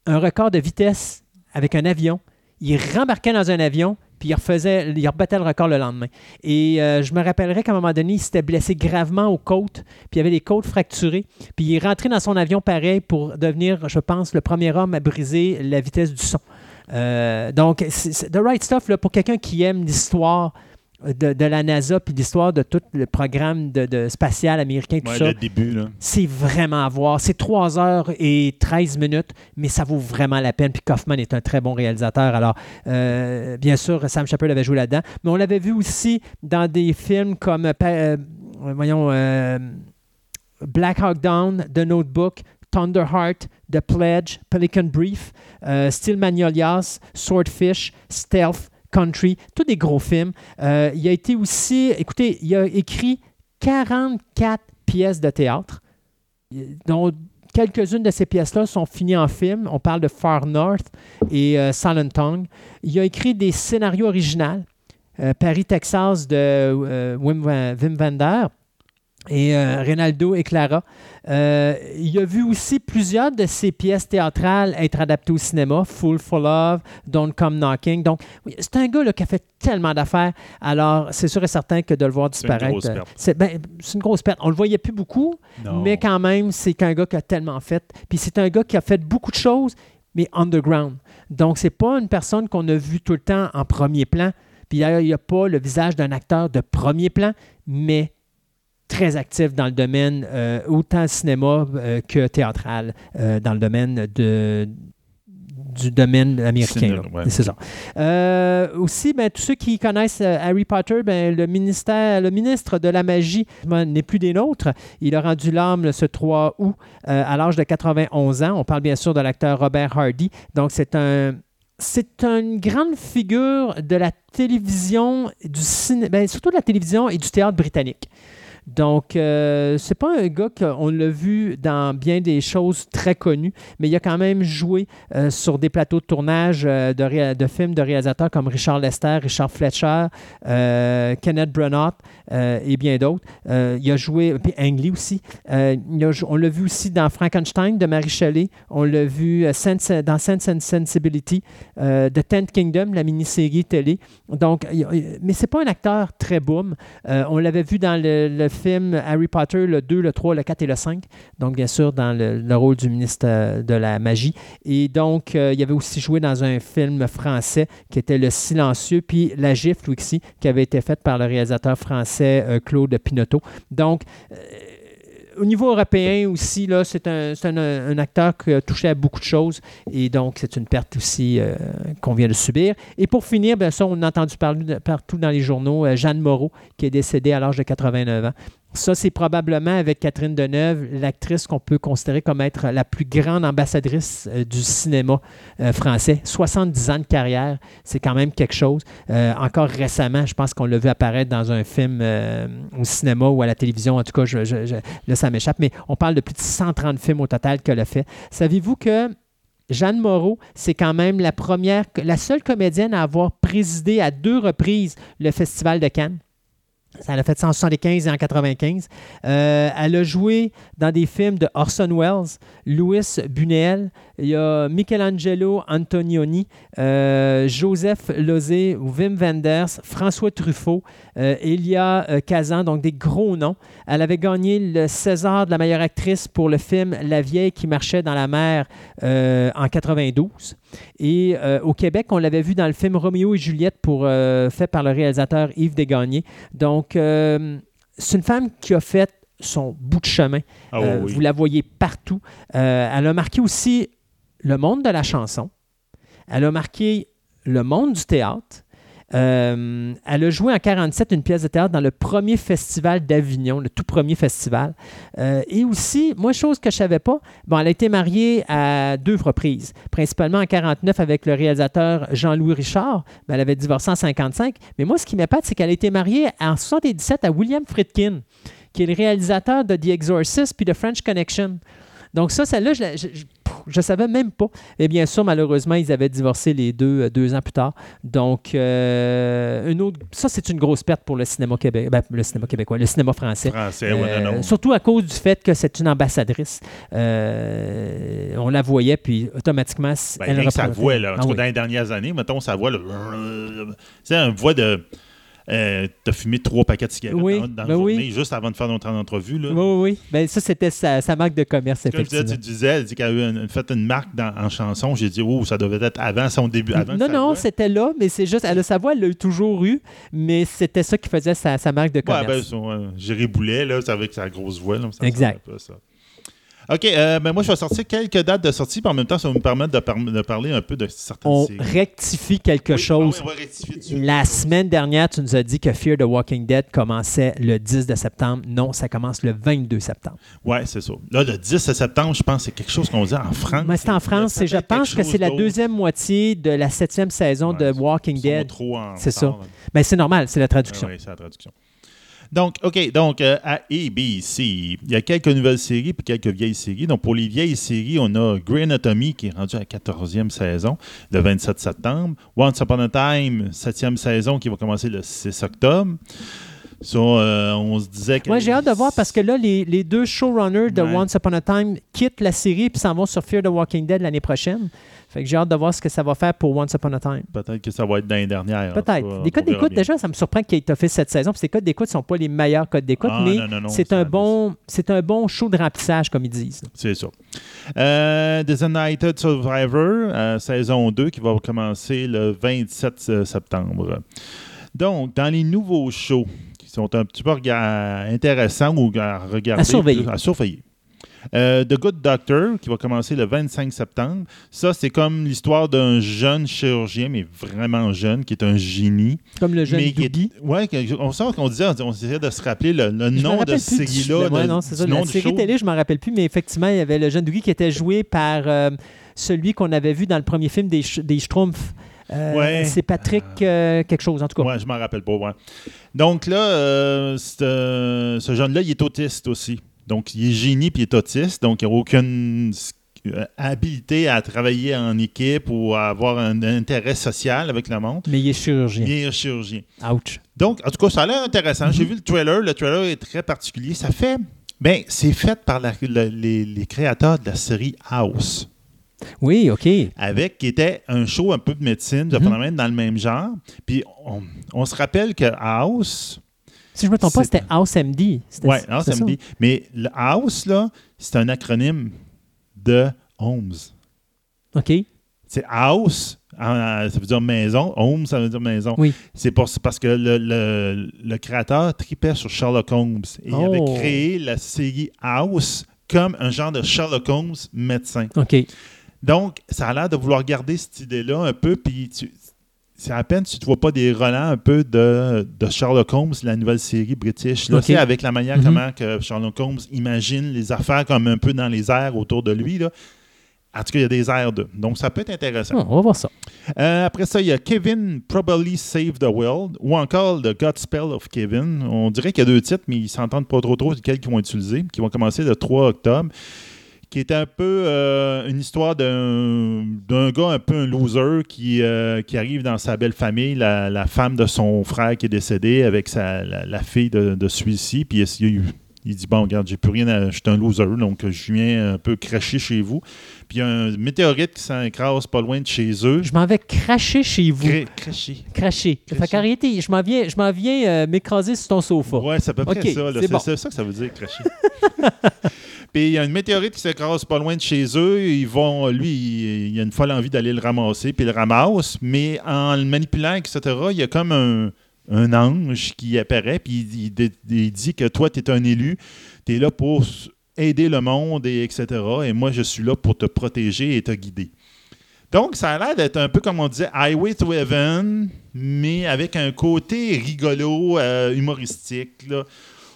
un record de vitesse avec un avion, il rembarquait dans un avion, puis il, rebattait le record le lendemain. Et euh, je me rappellerai qu'à un moment donné, il s'était blessé gravement aux côtes, puis il avait les côtes fracturées, puis il est rentré dans son avion pareil pour devenir, je pense, le premier homme à briser la vitesse du son. Euh, donc, c'est- c'est- The Right Stuff, là, pour quelqu'un qui aime l'histoire de, de la NASA, puis l'histoire de tout le programme de, de spatial américain, tout Ouais, ça, le début. C'est vraiment à voir. C'est 3 heures et 13 minutes, mais ça vaut vraiment la peine. Puis Kaufman est un très bon réalisateur. Alors, euh, bien sûr, Sam Shepard avait joué là-dedans. Mais on l'avait vu aussi dans des films comme, euh, euh, voyons, euh, Black Hawk Down, The Notebook, Thunderheart, The Pledge, Pelican Brief, Steel Magnolias, Swordfish, Stealth, Country, tous des gros films. Euh, il a été aussi, écoutez, il a écrit 44 pièces de théâtre, dont quelques-unes de ces pièces-là sont finies en film. On parle de Far North et euh, Silent Tongue. Il a écrit des scénarios originaux. euh, Paris, Texas de Wim, Wim Wenders et euh, Reynaldo et Clara. Euh, il a vu aussi plusieurs de ses pièces théâtrales être adaptées au cinéma, Full for Love, Don't Come Knocking. Donc, c'est un gars là, qui a fait tellement d'affaires. Alors, c'est sûr et certain que de le voir disparaître, euh, c'est ben, c'est une grosse perte. On le voyait plus beaucoup, Non. mais quand même, c'est qu'un gars qui a tellement fait. Puis c'est un gars qui a fait beaucoup de choses, mais underground. Donc, c'est pas une personne qu'on a vue tout le temps en premier plan. Puis d'ailleurs, il n'y a pas le visage d'un acteur de premier plan, mais très actif dans le domaine euh, autant cinéma euh, que théâtral, euh, dans le domaine de, du domaine américain. Là. ouais. C'est ça. Aussi, ben, tous ceux qui connaissent Harry Potter, ben, le, ministère, le ministre de la magie n'est plus des nôtres. Il a rendu l'âme ce 3 août à l'âge de 91 ans. On parle bien sûr de l'acteur Robert Hardy. Donc, c'est un. C'est une grande figure de la télévision, du ciné, ben, surtout de la télévision et du théâtre britannique. Donc, euh, c'est pas un gars qu'on l'a vu dans bien des choses très connues, mais il a quand même joué euh, sur des plateaux de tournage euh, de, films de réalisateurs comme Richard Lester, Richard Fletcher, euh, Kenneth Branagh et bien d'autres. Il a joué, puis Ang Lee aussi. On l'a vu aussi dans Frankenstein de Marie Shelley. On l'a vu dans Sense and Sensibility, The Tenth Kingdom, la mini-série télé. Donc, il- mais c'est pas un acteur très boom. On l'avait vu dans le, le film Harry Potter, le 2, le 3, le 4 et le 5. Donc, bien sûr, dans le, le rôle du ministre euh, de la magie. Et donc, euh, il avait aussi joué dans un film français qui était Le Silencieux, puis La Gifle qui avait été faite par le réalisateur français euh, Claude Pinoteau. Donc, euh, au niveau européen aussi, là, c'est un, acteur qui a touché à beaucoup de choses et donc c'est une perte aussi euh, qu'on vient de subir. Et pour finir, bien ça, on a entendu parler partout dans les journaux, euh, Jeanne Moreau, qui est décédée à l'âge de 89 ans. Ça, c'est probablement avec Catherine Deneuve, l'actrice qu'on peut considérer comme être la plus grande ambassadrice euh, du cinéma euh, français. 70 ans de carrière, c'est quand même quelque chose. Euh, encore récemment, je pense qu'on l'a vu apparaître dans un film au cinéma ou à la télévision. En tout cas, je, là, ça m'échappe, mais on parle de plus de 130 films au total qu'elle a fait. Savez-vous que Jeanne Moreau, c'est quand même la première, la seule comédienne à avoir présidé à deux reprises le Festival de Cannes? Ça a fait 175 et en 95. Euh, elle a joué dans des films de Orson Welles, Louis Buñuel, il y a Michelangelo Antonioni, euh, Joseph Lozé, Wim Wenders, François Truffaut, euh, Elia Kazan, donc des gros noms. Elle avait gagné le César de la meilleure actrice pour le film La vieille qui marchait dans la mer en 92. Et euh, au Québec, on l'avait vu dans le film Roméo et Juliette pour, euh, fait par le réalisateur Yves Desgagnés. Donc, euh, c'est une femme qui a fait son bout de chemin. Ah vous la voyez partout. elle a marqué aussi le monde de la chanson. Elle a marqué le monde du théâtre. Euh, elle a joué en 47 une pièce de théâtre dans le premier festival d'Avignon, le tout premier festival. Euh, et aussi, moi, chose que je savais pas, bon, elle a été mariée à deux reprises, principalement en 49 avec le réalisateur Jean-Louis Richard. elle avait divorcé en 55. Mais moi, ce qui m'épate, c'est qu'elle a été mariée en 77 à William Friedkin, qui est le réalisateur de The Exorcist puis de French Connection. Donc ça, celle-là, je, je, savais même pas. Et bien sûr, malheureusement, ils avaient divorcé les deux euh, deux ans plus tard. Donc, euh, une autre, ça, c'est une grosse perte pour le cinéma québécois, ben, le cinéma québécois, le cinéma français. Français, euh, Surtout à cause du fait que c'est une ambassadrice. on la voyait, puis automatiquement, ben, elle sa voix, là, ah dans les dernières années, mettons, sa voix, c'est une voix de euh, tu as fumé trois paquets de cigarettes dans, ben journée juste avant de faire notre entrevue. Là. Oui, oui. Ben, ça, c'était sa, marque de commerce, effectivement. tu disais, elle dit qu'elle a fait une marque en chanson. J'ai dit, oh, ça devait être avant son début. Avant non, non, c'était là, mais c'est juste, elle a sa voix, elle l'a toujours eu, mais c'était ça qui faisait sa, marque de commerce. Ouais, ben, son, euh, Boulet, là, avec sa grosse voix. Là, exact. OK, euh, ben moi, je vais sortir quelques dates de sortie, puis en même temps, ça va me permettre de, parler un peu de certaines on rectifie quelque chose. on va rectifier La semaine dernière, tu nous as dit que Fear the Walking Dead commençait le 10 de septembre. Non, ça commence le 22 septembre. Oui, c'est ça. Là, le 10 septembre, je pense que c'est quelque chose qu'on dit en France. Mais c'est en France. Je pense que c'est la deuxième moitié de la septième saison de Walking Dead. C'est ça. Mais ben, c'est normal, c'est la traduction. oui, c'est la traduction. Donc, OK, donc euh, à ABC, il y a quelques nouvelles séries puis quelques vieilles séries. Donc, pour les vieilles séries, on a Grey Anatomy qui est rendu à la 14e saison, le 27 septembre. Once Upon a Time, 7e saison qui va commencer le 6 octobre. Euh, on se disait que. Moi, j'ai hâte de voir parce que là, les, deux showrunners de Once Upon a Time quittent la série puis s'en vont sur Fear the Walking Dead l'année prochaine. Fait que j'ai hâte de voir ce que ça va faire pour Once Upon a Time. Peut-être que ça va être dans les dernières. Peut-être. Les codes d'écoute, déjà, ça me surprend qu'il ait fait cette saison. Puis ces codes d'écoute ne sont pas les meilleurs codes d'écoute, ah, mais c'est un, bon, un bon show de remplissage, comme ils disent. C'est ça. Euh, United Survivor, euh, saison 2, qui va commencer le 27 euh, septembre. Donc, dans les nouveaux shows sont un petit peu intéressants ou à regarder, À surveiller. Euh, The Good Doctor, qui va commencer le 25 septembre. Ça, c'est comme l'histoire d'un jeune chirurgien, mais vraiment jeune, qui est un génie. Comme le jeune Oui, on sent qu'on disait, on essayait de se rappeler le, nom de cette série-là. Ouais, non, c'est ça. La série télé, je ne me rappelle plus, mais effectivement, il y avait le jeune Dougie qui était joué par euh, celui qu'on avait vu dans le premier film des, des Schtroumpfs. Euh, c'est Patrick quelque chose, en tout cas. Oui, je m'en rappelle pas. Ouais. Donc là, ce jeune-là, il est autiste aussi. Donc, il est génie puis il est autiste, donc il n'a aucune euh, habilité à travailler en équipe ou à avoir un intérêt social avec le monde. Mais il est chirurgien. Il est chirurgien. Ouch. Donc, en tout cas, ça a l'air intéressant. J'ai mhm. vu le trailer. Le trailer est très particulier. Ça fait. Ben, c'est fait par les, créateurs de la série House. Oui, OK. Avec, qui était un show un peu de médecine, de mm dans le même genre. Puis, on, on se rappelle que House, si je ne me trompe pas, c'était House MD. Oui, House MD. Mais le House, là, c'est un acronyme de Holmes. OK. C'est house, ça veut dire maison. Home, ça veut dire maison. Oui. C'est parce que le, le, le, créateur tripait sur Sherlock Holmes et il avait Oh. créé la série House comme un genre de Sherlock Holmes médecin. OK. Donc, ça a l'air de vouloir garder cette idée-là un peu, puis c'est à peine si tu ne vois pas des relents un peu de, de Sherlock Holmes, la nouvelle série british. Là, avec la manière Mhm. comment que Sherlock Holmes imagine les affaires comme un peu dans les airs autour de lui. Là. En tout cas, il y a des airs de. Donc, ça peut être intéressant. Hum, on va voir ça. Euh, après ça, il y a Kevin Probably Save the World ou encore The Godspell of Kevin. On dirait qu'il y a deux titres, mais ils s'entendent pas trop trop lesquels qu'ils vont utiliser, qui vont commencer le 3 octobre. Qui est un peu euh, une histoire d'un d'un gars un peu un loser qui, euh, qui arrive dans sa belle famille, la, la femme de son frère qui est décédé avec sa, la, la fille de, de celui-ci. Puis il, il dit Bon, regarde, j'ai plus rien à. Je suis un loser, donc je viens un peu cracher chez vous. Puis il y a un météorite qui s'écrase pas loin de chez eux. Je m'en vais cracher chez vous. Cré- cracher. Cracher. Fait qu'en réalité, je m'en viens, je m'en viens euh, m'écraser sur ton sofa. Ouais, c'est à peu près ça. là. c'est C'est bon. c'est ça que ça veut dire, cracher. Puis il y a une météorite qui s'écrase pas loin de chez eux. Ils vont, lui, il, il a une folle envie d'aller le ramasser, puis il le ramasse. Mais en le manipulant, etc., il y a comme un, ange qui apparaît, puis il, dit que toi, tu es un élu, tu es là pour aider le monde, et etc. Et moi, je suis là pour te protéger et te guider. Donc, ça a l'air d'être un peu comme on disait Highway to Heaven, mais avec un côté rigolo, euh, humoristique.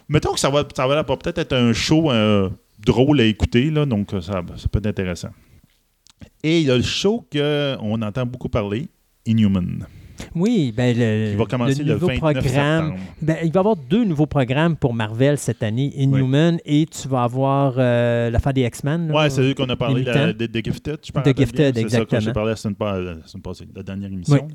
Mettons que ça va, ça va peut-être être un show euh, drôle à écouter, là, donc euh, ça, ça peut être intéressant. Et il y a le show qu'on entend beaucoup parler, Inhuman, Oui, ben le, qui va commencer le, nouveau 29 programme. Ben, il va y avoir deux nouveaux programmes pour Marvel cette année, Inhuman et tu vas avoir euh, l'affaire des X-Men. Ouais, c'est eux qu'on a parlé, de, de Gifted, je pense. The Gifted, C'est ça que j'ai exactement. parlé la dernière émission.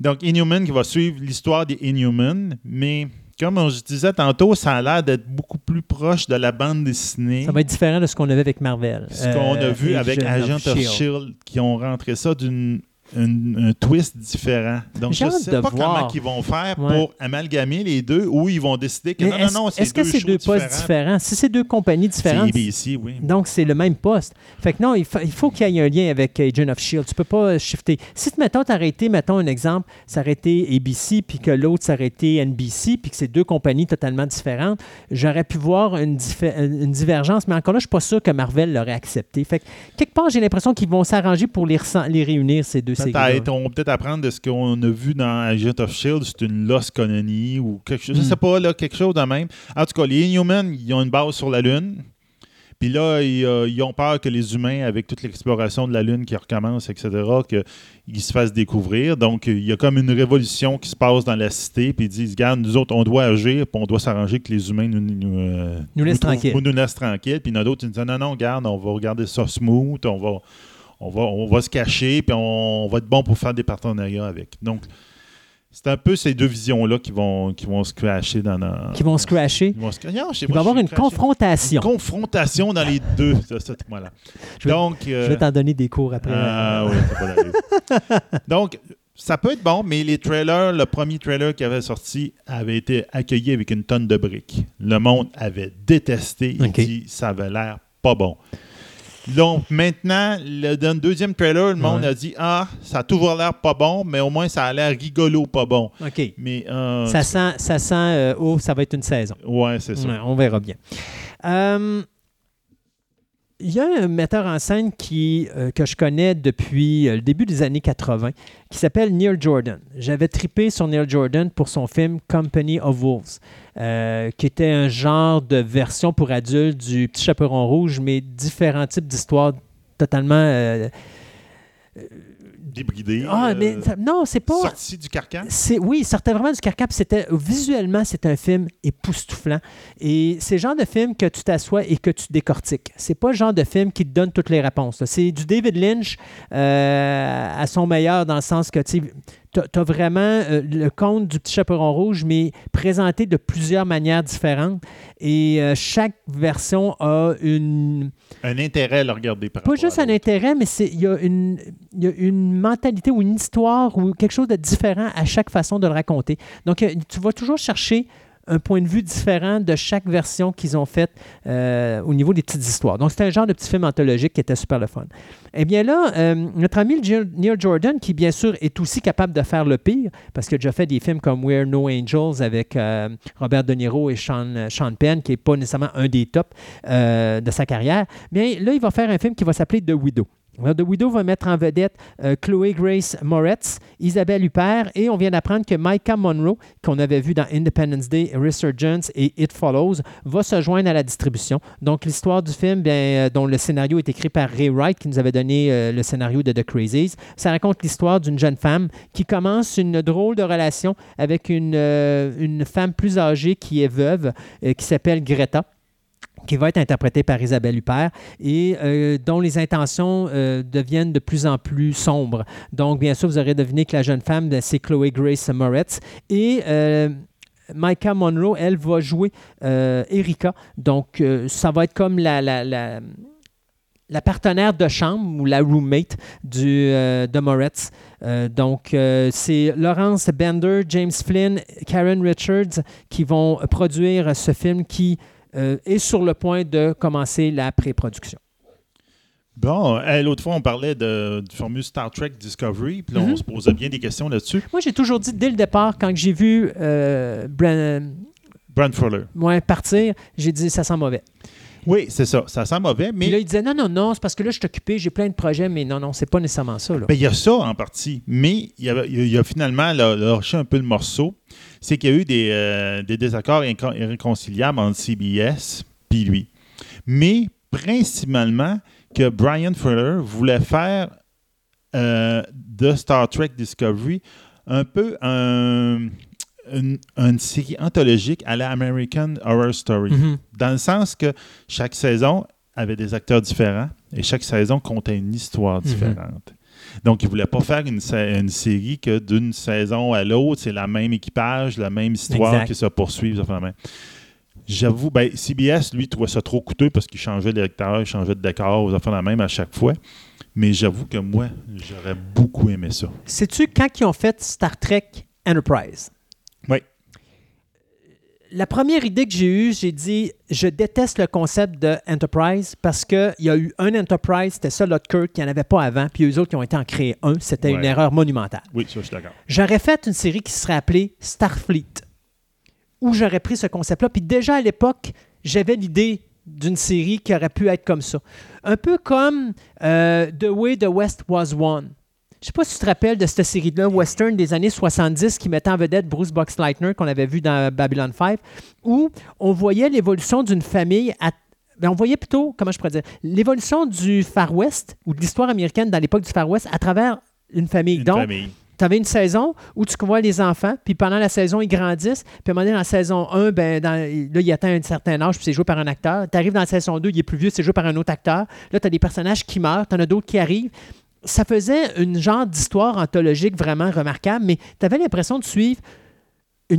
Donc, Inhuman qui va suivre l'histoire des Inhuman, mais comme je disais tantôt, ça a l'air d'être beaucoup plus proche de la bande dessinée. Ça va être différent de ce qu'on avait avec Marvel. Ce qu'on a Euh, vu avec Agent of S.H.I.E.L.D.. Shield, qui ont rentré ça d'une un, un twist différent. Donc, je ne sais pas voir. comment ils vont faire Ouais. pour amalgamer les deux ou ils vont décider que Mais non, non, non, c'est est-ce que c'est deux postes différents. Si c'est deux compagnies C'est différentes, ABC, oui. donc c'est le même poste. Fait que non, il, fa- il faut qu'il y ait un lien avec Agent of Shield. Tu peux pas shifter. Si, mettons, tu été, mettons un exemple, été ABC, puis que l'autre, été NBC, puis que c'est deux compagnies totalement différentes, j'aurais pu voir une, divergence, mais encore là, je suis pas sûr que Marvel l'aurait accepté. Fait que, quelque part, j'ai l'impression qu'ils vont s'arranger pour les réunir, ces deux Peut-être, on va peut-être apprendre de ce qu'on a vu dans Agent of Shield, c'est une Lost Colony ou quelque chose. Je Mm. sais pas, là, quelque chose de même. En tout cas, les Inhumans, ils ont une base sur la Lune. Puis là, ils, euh, ils ont peur que les humains, avec toute l'exploration de la Lune qui recommence, etc., qu'ils se fassent découvrir. Donc, il y a comme une révolution qui se passe dans la cité. Puis ils disent, regarde, nous autres, on doit agir, puis on doit s'arranger que les humains nous, nous, euh, Nous laissent tranquilles. nous laissent tranquilles. Puis il y en a d'autres qui disent, non, non, regarde, on va regarder ça smooth, on va, on va, on va se cacher, puis on, va être bon pour faire des partenariats avec. Donc, c'est un peu ces deux visions-là qui vont, qui vont se crasher dans notre... qui vont se crasher? Ils vont se- Non, je sais Il va y avoir une confrontation. Une confrontation dans les deux. Ça, ça, voilà. Je vais- Donc, euh, Je vais t'en donner des cours après. ah oui, c'est pas. Donc, ça peut être bon, mais les trailers, le premier trailer qui avait sorti avait été accueilli avec une tonne de briques. Le monde avait détesté. Il Ok. dit ça avait l'air pas bon. Donc, maintenant, le, dans le deuxième trailer, le monde Ouais. a dit Ah, ça a toujours l'air pas bon, mais au moins ça a l'air rigolo pas bon. OK. Mais, euh, Ça sent, ça sent euh, oh, ça va être une saison. ouais, c'est ça. Ouais, on verra bien. Euh, Il y a un metteur en scène qui, euh, que je connais depuis euh, le début des années 80 qui s'appelle Neil Jordan. J'avais tripé sur Neil Jordan pour son film Company of Wolves, euh, qui était un genre de version pour adultes du Petit Chaperon Rouge, mais différents types d'histoires totalement... euh, Débridé. Ah, euh, mais ça- non, c'est pas... Sorti du carcan? C'est, oui, il sortait vraiment du carcan. C'était, visuellement, c'est un film époustouflant. Et c'est le genre de film que tu t'assois et que tu décortiques. C'est pas le genre de film qui te donne toutes les réponses. C'est du David Lynch euh, à son meilleur dans le sens que tu as vraiment euh, le conte du petit chaperon rouge, mais présenté de plusieurs manières différentes. Et euh, chaque version a une, Un intérêt à le regarder par pas juste un intérêt, mais c'est- il y, a une- y a une mentalité ou une histoire ou quelque chose de différent à chaque façon de le raconter. Donc, euh, tu vas toujours chercher un point de vue différent de chaque version qu'ils ont faite euh, au niveau des petites histoires. Donc, c'était un genre de petit film anthologique qui était super le fun. Eh bien là, euh, notre ami Neil Jordan, qui bien sûr est aussi capable de faire le pire, parce qu'il a déjà fait des films comme We're No Angels avec euh, Robert De Niro et Sean, Penn, qui n'est pas nécessairement un des tops de sa carrière, bien là, il va faire un film qui va s'appeler The Widow. The Widow va mettre en vedette euh, Chloé Grace Moretz, Isabelle Huppert et on vient d'apprendre que Micah Monroe, qu'on avait vu dans Independence Day, Resurgence et It Follows, va se joindre à la distribution. Donc l'histoire du film, euh, dont le scénario est écrit par Ray Wright, qui nous avait donné euh, le scénario de The Crazies, ça raconte l'histoire d'une jeune femme qui commence une drôle de relation avec une, une femme plus âgée qui est veuve, qui s'appelle Greta qui va être interprétée par Isabelle Huppert et euh, dont les intentions euh, deviennent de plus en plus sombres. Donc, bien sûr, vous aurez deviné que la jeune femme, ben, c'est Chloé Grace Moretz. Et euh, Micah Monroe, elle, va jouer Erika. Donc, ça va être comme la, la, la, partenaire de chambre ou la roommate du, de Moretz. donc, c'est Laurence Bender, James Flynn, Karen Richards qui vont produire ce film qui euh, est sur le point de commencer la pré-production. Bon, l'autre fois, on parlait de, du fameux Star Trek Discovery, puis là, on mhm. se posait bien des questions là-dessus. Moi, j'ai toujours dit dès le départ, quand j'ai vu euh, Brand, Fuller partir, j'ai dit ça sent mauvais. Oui, c'est ça. Ça sent mauvais, mais... Puis là, il disait non, non, non, c'est parce que là, je suis occupé, j'ai plein de projets, mais non, non, c'est pas nécessairement ça. Ben, il y a ça en partie, mais il y a, il y a finalement lâché un peu le morceau c'est qu'il y a eu des, euh, désaccords irréconciliables entre CBS et lui. Mais principalement que Brian Fuller voulait faire euh, de Star Trek Discovery un peu une, série anthologique à la American Horror Story. Mm-hmm. Dans le sens que chaque saison avait des acteurs différents et chaque saison comptait une histoire mm-hmm. différente. Donc, ils ne voulaient pas faire une, série que d'une saison à l'autre, c'est la même équipage, la même histoire qui se poursuit. J'avoue, ben, CBS, lui, trouvait ça trop coûteux parce qu'il changeait de lecteur, il changeait de décor, vous fait la même à chaque fois. Mais j'avoue que moi, j'aurais beaucoup aimé ça. Sais-tu quand ils ont fait Star Trek Enterprise? La première idée que j'ai eue, j'ai dit je déteste le concept de Enterprise parce qu'il y a eu un Enterprise, c'était ça Kirk, qui n'y en avait pas avant, puis eux autres qui ont été en créer un. C'était une erreur monumentale. Oui, ça, je suis d'accord. J'aurais fait une série qui serait appelée Starfleet, où j'aurais pris ce concept-là. Puis déjà à l'époque, j'avais l'idée d'une série qui aurait pu être comme ça. Un peu comme euh, The Way the West Was Won. Je ne sais pas si tu te rappelles de cette série-là, western des années 70, qui mettait en vedette Bruce Boxleitner, qu'on avait vu dans Babylon 5, où on voyait l'évolution d'une famille ben, on voyait plutôt, comment je pourrais dire, l'évolution du Far West ou de l'histoire américaine dans l'époque du Far West à travers une famille. Donc, tu avais une saison où tu vois les enfants, puis pendant la saison, ils grandissent. Puis à un moment donné, dans la saison 1, ben, là, il atteint un certain âge, puis c'est joué par un acteur. Tu arrives dans la saison 2, il est plus vieux, c'est joué par un autre acteur. Là, tu as des personnages qui meurent, tu en as d'autres qui arrivent ça faisait une genre d'histoire anthologique vraiment remarquable, mais tu avais l'impression de suivre. Tu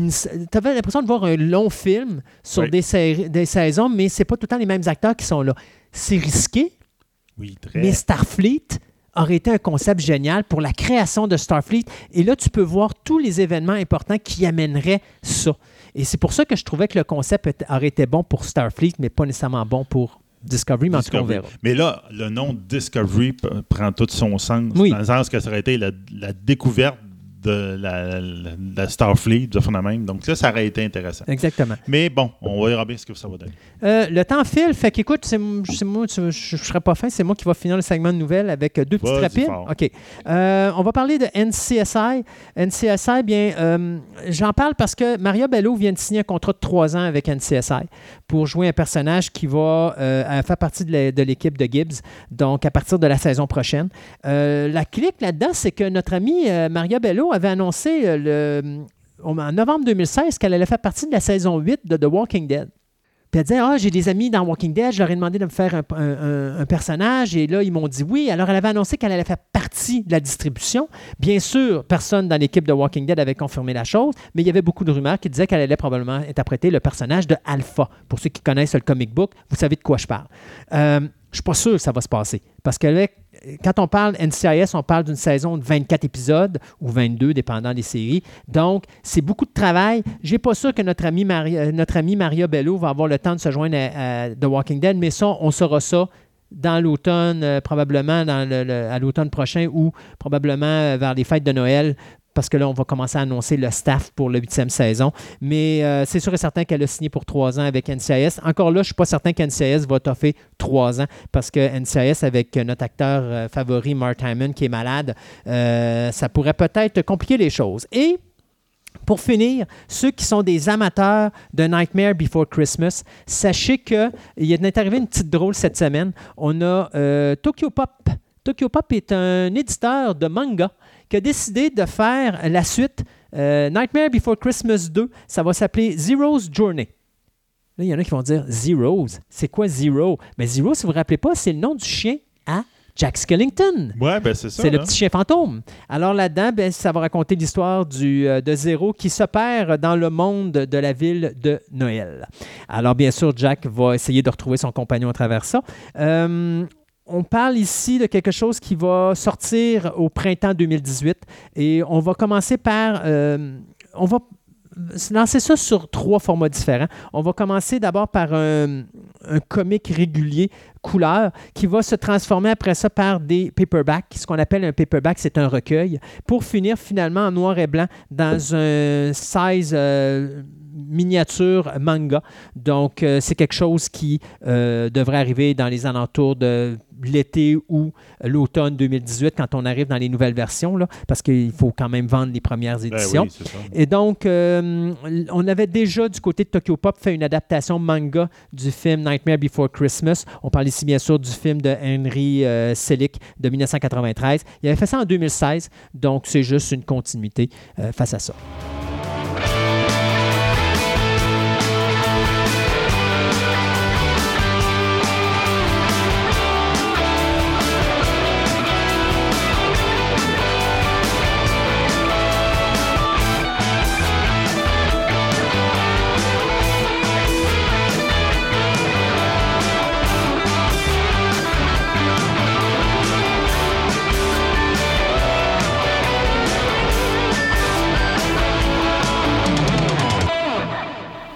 avais l'impression de voir un long film sur des, des, saisons, mais c'est pas tout le temps les mêmes acteurs qui sont là. C'est risqué, oui, très. mais Starfleet aurait été un concept génial pour la création de Starfleet. Et là, tu peux voir tous les événements importants qui amèneraient ça. Et c'est pour ça que je trouvais que le concept aurait été bon pour Starfleet, mais pas nécessairement bon pour Discovery, mais en tout cas, on verra. Mais là, le nom Discovery prend tout son sens. Dans le sens que ça aurait été la découverte de la, la, Starfleet, de même. Donc là, ça aurait été intéressant. Exactement. Mais bon, on verra bien ce que ça va donner. Euh, le temps file, fait qu'écoute, c'est moi, je ne serai pas fin, c'est moi qui va finir le segment de nouvelles avec deux petites rapides. OK. Euh, on va parler de NCSI. NCSI, bien, euh, j'en parle parce que Maria Bello vient de signer un contrat de trois ans avec NCSI pour jouer un personnage qui va faire partie de l'équipe de Gibbs, donc à partir de la saison prochaine. la clique là-dedans, c'est que notre amie Maria Bello avait annoncé euh, en novembre 2016 qu'elle allait faire partie de la saison 8 de The Walking Dead. Puis elle disait Ah, j'ai des amis dans Walking Dead, je leur ai demandé de me faire un, personnage, et là, ils m'ont dit oui. Alors, elle avait annoncé qu'elle allait faire partie de la distribution. Bien sûr, personne dans l'équipe de Walking Dead avait confirmé la chose, mais il y avait beaucoup de rumeurs qui disaient qu'elle allait probablement interpréter le personnage de Alpha. Pour ceux qui connaissent le comic book, vous savez de quoi je parle. Euh, je ne suis pas sûr que ça va se passer. Parce qu'avec quand on parle NCIS, on parle d'une saison de 24 épisodes ou 22, dépendant des séries. Donc, c'est beaucoup de travail. Je n'ai pas sûr que notre ami, Maria, notre ami Maria Bello va avoir le temps de se joindre à, The Walking Dead, mais ça, on saura ça dans l'automne, euh, probablement à l'automne prochain ou probablement euh, vers les fêtes de Noël parce que là, on va commencer à annoncer le staff pour la huitième saison. Mais euh, c'est sûr et certain qu'elle a signé pour trois ans avec NCIS. Encore là, je ne suis pas certain qu'NCIS va toffer trois ans parce que NCIS, avec notre acteur euh, favori, Mark Hyman, qui est malade, euh, ça pourrait peut-être compliquer les choses. Et pour finir, ceux qui sont des amateurs de Nightmare Before Christmas, sachez qu'il est arrivé une petite drôle cette semaine. On a Tokyo Pop. Tokyo Pop est un éditeur de manga qui a décidé de faire la suite euh, Nightmare Before Christmas 2. Ça va s'appeler Zero's Journey. Là, il y en a qui vont dire Zero's. C'est quoi Zero? Mais Zero, si vous ne vous rappelez pas, c'est le nom du chien à Jack Skellington. Ouais, ben c'est ça. C'est le petit chien fantôme. Alors là-dedans, ben, ça va raconter l'histoire euh, de Zero qui se perd dans le monde de la ville de Noël. Alors bien sûr, Jack va essayer de retrouver son compagnon à travers ça. Euh, on parle ici de quelque chose qui va sortir au printemps 2018 et on va commencer par... Euh, on va lancer ça sur trois formats différents. On va commencer d'abord par un, un comic régulier couleur qui va se transformer après ça par des paperbacks. Ce qu'on appelle un paperback, c'est un recueil, pour finir finalement en noir et blanc dans un size euh, miniature manga. Donc, euh, c'est quelque chose qui euh, devrait arriver dans les alentours de l'été ou l'automne 2018 quand on arrive dans les nouvelles versions, là, parce qu'il faut quand même vendre les premières ben éditions. Et donc, euh, on avait déjà du côté de Tokyo Pop fait une adaptation manga du film Nightmare Before Christmas. On parle ici bien sûr du film de Henry Selick de 1993. Il avait fait ça en 2016, donc c'est juste une continuité face à ça.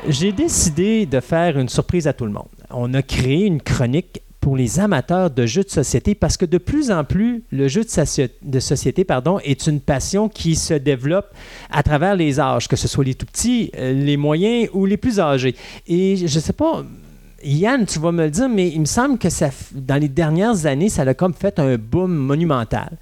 J'ai décidé de faire une surprise à tout le monde. On a créé une chronique pour les amateurs de jeux de société parce que de plus en plus, le jeu de, société pardon, est une passion qui se développe à travers les âges, que ce soit les tout petits, euh, les moyens ou les plus âgés. Et je ne sais pas, Yann, tu vas me le dire, mais il me semble que dans les dernières années, ça a comme fait un boom monumental.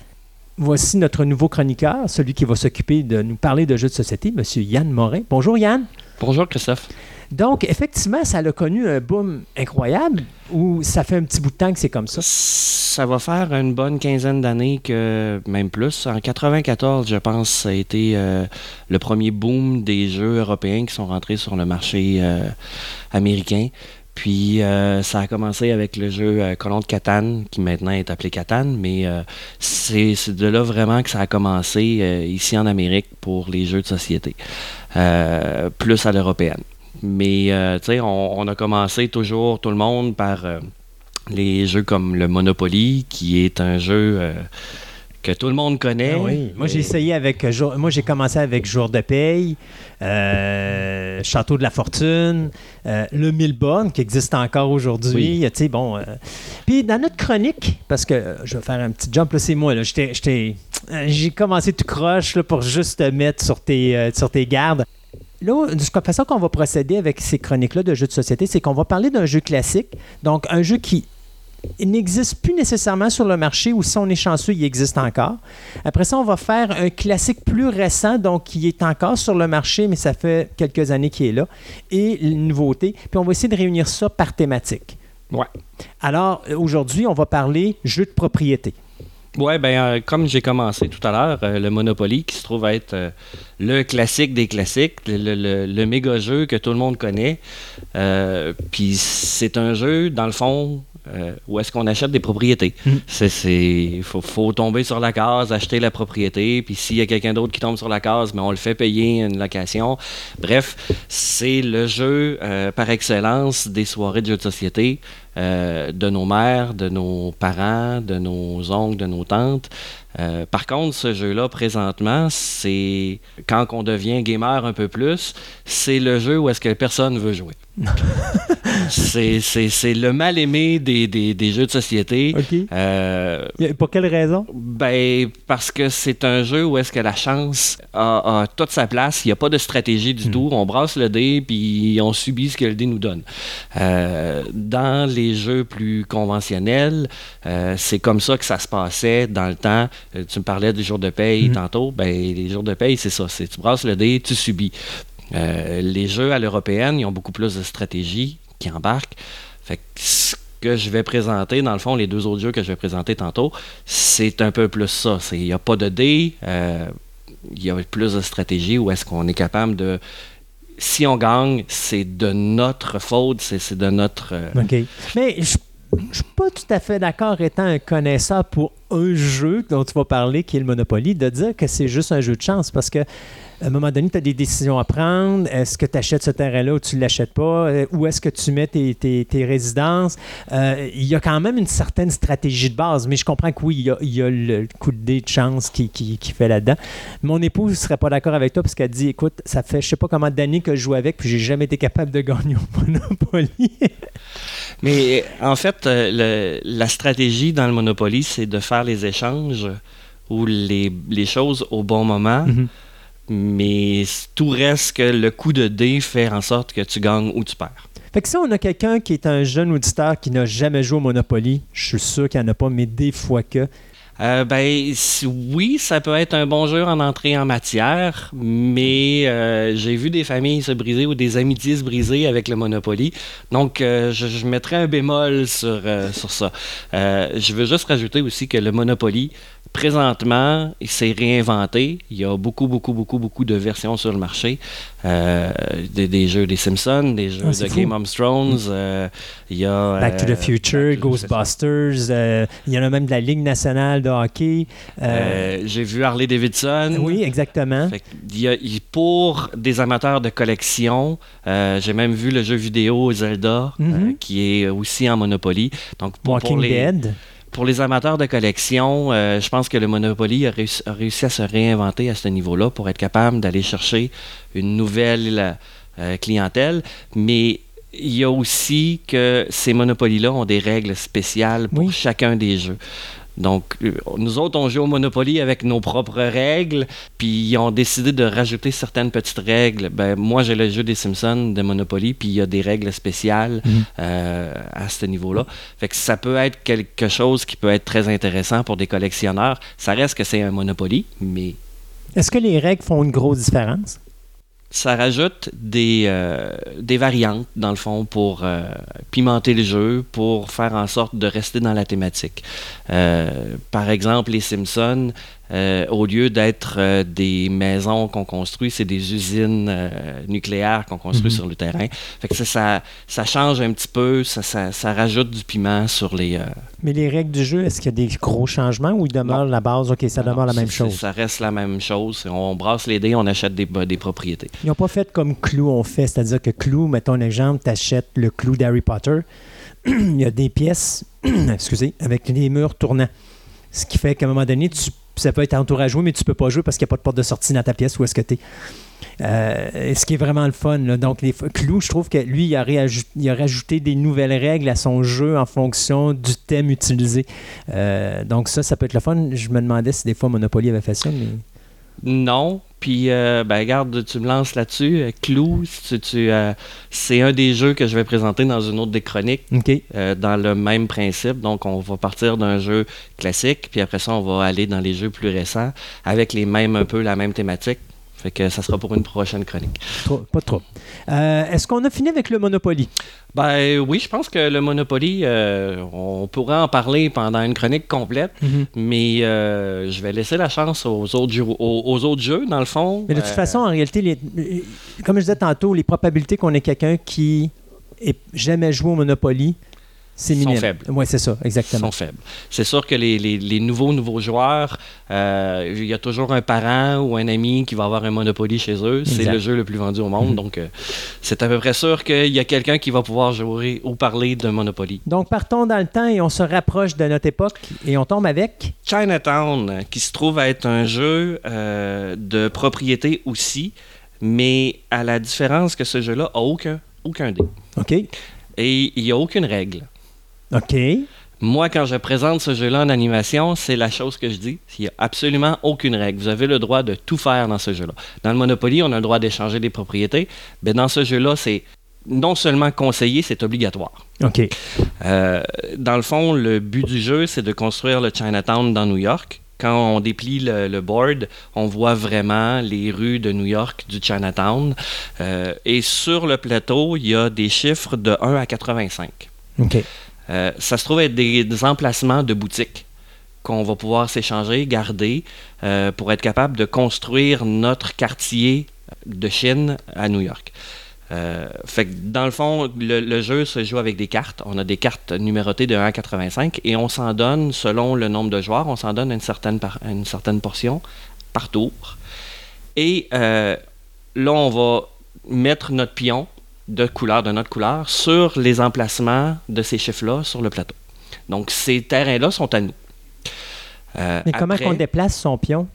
Voici notre nouveau chroniqueur, celui qui va s'occuper de nous parler de jeux de société, M. Yann Morin. Bonjour Yann. Bonjour Christophe. Donc, effectivement, ça a connu un boom incroyable ou ça fait un petit bout de temps que c'est comme ça? Ça va faire une bonne quinzaine d'années que, même plus. En 94, je pense, ça a été euh, le premier boom des jeux européens qui sont rentrés sur le marché euh, américain. Puis euh, ça a commencé avec le jeu Colon de Catane, qui maintenant est appelé Catane, mais c'est de là vraiment que ça a commencé ici en Amérique pour les jeux de société. Euh, plus à l'européenne. Mais euh, tu sais, on, a commencé toujours, tout le monde, par euh, les jeux comme le Monopoly, qui est un jeu que tout le monde connaît. Ah oui. Moi, j'ai essayé avec. Moi, j'ai commencé avec Jour de paye, Château de la Fortune, le Milborn, qui existe encore aujourd'hui. Tu sais, bon. Puis, dans notre chronique, parce que je vais faire un petit jump, là, c'est moi, là. J'étais j'ai commencé tout croche là, pour juste te mettre sur tes, euh, sur tes gardes. Là, de toute façon qu'on va procéder avec ces chroniques-là de jeux de société, c'est qu'on va parler d'un jeu classique, donc un jeu qui n'existe plus nécessairement sur le marché ou si on est chanceux, il existe encore. Après ça, on va faire un classique plus récent, donc qui est encore sur le marché, mais ça fait quelques années qu'il est là, et une nouveauté. Puis on va essayer de réunir ça par thématique. Ouais. Alors, aujourd'hui, on va parler jeu de propriété. Oui, ben, euh, comme j'ai commencé tout à l'heure, euh, le Monopoly, qui se trouve être euh, le classique des classiques, le, méga jeu que tout le monde connaît. Puis c'est un jeu, dans le fond, où est-ce qu'on achète des propriétés? Mm. Il faut, faut, tomber sur la case, acheter la propriété, puis s'il y a quelqu'un d'autre qui tombe sur la case, mais on le fait payer une location. Bref, c'est le jeu par excellence des soirées de jeux de société. euh, de nos mères, de nos parents, de nos oncles, de nos tantes. Euh, par contre, ce jeu-là, présentement, c'est quand on devient gamer un peu plus, c'est le jeu où est-ce que personne veut jouer. c'est le mal aimé des, des, jeux de société. Euh, pour quelle raison? Ben, parce que c'est un jeu où est-ce que la chance a, toute sa place. Il n'y a pas de stratégie du hmm. tout. On brasse le dé, puis on subit ce que le dé nous donne. Euh, dans les jeux plus conventionnels, c'est comme ça que ça se passait dans le temps. Tu me parlais des jours de paye hmm. tantôt. Ben, les jours de paye, c'est ça. Tu brasses le dé, tu subis. Euh, les jeux à l'européenne, ils ont beaucoup plus de stratégie qui embarquent. Fait que ce que je vais présenter, dans le fond, les deux autres jeux que je vais présenter tantôt, c'est un peu plus ça. Il n'y a pas de dés, euh, il y a plus de stratégie où est-ce qu'on est capable de si on gagne, c'est de notre faute, c'est de notre. Euh, OK. Mais je ne suis pas tout à fait d'accord, étant un connaisseur pour un jeu dont tu vas parler, qui est le Monopoly, de dire que c'est juste un jeu de chance. Parce que à un moment donné, tu as des décisions à prendre. Est-ce que tu achètes ce terrain-là ou tu ne l'achètes pas? Euh, où est-ce que tu mets tes, résidences? Euh, il y a quand même une certaine stratégie de base, mais je comprends que oui, il y a, le coup de dé de chance qui, qui, fait là-dedans. Mon épouse ne serait pas d'accord avec toi parce qu'elle dit écoute, ça fait je sais pas comment d'années que je joue avec, puis j'ai jamais été capable de gagner au Monopoly. mais en fait, euh, la stratégie dans le Monopoly, c'est de faire les échanges ou les, les choses au bon moment. Mm-hmm mais tout reste que le coup de dé fait en sorte que tu gagnes ou tu perds. Fait que si on a quelqu'un qui est un jeune auditeur qui n'a jamais joué au Monopoly, je suis sûr qu'il n'y en a pas, mais des fois que. Euh, ben oui, ça peut être un bon jeu en entrée en matière, mais euh, j'ai vu des familles se briser ou des amitiés se briser avec le Monopoly. Donc euh, je, je, mettrais un bémol sur, sur ça. je veux juste rajouter aussi que le Monopoly, Présentement, il s'est réinventé. Il y a beaucoup, beaucoup, beaucoup, beaucoup de versions sur le marché. Euh, des, jeux des Simpsons, des jeux ah, de Game of Thrones. Euh, il y a, Back to the euh, Future, Ghostbusters. il y en a même de la Ligue nationale de hockey. J'ai vu Harley Davidson. Oui, exactement. pour des amateurs de collection, j'ai même vu le jeu vidéo Zelda, mm-hmm. qui est aussi en Monopoly. Donc, pour, Walking Dead pour les amateurs de collection, euh, je pense que le Monopoly a réussi, à se réinventer à ce niveau-là pour être capable d'aller chercher une nouvelle euh, clientèle. Mais il y a aussi que ces Monopolies-là ont des règles spéciales pour chacun des jeux. Donc, euh, nous autres, on joue au Monopoly avec nos propres règles, puis ils ont décidé de rajouter certaines petites règles. Ben, moi, j'ai le jeu des Simpsons de Monopoly, puis il y a des règles spéciales mhm. euh, à ce niveau-là. Fait que ça peut être quelque chose qui peut être très intéressant pour des collectionneurs. Ça reste que c'est un Monopoly, mais... Est-ce que les règles font une grosse différence? Ça rajoute des, euh, des variantes, dans le fond, pour euh, pimenter le jeu, pour faire en sorte de rester dans la thématique. Euh, par exemple, les Simpsons, euh, au lieu d'être euh, des maisons qu'on construit, c'est des usines euh, nucléaires qu'on construit mhm. sur le terrain. Fait que ça, ça, change un petit peu, ça, ça, rajoute du piment sur les. Mais les règles du jeu, est-ce qu'il y a des gros changements ou il demeure la base? OK, ça demeure la même chose. Ça reste la même chose. On brasse les dés, on achète des, des propriétés. Ils n'ont pas fait comme Clou on fait, c'est-à-dire que Clou, mettons un exemple, tu achètes le Clou d'Harry Potter. il y a des pièces, excusez, avec des murs tournants. Ce qui fait qu'à un moment donné, tu ça peut être entouré à jouer, mais tu peux pas jouer parce qu'il n'y a pas de porte de sortie dans ta pièce où est-ce que tu es. Euh, ce qui est vraiment le fun. Donc, les Clou, je trouve que lui, il a, il a, rajouté des nouvelles règles à son jeu en fonction du thème utilisé. Euh, donc, ça, ça peut être le fun. Je me demandais si des fois Monopoly avait fait ça, mais. Non, puis, euh, ben, regarde, tu me lances là-dessus. Euh, Clou, euh, c'est un des jeux que je vais présenter dans une autre des chroniques, dans le même principe. Donc, on va partir d'un jeu classique, puis après ça, on va aller dans les jeux plus récents, avec les mêmes, un peu la même thématique. Fait que ça sera pour une prochaine chronique. pas trop. Euh, est-ce qu'on a fini avec le Monopoly? Ben oui, je pense que le Monopoly, euh, on pourrait en parler pendant une chronique complète, mhm. mais euh, je vais laisser la chance aux autres, jeux, aux, autres jeux, dans le fond. Mais de toute façon, en réalité, les, comme je disais tantôt, les probabilités qu'on ait quelqu'un qui ait jamais joué au Monopoly, sont faibles. Oui, c'est ça, exactement. sont faibles. C'est sûr que les, les, nouveaux, nouveaux joueurs, euh, il y a toujours un parent ou un ami qui va avoir un Monopoly chez eux. C'est le jeu le plus vendu au monde. Mm-hmm. Donc, euh, c'est à peu près sûr qu'il y a quelqu'un qui va pouvoir jouer ou parler de Monopoly. Donc, partons dans le temps et on se rapproche de notre époque et on tombe avec? Chinatown, qui se trouve à être un jeu euh, de propriété aussi, mais à la différence que ce jeu-là a aucun, aucun dé. OK. Et il n'y a aucune règle. OK. Moi, quand je présente ce jeu-là en animation, c'est la chose que je dis. Il n'y a absolument aucune règle. Vous avez le droit de tout faire dans ce jeu-là. Dans le Monopoly, on a le droit d'échanger des propriétés. Mais dans ce jeu-là, c'est non seulement conseillé, c'est obligatoire. OK. Euh, dans le fond, le but du jeu, c'est de construire le Chinatown dans New York. Quand on déplie le, board, on voit vraiment les rues de New York du Chinatown. Euh, et sur le plateau, il y a des chiffres de 1 à 85. OK. Euh, ça se trouve être des, emplacements de boutiques qu'on va pouvoir s'échanger, garder, euh, pour être capable de construire notre quartier de Chine à New York. Euh, fait que dans le fond, le, jeu se joue avec des cartes. On a des cartes numérotées de 1 à 85 et on s'en donne, selon le nombre de joueurs, on s'en donne une certaine, une certaine portion par tour. Et là, on va mettre notre pion de couleur, de notre couleur, sur les emplacements de ces chiffres-là sur le plateau. Donc, ces terrains-là sont à nous. Euh, Mais comment on déplace son pion?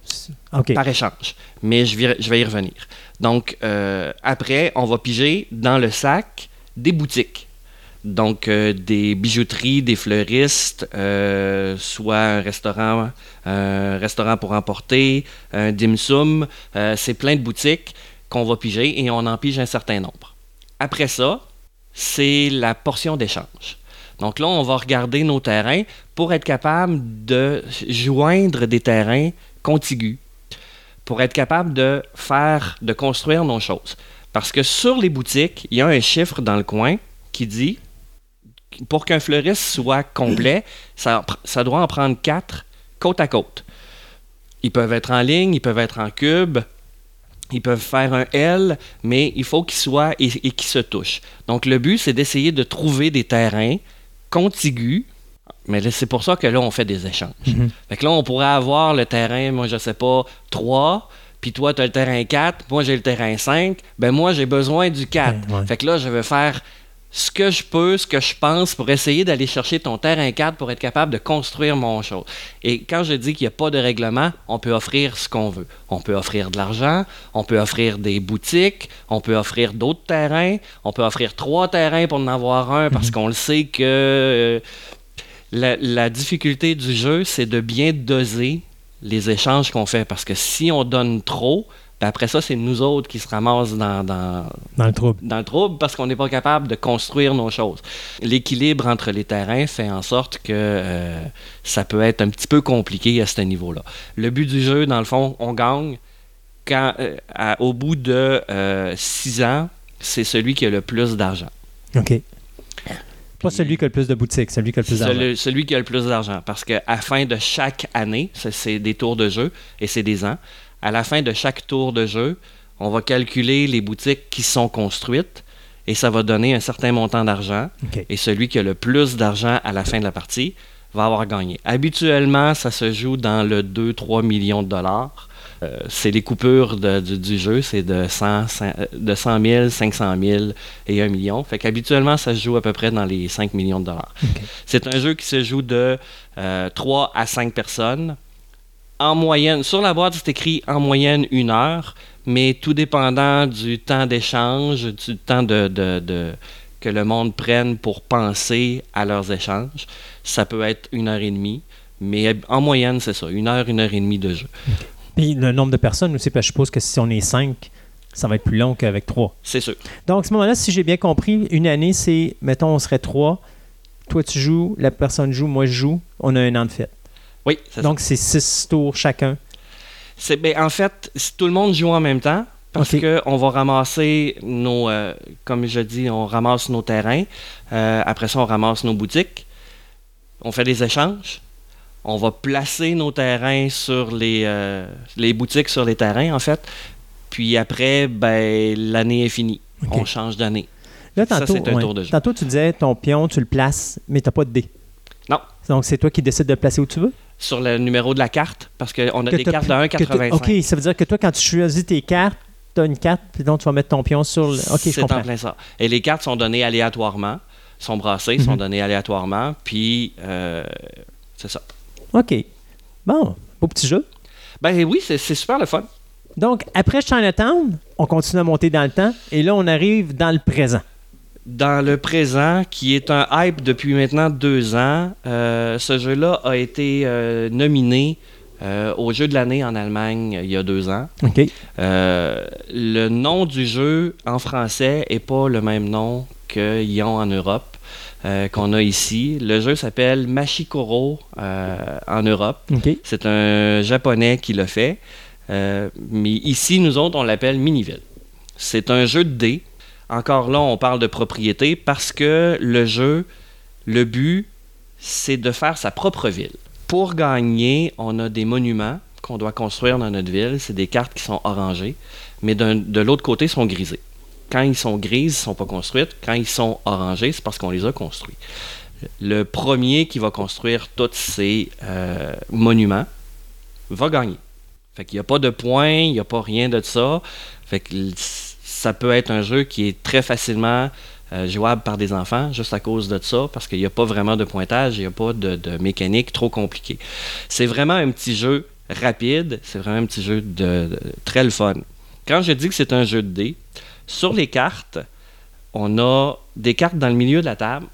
Par échange. Mais je vais, je vais y revenir. Donc, euh, après, on va piger dans le sac des boutiques. Donc, euh, des bijouteries, des fleuristes, soit un restaurant, un restaurant pour emporter, un dim sum. c'est plein de boutiques qu'on va piger et on en pige un certain nombre. Après ça, c'est la portion d'échange. Donc là, on va regarder nos terrains pour être capable de joindre des terrains contigus, pour être capable de faire, de construire nos choses. Parce que sur les boutiques, il y a un chiffre dans le coin qui dit, pour qu'un fleuriste soit complet, ça, ça doit en prendre quatre côte à côte. Ils peuvent être en ligne, ils peuvent être en cube, ils peuvent faire un L, mais il faut qu'ils soient et, et qu'ils se touchent. Donc le but, c'est d'essayer de trouver des terrains contigus. Mais c'est pour ça que là, on fait des échanges. Mhm. Fait que là, on pourrait avoir le terrain, moi, je sais pas, 3, puis toi, tu as le terrain 4, moi, j'ai le terrain 5. Ben moi, j'ai besoin du 4. Fait que là, je vais faire ce que je peux, ce que je pense pour essayer d'aller chercher ton terrain 4 pour être capable de construire mon chose. Et quand je dis qu'il n'y a pas de règlement, on peut offrir ce qu'on veut. On peut offrir de l'argent, on peut offrir des boutiques, on peut offrir d'autres terrains, on peut offrir trois terrains pour en avoir un parce mhm. qu'on le sait que euh, la, la difficulté du jeu, c'est de bien doser les échanges qu'on fait parce que si on donne trop, après ça, c'est nous autres qui se ramassent dans, dans, le trouble. Dans le trouble parce qu'on n'est pas capable de construire nos choses. L'équilibre entre les terrains fait en sorte que euh, ça peut être un petit peu compliqué à ce niveau-là. Le but du jeu, dans le fond, on gagne. Quand, euh, au bout de euh, six ans, c'est celui qui a le plus d'argent. OK. Pas celui qui a le plus de boutiques, celui qui a le plus d'argent. Celui qui a le plus d'argent. Parce qu'à la fin de chaque année, c'est des tours de jeu et c'est des ans à la fin de chaque tour de jeu, on va calculer les boutiques qui sont construites et ça va donner un certain montant d'argent. Et celui qui a le plus d'argent à la fin de la partie va avoir gagné. Habituellement, ça se joue dans le 2-3 millions de dollars. Euh, c'est les coupures du, jeu, c'est de 100, de 100 000, 500 000 et 1 million. Fait qu'habituellement, ça se joue à peu près dans les 5 millions de dollars. C'est un jeu qui se joue de 3 euh, à 5 personnes en moyenne, sur la boîte, c'est écrit en moyenne une heure, mais tout dépendant du temps d'échange, du temps de, que le monde prenne pour penser à leurs échanges, ça peut être une heure et demie. Mais en moyenne, c'est ça, une heure, une heure et demie de jeu. Puis le nombre de personnes aussi, parce que je suppose que si on est cinq, ça va être plus long qu'avec trois. C'est sûr. Donc, à ce moment-là, si j'ai bien compris, une année, c'est, mettons, on serait trois. Toi, tu joues, la personne joue, moi, je joue. On a un an de fête. Oui, Donc, c'est six tours chacun. C'est, ben, en fait, tout le monde joue en même temps, parce qu'on va ramasser nos, euh, comme je dis, on ramasse nos terrains. Euh, après ça, on ramasse nos boutiques. On fait des échanges. On va placer nos terrains sur les, euh, les boutiques sur les terrains, en fait. Puis après, ben, l'année est finie. On change d'année. Là, Ça, tantôt, c'est un ouais. tour de jeu. Tantôt, tu disais ton pion, tu le places, mais tu n'as pas de dé. Non. Donc, c'est toi qui décides de le placer où tu veux? Sur le numéro de la carte, parce qu'on a Que des cartes de que t'as- 1,85. OK, ça veut dire que toi, quand tu choisis tes cartes, tu as une carte, puis donc tu vas mettre ton pion sur le. OK, c'est en plein ça. Et les cartes sont données aléatoirement, sont brassées, sont Mhm. données aléatoirement, puis euh, c'est ça. OK. Bon, beau petit jeu. Ben oui, c'est c'est super le fun. Donc, après Chinatown, on continue à monter dans le temps, et là, on arrive dans le présent. Dans le présent, qui est un hype depuis maintenant deux ans, euh, ce jeu-là a été euh, nominé euh, au jeu de l'année en Allemagne il y a deux ans. Euh, le nom du jeu en français est pas le même nom qu'ils ont en Europe, euh, qu'on a ici. Le jeu s'appelle Machikoro euh, en Europe. C'est un japonais qui l'a fait. Euh, mais ici, nous autres, on l'appelle Miniville. C'est un jeu de dés. Encore là, on parle de propriété parce que le jeu, le but, c'est de faire sa propre ville. Pour gagner, on a des monuments qu'on doit construire dans notre ville. C'est des cartes qui sont orangées, mais de l'autre côté, sont grisées. Quand ils sont grises, ils ne sont pas construites. Quand ils sont orangés, c'est parce qu'on les a construits. Le premier qui va construire tous ces euh, monuments va gagner. Fait qu'il n'y a pas de points, il n'y a pas rien de ça. Fait que ça peut être un jeu qui est très facilement euh, jouable par des enfants, juste à cause de ça, parce qu'il n'y a pas vraiment de pointage, il n'y a pas de, mécanique trop compliquée. C'est vraiment un petit jeu rapide, c'est vraiment un petit jeu de, très le fun. Quand je dis que c'est un jeu de dés, sur les cartes, on a des cartes dans le milieu de la table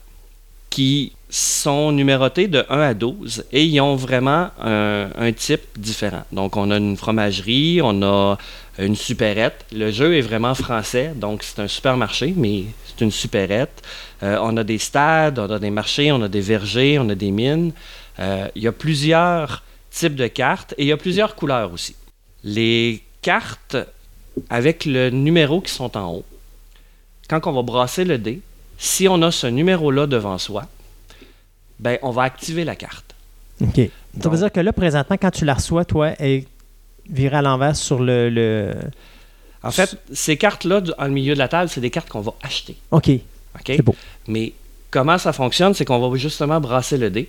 qui sont numérotées de 1 à 12 et ils ont vraiment un type différent. Donc, on a une fromagerie, on a une supérette. Le jeu est vraiment français, donc c'est un supermarché, mais c'est une supérette. Euh, on a des stades, on a des marchés, on a des vergers, on a des mines. Euh, il y a plusieurs types de cartes et il y a plusieurs couleurs aussi. Les cartes avec le numéro qui sont en haut, quand on va brasser le dé, si on a ce numéro-là devant soi, ben, on va activer la carte. OK. Ça veut dire que là, présentement, quand tu la reçois, toi, elle est virée à l'envers sur le. le... En fait, ces cartes-là, le milieu de la table, c'est des cartes qu'on va acheter. OK. OK? C'est beau. Mais comment ça fonctionne, c'est qu'on va justement brasser le dé.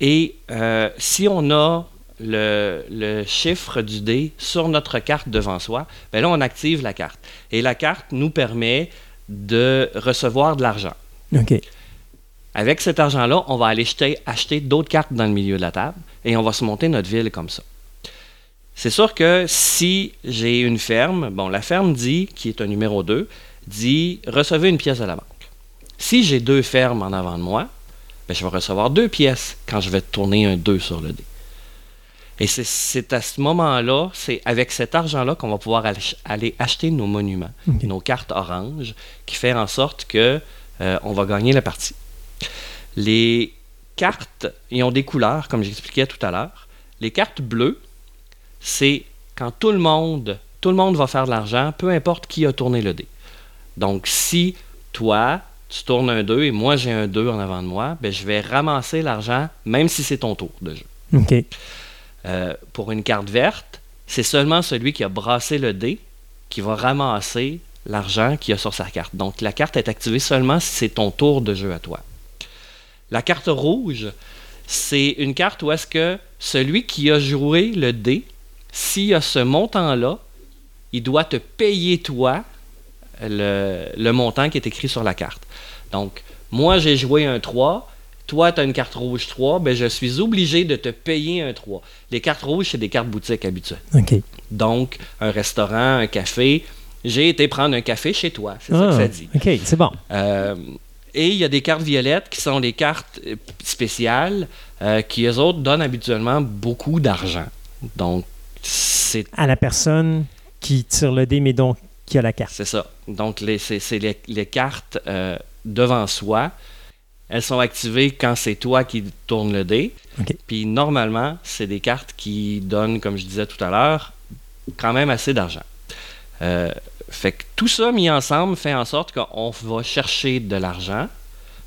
Et euh, si on a le, le chiffre du dé sur notre carte devant soi, ben là, on active la carte. Et la carte nous permet de recevoir de l'argent. OK. Avec cet argent-là, on va aller jeter- acheter d'autres cartes dans le milieu de la table et on va se monter notre ville comme ça. C'est sûr que si j'ai une ferme, bon, la ferme dit, qui est un numéro 2, dit recevez une pièce de la banque. Si j'ai deux fermes en avant de moi, ben, je vais recevoir deux pièces quand je vais tourner un 2 sur le dé. Et c'est- à ce moment-là, c'est avec cet argent-là qu'on va pouvoir aller, aller acheter nos monuments, OK. nos cartes oranges, qui fait en sorte que euh, on va gagner la partie. Les cartes, ils ont des couleurs, comme j'expliquais tout à l'heure. Les cartes bleues, c'est quand tout le monde, tout le monde va faire de l'argent, peu importe qui a tourné le dé. Donc, si toi, tu tournes un 2 et moi j'ai un 2 en avant de moi, ben, je vais ramasser l'argent, même si c'est ton tour de jeu. OK. Euh, pour une carte verte, c'est seulement celui qui a brassé le dé qui va ramasser l'argent qu'il y a sur sa carte. Donc la carte est activée seulement si c'est ton tour de jeu à toi. La carte rouge, c'est une carte où est-ce que celui qui a joué le dé, s'il a ce montant-là, il doit te payer toi le, le montant qui est écrit sur la carte. Donc, moi j'ai joué un 3, toi tu as une carte rouge 3, ben je suis obligé de te payer un 3. Les cartes rouges, c'est des cartes boutiques habituelles. OK. Donc, un restaurant, un café. J'ai été prendre un café chez toi, c'est ça que Ah, ça dit. OK, c'est bon. Euh, et il y a des cartes violettes qui sont des cartes euh, spéciales euh, qui, eux autres, donnent habituellement beaucoup d'argent. Donc, c'est À la personne qui tire le dé, mais donc qui a la carte. c'est ça. Donc, les- c'est c'est les, les cartes euh, devant soi. Elles sont activées quand c'est toi qui tournes le dé. Puis, normalement, c'est des cartes qui donnent, comme je disais tout à l'heure, quand même assez d'argent. Euh, fait que tout ça mis ensemble fait en sorte qu'on va chercher de l'argent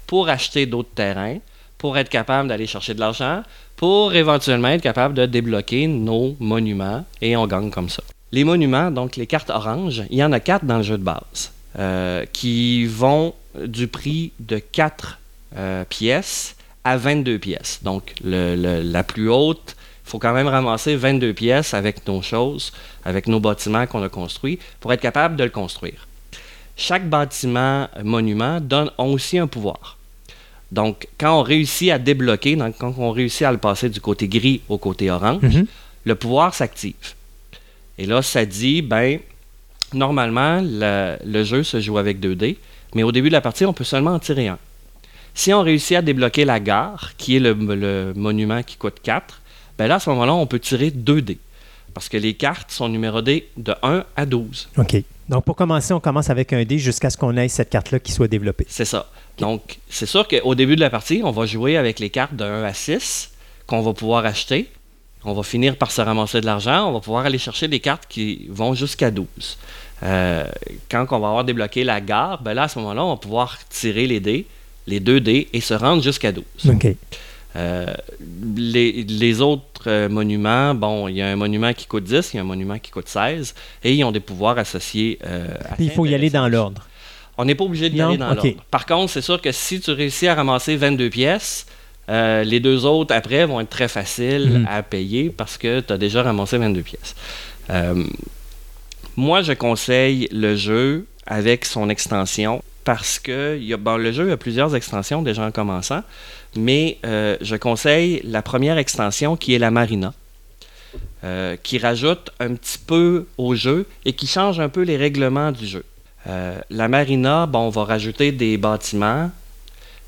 pour acheter d'autres terrains, pour être capable d'aller chercher de l'argent, pour éventuellement être capable de débloquer nos monuments et on gagne comme ça. Les monuments, donc les cartes oranges, il y en a quatre dans le jeu de base. qui vont du prix de 4 pièces à 22 pièces. Donc, la plus haute, il faut quand même ramasser 22 pièces avec nos choses, avec nos bâtiments qu'on a construits, pour être capable de le construire. Chaque bâtiment monument donne aussi un pouvoir. Donc, quand on réussit à débloquer, donc quand on réussit à le passer du côté gris au côté orange, mhm. le pouvoir s'active. Et là, ça dit, ben, normalement, le, jeu se joue avec 2 dés, mais au début de la partie, on peut seulement en tirer un. Si on réussit à débloquer la gare, qui est le, monument qui coûte 4, ben là, à ce moment-là, on peut tirer 2 dés. Parce que les cartes sont numérotées de 1 à 12. OK. Donc, pour commencer, on commence avec un dé jusqu'à ce qu'on ait cette carte-là qui soit développée. C'est ça. Donc, c'est sûr qu'au début de la partie, on va jouer avec les cartes de 1 à 6 qu'on va pouvoir acheter. On va finir par se ramasser de l'argent. On va pouvoir aller chercher des cartes qui vont jusqu'à 12. Euh, quand on va avoir débloqué la gare, ben là, à ce moment-là, on va pouvoir tirer les dés les 2 dés et se rendre jusqu'à 12. Euh, les, autres euh, monuments, bon, il y a un monument qui coûte 10, il y a un monument qui coûte 16, et ils ont des pouvoirs associés. Euh, il faut y aller dans l'ordre. On n'est pas obligé d'y aller dans l'ordre. Par contre, c'est sûr que si tu réussis à ramasser 22 pièces, les deux autres après vont être très faciles mhm. à payer parce que tu as déjà ramassé 22 pièces. moi, je conseille le jeu avec son extension parce que le jeu a plusieurs extensions déjà en commençant, mais euh, je conseille la première extension qui est la Marina, euh, qui rajoute un petit peu au jeu et qui change un peu les règlements du jeu. Euh, la Marina, bon, on va rajouter des bâtiments,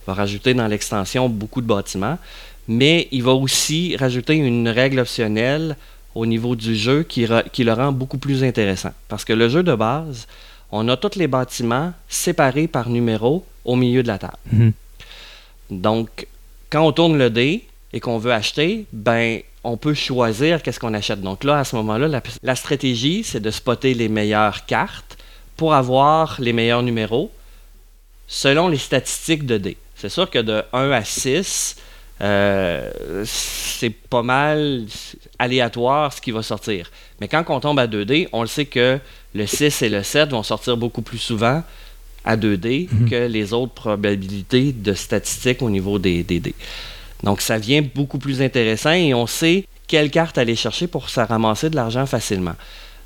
on va rajouter dans l'extension beaucoup de bâtiments, mais il va aussi rajouter une règle optionnelle au niveau du jeu qui, qui le rend beaucoup plus intéressant. Parce que le jeu de base, on a tous les bâtiments séparés par numéro au milieu de la table. Mhm. Donc, quand on tourne le dé et qu'on veut acheter, ben, on peut choisir qu'est-ce qu'on achète. Donc là, à ce moment-là, la, stratégie, c'est de spotter les meilleures cartes pour avoir les meilleurs numéros selon les statistiques de dés. C'est sûr que de 1 à 6, euh, c'est pas mal aléatoire ce qui va sortir. Mais quand on tombe à 2D, on le sait que le 6 et le 7 vont sortir beaucoup plus souvent à 2D mhm. que les autres probabilités de statistiques au niveau des, dés. Donc, ça vient beaucoup plus intéressant et on sait quelle carte aller chercher pour se ramasser de l'argent facilement.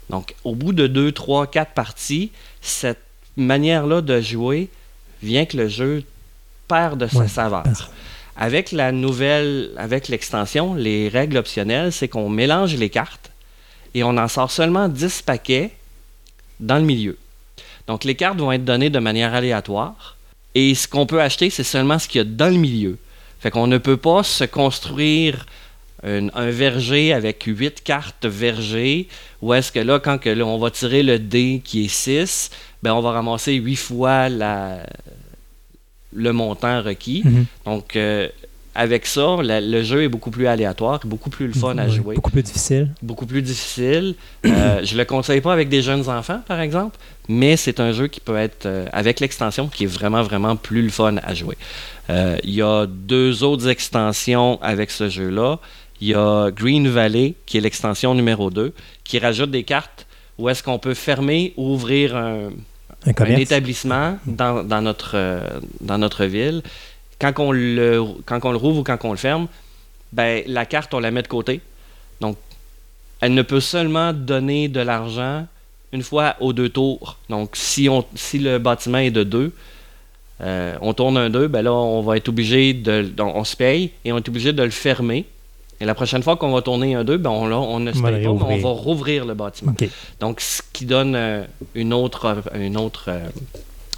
Donc, au bout de 2, 3, 4 parties, cette manière-là de jouer vient que le jeu perd de sa saveur. Avec la nouvelle, avec l'extension, les règles optionnelles, c'est qu'on mélange les cartes et on en sort seulement 10 paquets dans le milieu. Donc les cartes vont être données de manière aléatoire et ce qu'on peut acheter, c'est seulement ce qu'il y a dans le milieu. Fait qu'on ne peut pas se construire un, verger avec 8 cartes verger, ou est-ce que là, quand que, on va tirer le dé qui est 6, ben on va ramasser 8 fois la, le montant requis. Mhm. Donc, euh, avec ça, le jeu est beaucoup plus aléatoire, beaucoup plus le fun à jouer. Beaucoup plus difficile. Beaucoup plus difficile. Euh, je ne le conseille pas avec des jeunes enfants, par exemple, mais c'est un jeu qui peut être, euh, avec l'extension, qui est vraiment, vraiment plus le fun à jouer. Euh, il y a deux autres extensions avec ce jeu-là. Il y a Green Valley, qui est l'extension numéro 2, qui rajoute des cartes où est-ce qu'on peut fermer ou ouvrir un, établissement dans, dans, notre, dans notre ville quand on le, quand on le rouvre ou quand on le ferme, ben, la carte, on la met de côté. Donc, elle ne peut seulement donner de l'argent une fois aux deux tours. Donc, si, on, si le bâtiment est de deux, euh, on tourne un 2, ben là, on va être obligé de. On, se paye et on est obligé de le fermer. Et la prochaine fois qu'on va tourner un 2, ben on, on ne se paye pas, mais on va rouvrir le bâtiment. Donc, ce qui donne euh, une autre, une autre euh,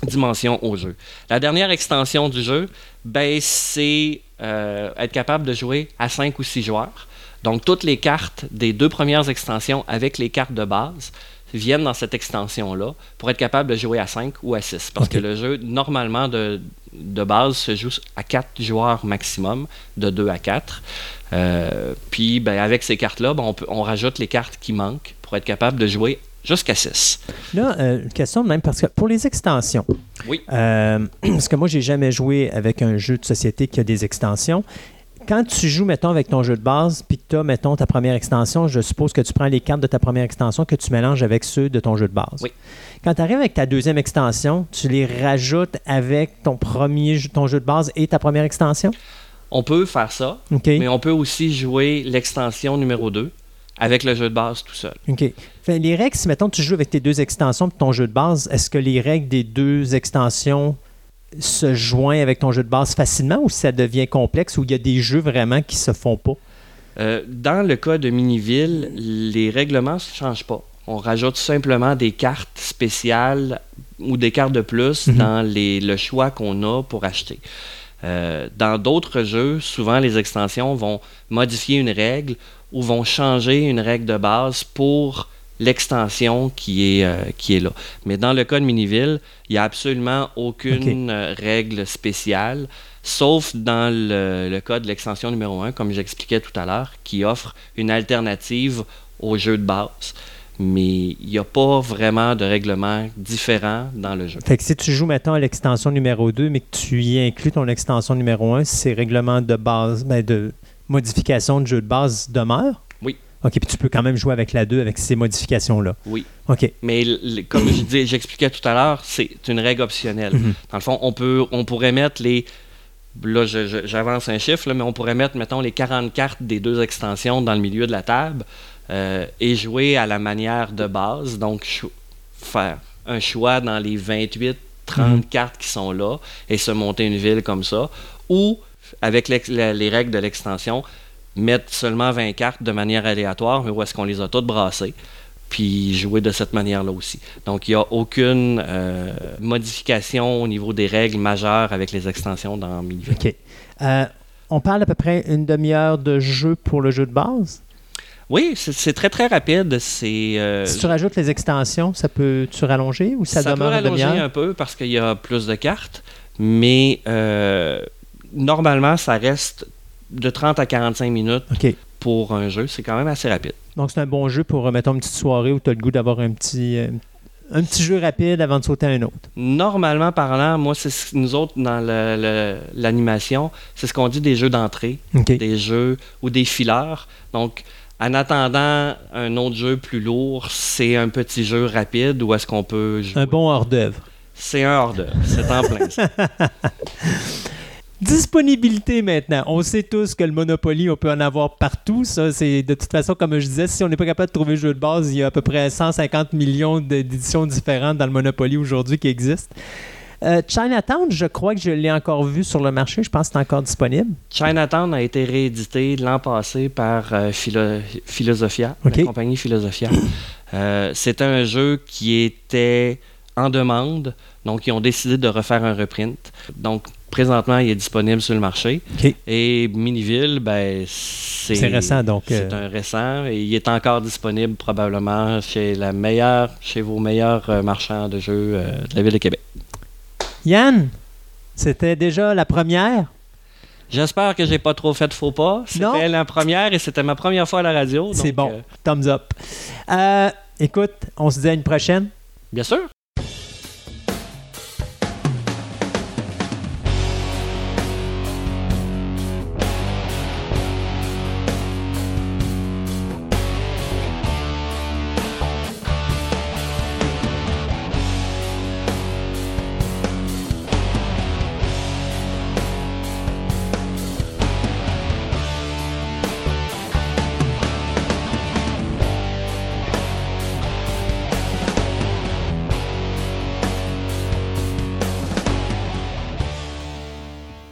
dimension au jeu. La dernière extension du jeu, ben, c'est euh, être capable de jouer à 5 ou 6 joueurs. Donc, toutes les cartes des deux premières extensions avec les cartes de base viennent dans cette extension-là pour être capable de jouer à 5 ou à 6. Parce que le jeu, normalement, de, de, base, se joue à 4 joueurs maximum, de 2 à 4. Euh, puis, ben, avec ces cartes-là, ben, on, on rajoute les cartes qui manquent pour être capable de jouer jusqu'à 6. Là, euh, une question de même, parce que pour les extensions, oui. Euh, parce que moi, j'ai jamais joué avec un jeu de société qui a des extensions. quand tu joues, mettons, avec ton jeu de base, puis que tu as, mettons, ta première extension, je suppose que tu prends les cartes de ta première extension que tu mélanges avec ceux de ton jeu de base. Oui. Quand tu arrives avec ta deuxième extension, tu les rajoutes avec ton premier ton jeu de base et ta première extension? On peut faire ça, mais on peut aussi jouer l'extension numéro 2 avec le jeu de base tout seul. OK. les règles, si mettons tu joues avec tes deux extensions et ton jeu de base, est-ce que les règles des deux extensions se joignent avec ton jeu de base facilement ou ça devient complexe ou il y a des jeux vraiment qui se font pas? Euh, dans le cas de Miniville, les règlements ne changent pas. On rajoute simplement des cartes spéciales ou des cartes de plus mhm. dans les, le choix qu'on a pour acheter. Euh, dans d'autres jeux, souvent les extensions vont modifier une règle ou vont changer une règle de base pour l'extension qui est, euh, qui est là. Mais dans le cas de Miniville, il n'y a absolument aucune euh, règle spéciale, sauf dans le, le cas de l'extension numéro 1, comme j'expliquais tout à l'heure, qui offre une alternative au jeu de base mais il n'y a pas vraiment de règlement différent dans le jeu. Fait que si tu joues maintenant à l'extension numéro 2, mais que tu y inclus ton extension numéro 1, ces règlements de base, ben de modification de jeu de base demeurent? Oui. OK, puis tu peux quand même jouer avec la 2 avec ces modifications-là. Oui. OK. Mais comme je dis, j'expliquais tout à l'heure, c'est une règle optionnelle. Mhm. Dans le fond, on, peut, on pourrait mettre les. Là, j'avance un chiffre, mais on pourrait mettre, mettons, les 40 cartes des deux extensions dans le milieu de la table. Euh, et jouer à la manière de base, donc faire un choix dans les 28, 30 mhm. cartes qui sont là et se monter une ville comme ça, ou avec les règles de l'extension, mettre seulement 20 cartes de manière aléatoire, mais où est-ce qu'on les a toutes brassées, puis jouer de cette manière-là aussi. Donc, il n'y a aucune euh, modification au niveau des règles majeures avec les extensions dans Milieu. OK. Euh, on parle à peu près une demi-heure de jeu pour le jeu de base? Oui, c'est très très rapide. C'est euh, si tu rajoutes les extensions, ça peut tu rallonger ou ça, ça demeure peut rallonger un peu parce qu'il y a plus de cartes, mais normalement ça reste de 30 à 45 minutes pour un jeu. C'est quand même assez rapide. Donc c'est un bon jeu pour mettons une petite soirée où tu as le goût d'avoir un petit euh, un petit jeu rapide avant de sauter à un autre. Normalement parlant, moi, c'est nous autres dans l'animation, c'est ce qu'on dit des jeux d'entrée, des jeux ou des fileurs. Donc, en attendant un autre jeu plus lourd, c'est un petit jeu rapide où est-ce qu'on peut jouer. Un bon hors-d'œuvre. C'est un hors-d'œuvre, c'est en plein ça. Disponibilité maintenant. On sait tous que le Monopoly, on peut en avoir partout. Ça, c'est de toute façon, comme je disais, si on n'est pas capable de trouver le jeu de base, il y a à peu près 150 millions d'éditions différentes dans le Monopoly aujourd'hui qui existent. Euh, Chinatown, je crois que je l'ai encore vu sur le marché. Je pense que c'est encore disponible. Chinatown a été réédité l'an passé par euh, Philosophia, la compagnie Philosophia. Euh, c'est un jeu qui était en demande, donc ils ont décidé de refaire un reprint. Donc présentement, il est disponible sur le marché. Et Miniville, ben, c'est récent, donc. C'est un récent et il est encore disponible probablement chez la meilleure, chez vos meilleurs marchands de jeux de la ville de Québec. Yann, c'était déjà la première? J'espère que j'ai pas trop fait de faux pas. C'était la première et c'était ma première fois à la radio. C'est bon. Euh, Thumbs up. Euh, écoute, on se dit à une prochaine. Bien sûr.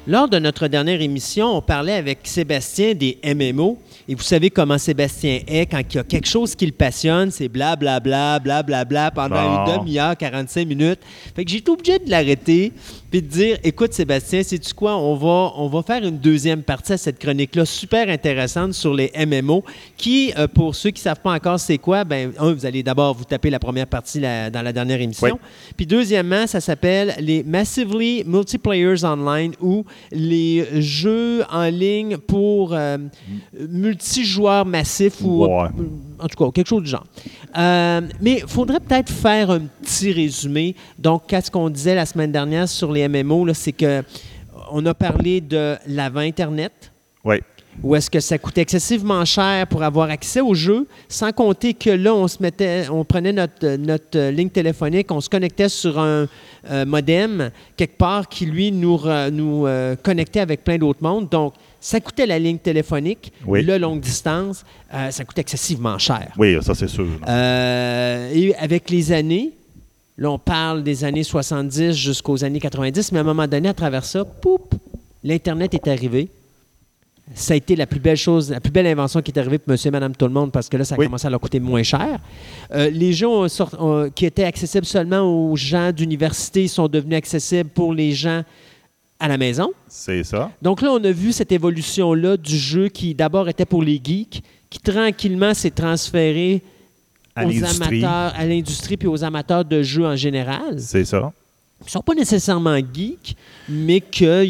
Lors de notre dernière émission, on parlait avec Sébastien des MMO. Et vous savez comment Sébastien est quand il y a quelque chose qui le passionne, c'est blablabla, blablabla bla, bla, pendant une demi-heure, 45 minutes. Fait que j'ai été obligé de l'arrêter puis de dire écoute Sébastien, sais-tu quoi, on va, on va faire une deuxième partie à cette chronique-là super intéressante sur les MMO qui, euh, pour ceux qui ne savent pas encore c'est quoi, ben un, vous allez d'abord vous taper la première partie dans la dernière émission. Puis deuxièmement, ça s'appelle les Massively Multiplayers Online ou les jeux en ligne pour euh, multijoueurs massifs ou en tout cas quelque chose du genre. Euh, mais il faudrait peut-être faire un petit résumé. Donc, qu'est-ce qu'on disait la semaine dernière sur les MMO, c'est que on a parlé de l'avant Internet, Oui. Ou est-ce que ça coûtait excessivement cher pour avoir accès au jeu, sans compter que là, on se mettait, on prenait notre, notre ligne téléphonique, on se connectait sur un euh, modem quelque part qui, lui, nous, nous euh, connectait avec plein d'autres mondes. Donc, ça coûtait la ligne téléphonique, le longue distance, euh, ça coûtait excessivement cher. Oui, ça c'est sûr. et avec les années, là on parle des années 70 jusqu'aux années 90, mais à un moment donné, à travers ça, poup, l'Internet est arrivé ça a été la plus belle chose, la plus belle invention qui est arrivée pour monsieur et madame tout le monde parce que là, ça a commencé à leur coûter moins cher. Euh, les jeux qui étaient accessibles seulement aux gens d'université sont devenus accessibles pour les gens à la maison. C'est ça. Donc là, on a vu cette évolution-là du jeu qui d'abord était pour les geeks, qui tranquillement s'est transféré aux amateurs, à l'industrie puis aux amateurs de jeux en général. C'est ça qui ne sont pas nécessairement geeks, mais que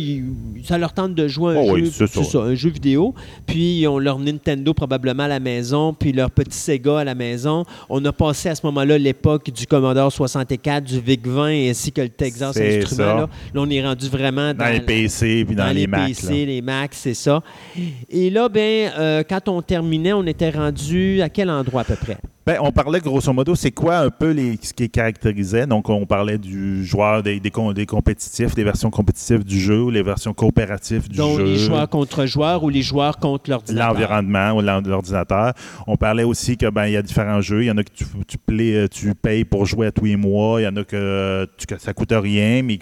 ça leur tente de jouer un, oh jeu, un jeu vidéo. Puis ils ont leur Nintendo probablement à la maison, puis leur petit Sega à la maison. On a passé à ce moment-là l'époque du Commodore 64, du VIC-20 ainsi que le Texas Instruments. Là. là. on est rendu vraiment dans, les PC puis dans, les, les Mac. PC, les Mac, c'est ça. Et là, ben, euh, quand on terminait, on était rendu à quel endroit à peu près? Ben, on parlait grosso modo, c'est quoi un peu les, ce qui caractérisait. Donc, on parlait du joueur, des, des, compétitifs, des versions compétitives du jeu ou les versions coopératives du Donc, jeu. les joueurs contre joueurs ou les joueurs contre l'ordinateur? L'environnement ou l'ordinateur. On parlait aussi que ben il y a différents jeux. Il y en a que tu, tu, euh, tu, payes pour jouer à tous les mois. Il y en a que, tu, que ça coûte rien, mais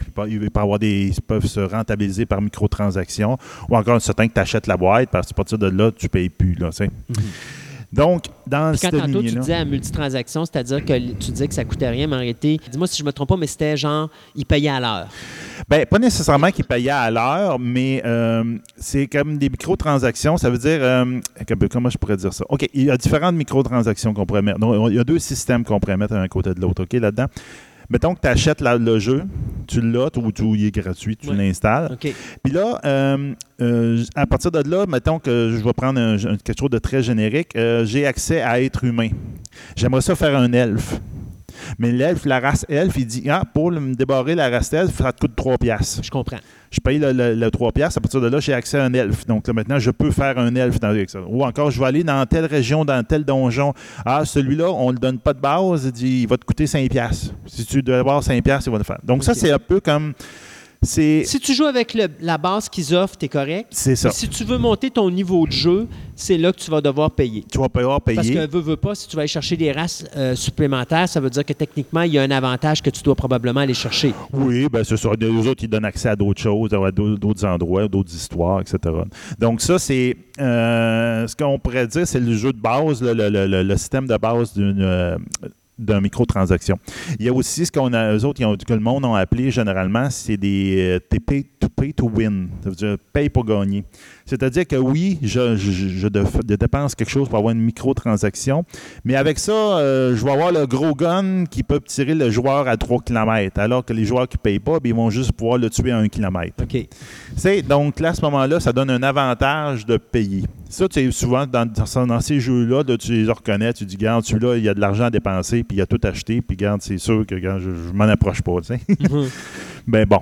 avoir des, ils peuvent se rentabiliser par microtransactions. Ou encore, un certain que tu achètes la boîte, parce que à partir de là, tu ne payes plus. Là, mm donc, dans Puis quand tantôt tu disais à multitransaction, c'est-à-dire que tu disais que ça coûtait rien, mais en réalité, dis-moi si je me trompe pas, mais c'était genre, ils payaient à l'heure. Bien, pas nécessairement qu'ils payaient à l'heure, mais euh, c'est comme des microtransactions. Ça veut dire, euh, comment je pourrais dire ça? OK, il y a différentes microtransactions qu'on pourrait mettre. Donc, il y a deux systèmes qu'on pourrait mettre un côté de l'autre, OK, là-dedans? Mettons que tu achètes le jeu, tu l'as, ou il est gratuit, tu l'installes. Puis là, euh, euh, à partir de là, mettons que je vais prendre quelque chose de très générique, euh, j'ai accès à être humain. J'aimerais ça faire un elfe. Mais l'elfe, la race elfe, il dit Ah, pour me débarrer la race elfe, ça te coûte 3 piastres. Je comprends. Je paye le, 3 piastres. À partir de là, j'ai accès à un elfe. Donc là, maintenant, je peux faire un elfe dans ça. Ou encore, je vais aller dans telle région, dans tel donjon. Ah, celui-là, on ne le donne pas de base. Il dit Il va te coûter 5 piastres. Si tu dois avoir 5 piastres, il va le faire. Donc ça, c'est un peu comme si tu joues avec la base qu'ils offrent, tu es correct. C'est ça. Si tu veux monter ton niveau de jeu, c'est là que tu vas devoir payer. Tu vas devoir payer. Parce que veux, veux pas, si tu vas aller chercher des races euh, supplémentaires, ça veut dire que techniquement, il y a un avantage que tu dois probablement aller chercher. Oui, bien c'est ça. Les autres, ils donnent accès à d'autres choses, à d'autres endroits, d'autres histoires, etc. Donc ça, c'est euh, ce qu'on pourrait dire, c'est le jeu de base, le, système de base d'une euh, d'un microtransaction. Il y a aussi ce qu'on a, eux autres, que le monde a appelé généralement, c'est des euh, pay to pay to win. Ça veut dire paye pour gagner. C'est-à-dire que oui, je, dépense quelque chose pour avoir une microtransaction, mais avec ça, euh, je vais avoir le gros gun qui peut tirer le joueur à 3 km, alors que les joueurs qui ne payent pas, ben, ils vont juste pouvoir le tuer à 1 km. OK. Donc là, à ce moment-là, ça donne un avantage de payer. Ça, tu sais, souvent, dans, dans ces jeux-là, tu les reconnais, tu dis, garde, celui-là, il y a de l'argent à dépenser, puis il a tout acheté, puis garde, c'est sûr que je, ne m'en approche pas, tu sais. Mhm. ben bon.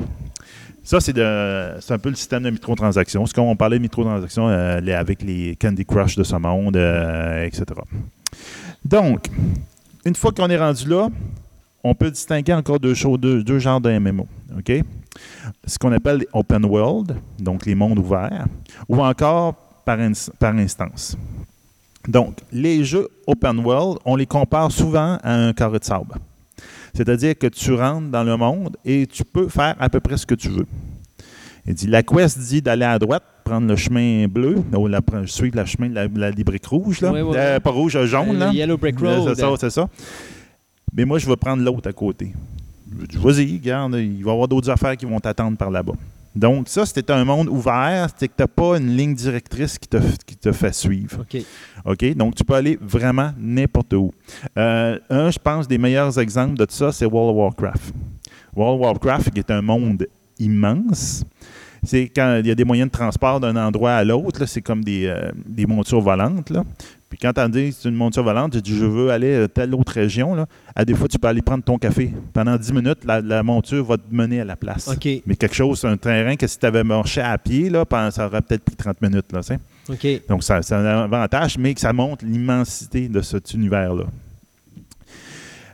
Ça, c'est un peu le système de microtransactions. Ce qu'on parlait de microtransactions euh, avec les Candy Crush de ce monde, euh, etc. Donc, une fois qu'on est rendu là, on peut distinguer encore deux, choses, deux, genres de MMO. Ce qu'on appelle les open world, donc les mondes ouverts, ou encore par, par instance. Donc, les jeux open world, on les compare souvent à un carré de sable. C'est-à-dire que tu rentres dans le monde et tu peux faire à peu près ce que tu veux. Il dit, la quest dit d'aller à droite, prendre le chemin bleu, ou la, suivre le chemin de la, la, briques rouges, là. Euh, pas rouge, jaune. là. Yellow Brick Road. c'est ça, c'est ça. Mais moi, je vais prendre l'autre à côté. Vas-y, regarde, il va y avoir d'autres affaires qui vont t'attendre par là-bas. Donc, ça, c'était un monde ouvert, c'est que tu n'as pas une ligne directrice qui te, qui te fait suivre. OK. OK? Donc, tu peux aller vraiment n'importe où. Euh, un, je pense, des meilleurs exemples de ça, c'est World of Warcraft. World of Warcraft, qui est un monde immense. C'est quand il y a des moyens de transport d'un endroit à l'autre, c'est comme des, euh, des, montures volantes. Là. Puis quand tu dis c'est une monture volante, tu dis je veux aller à telle autre région, là, à des fois, tu peux aller prendre ton café. Pendant 10 minutes, la, monture va te mener à la place. Mais quelque chose, un terrain que si tu avais marché à pied, là, ça aurait peut-être pris 30 minutes. Là, Donc, ça, c'est un avantage, mais que ça montre l'immensité de cet univers-là.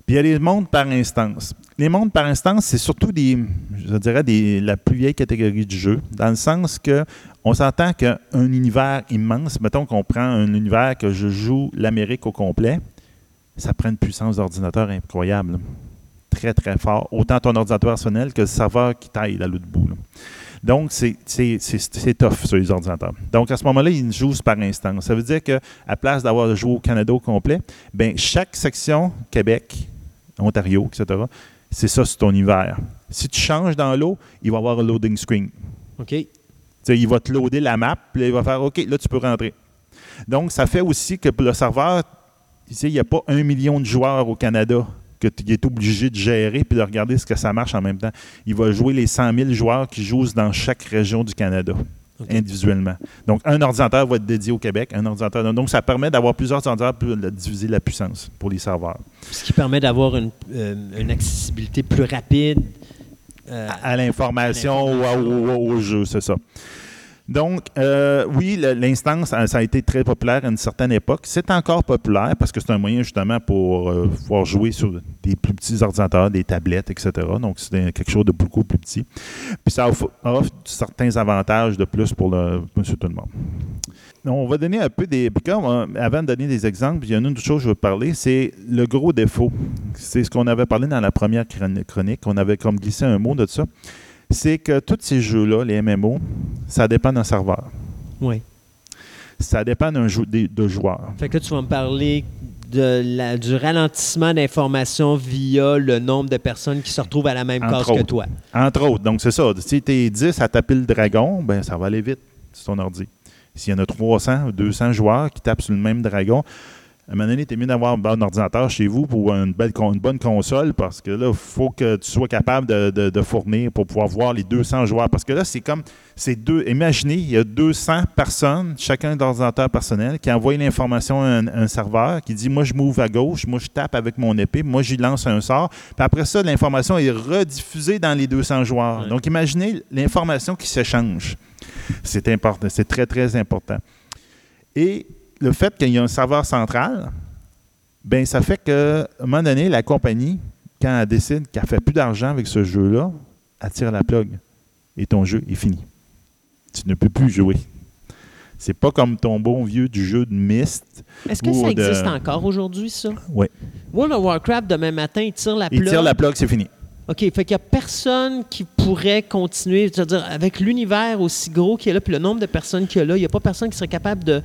Puis il y a les mondes par instance. Les mondes par instance, c'est surtout des, je dirais, des, la plus vieille catégorie du jeu, dans le sens que on s'entend qu'un univers immense, mettons qu'on prend un univers que je joue l'Amérique au complet, ça prend une puissance d'ordinateur incroyable. Très, très fort. Autant ton ordinateur personnel que le serveur qui taille à l'autre bout. Donc, c'est tough sur les ordinateurs. Donc, à ce moment-là, ils jouent par instance. Ça veut dire qu'à place d'avoir joué au Canada au complet, ben, chaque section, Québec, Ontario, etc., c'est ça, c'est ton univers. Si tu changes dans l'eau, il va y avoir un loading screen. OK. Il va te loader la map, puis il va faire OK, là, tu peux rentrer. Donc, ça fait aussi que le serveur, il n'y a pas un million de joueurs au Canada que tu es obligé de gérer puis de regarder ce que ça marche en même temps. Il va jouer les 100 000 joueurs qui jouent dans chaque région du Canada. individuellement. Donc, un ordinateur va être dédié au Québec, un ordinateur. Donc, ça permet d'avoir plusieurs ordinateurs pour diviser la puissance pour les serveurs. Ce qui permet d'avoir une, euh, accessibilité plus rapide euh, à, l'information ou au jeu, c'est ça. Donc, euh, oui, l'instance, ça a été très populaire à une certaine époque. C'est encore populaire parce que c'est un moyen justement pour euh, pouvoir jouer sur des plus petits ordinateurs, des tablettes, etc. Donc, c'est quelque chose de beaucoup plus petit. Puis ça offre, certains avantages de plus pour le, monsieur tout le monde. On va donner un peu des. avant de donner des exemples, il y a une autre chose que je veux parler, c'est le gros défaut. C'est ce qu'on avait parlé dans la première chronique. On avait comme glissé un mot de ça c'est que tous ces jeux-là, les MMO, ça dépend d'un serveur. Oui. Ça dépend d'un jeu de, joueurs. Fait que tu vas me parler de du ralentissement d'informations via le nombre de personnes qui se retrouvent à la même case que toi. Entre autres. Donc, c'est ça. Si tu es 10 à taper le dragon, ben ça va aller vite sur ton ordi. S'il y en a 300 ou 200 joueurs qui tapent sur le même dragon, à un moment donné, es mieux d'avoir un bon ordinateur chez vous pour une, belle, une bonne console parce que là, il faut que tu sois capable de, fournir pour pouvoir voir les 200 joueurs. Parce que là, c'est comme, c'est deux, imaginez, il y a 200 personnes, chacun d'ordinateur personnel, qui envoient l'information à un, serveur qui dit Moi, je m'ouvre à gauche, moi, je tape avec mon épée, moi, j'y lance un sort. Puis après ça, l'information est rediffusée dans les 200 joueurs. Donc, imaginez l'information qui s'échange. C'est important, c'est très, très important. Et le fait qu'il y ait un serveur central, ben ça fait qu'à un moment donné, la compagnie, quand elle décide qu'elle ne fait plus d'argent avec ce jeu-là, elle tire la plug et ton jeu est fini. Tu ne peux plus jouer. C'est pas comme ton bon vieux du jeu de Myst. Est-ce que ça existe encore aujourd'hui, ça? Oui. World of Warcraft, demain matin, il tire la plug. Il tire la plug, c'est fini. OK, fait qu'il n'y a personne qui pourrait continuer, c'est-à-dire avec l'univers aussi gros qu'il y a là, puis le nombre de personnes qu'il y a là, il n'y a pas personne qui serait capable de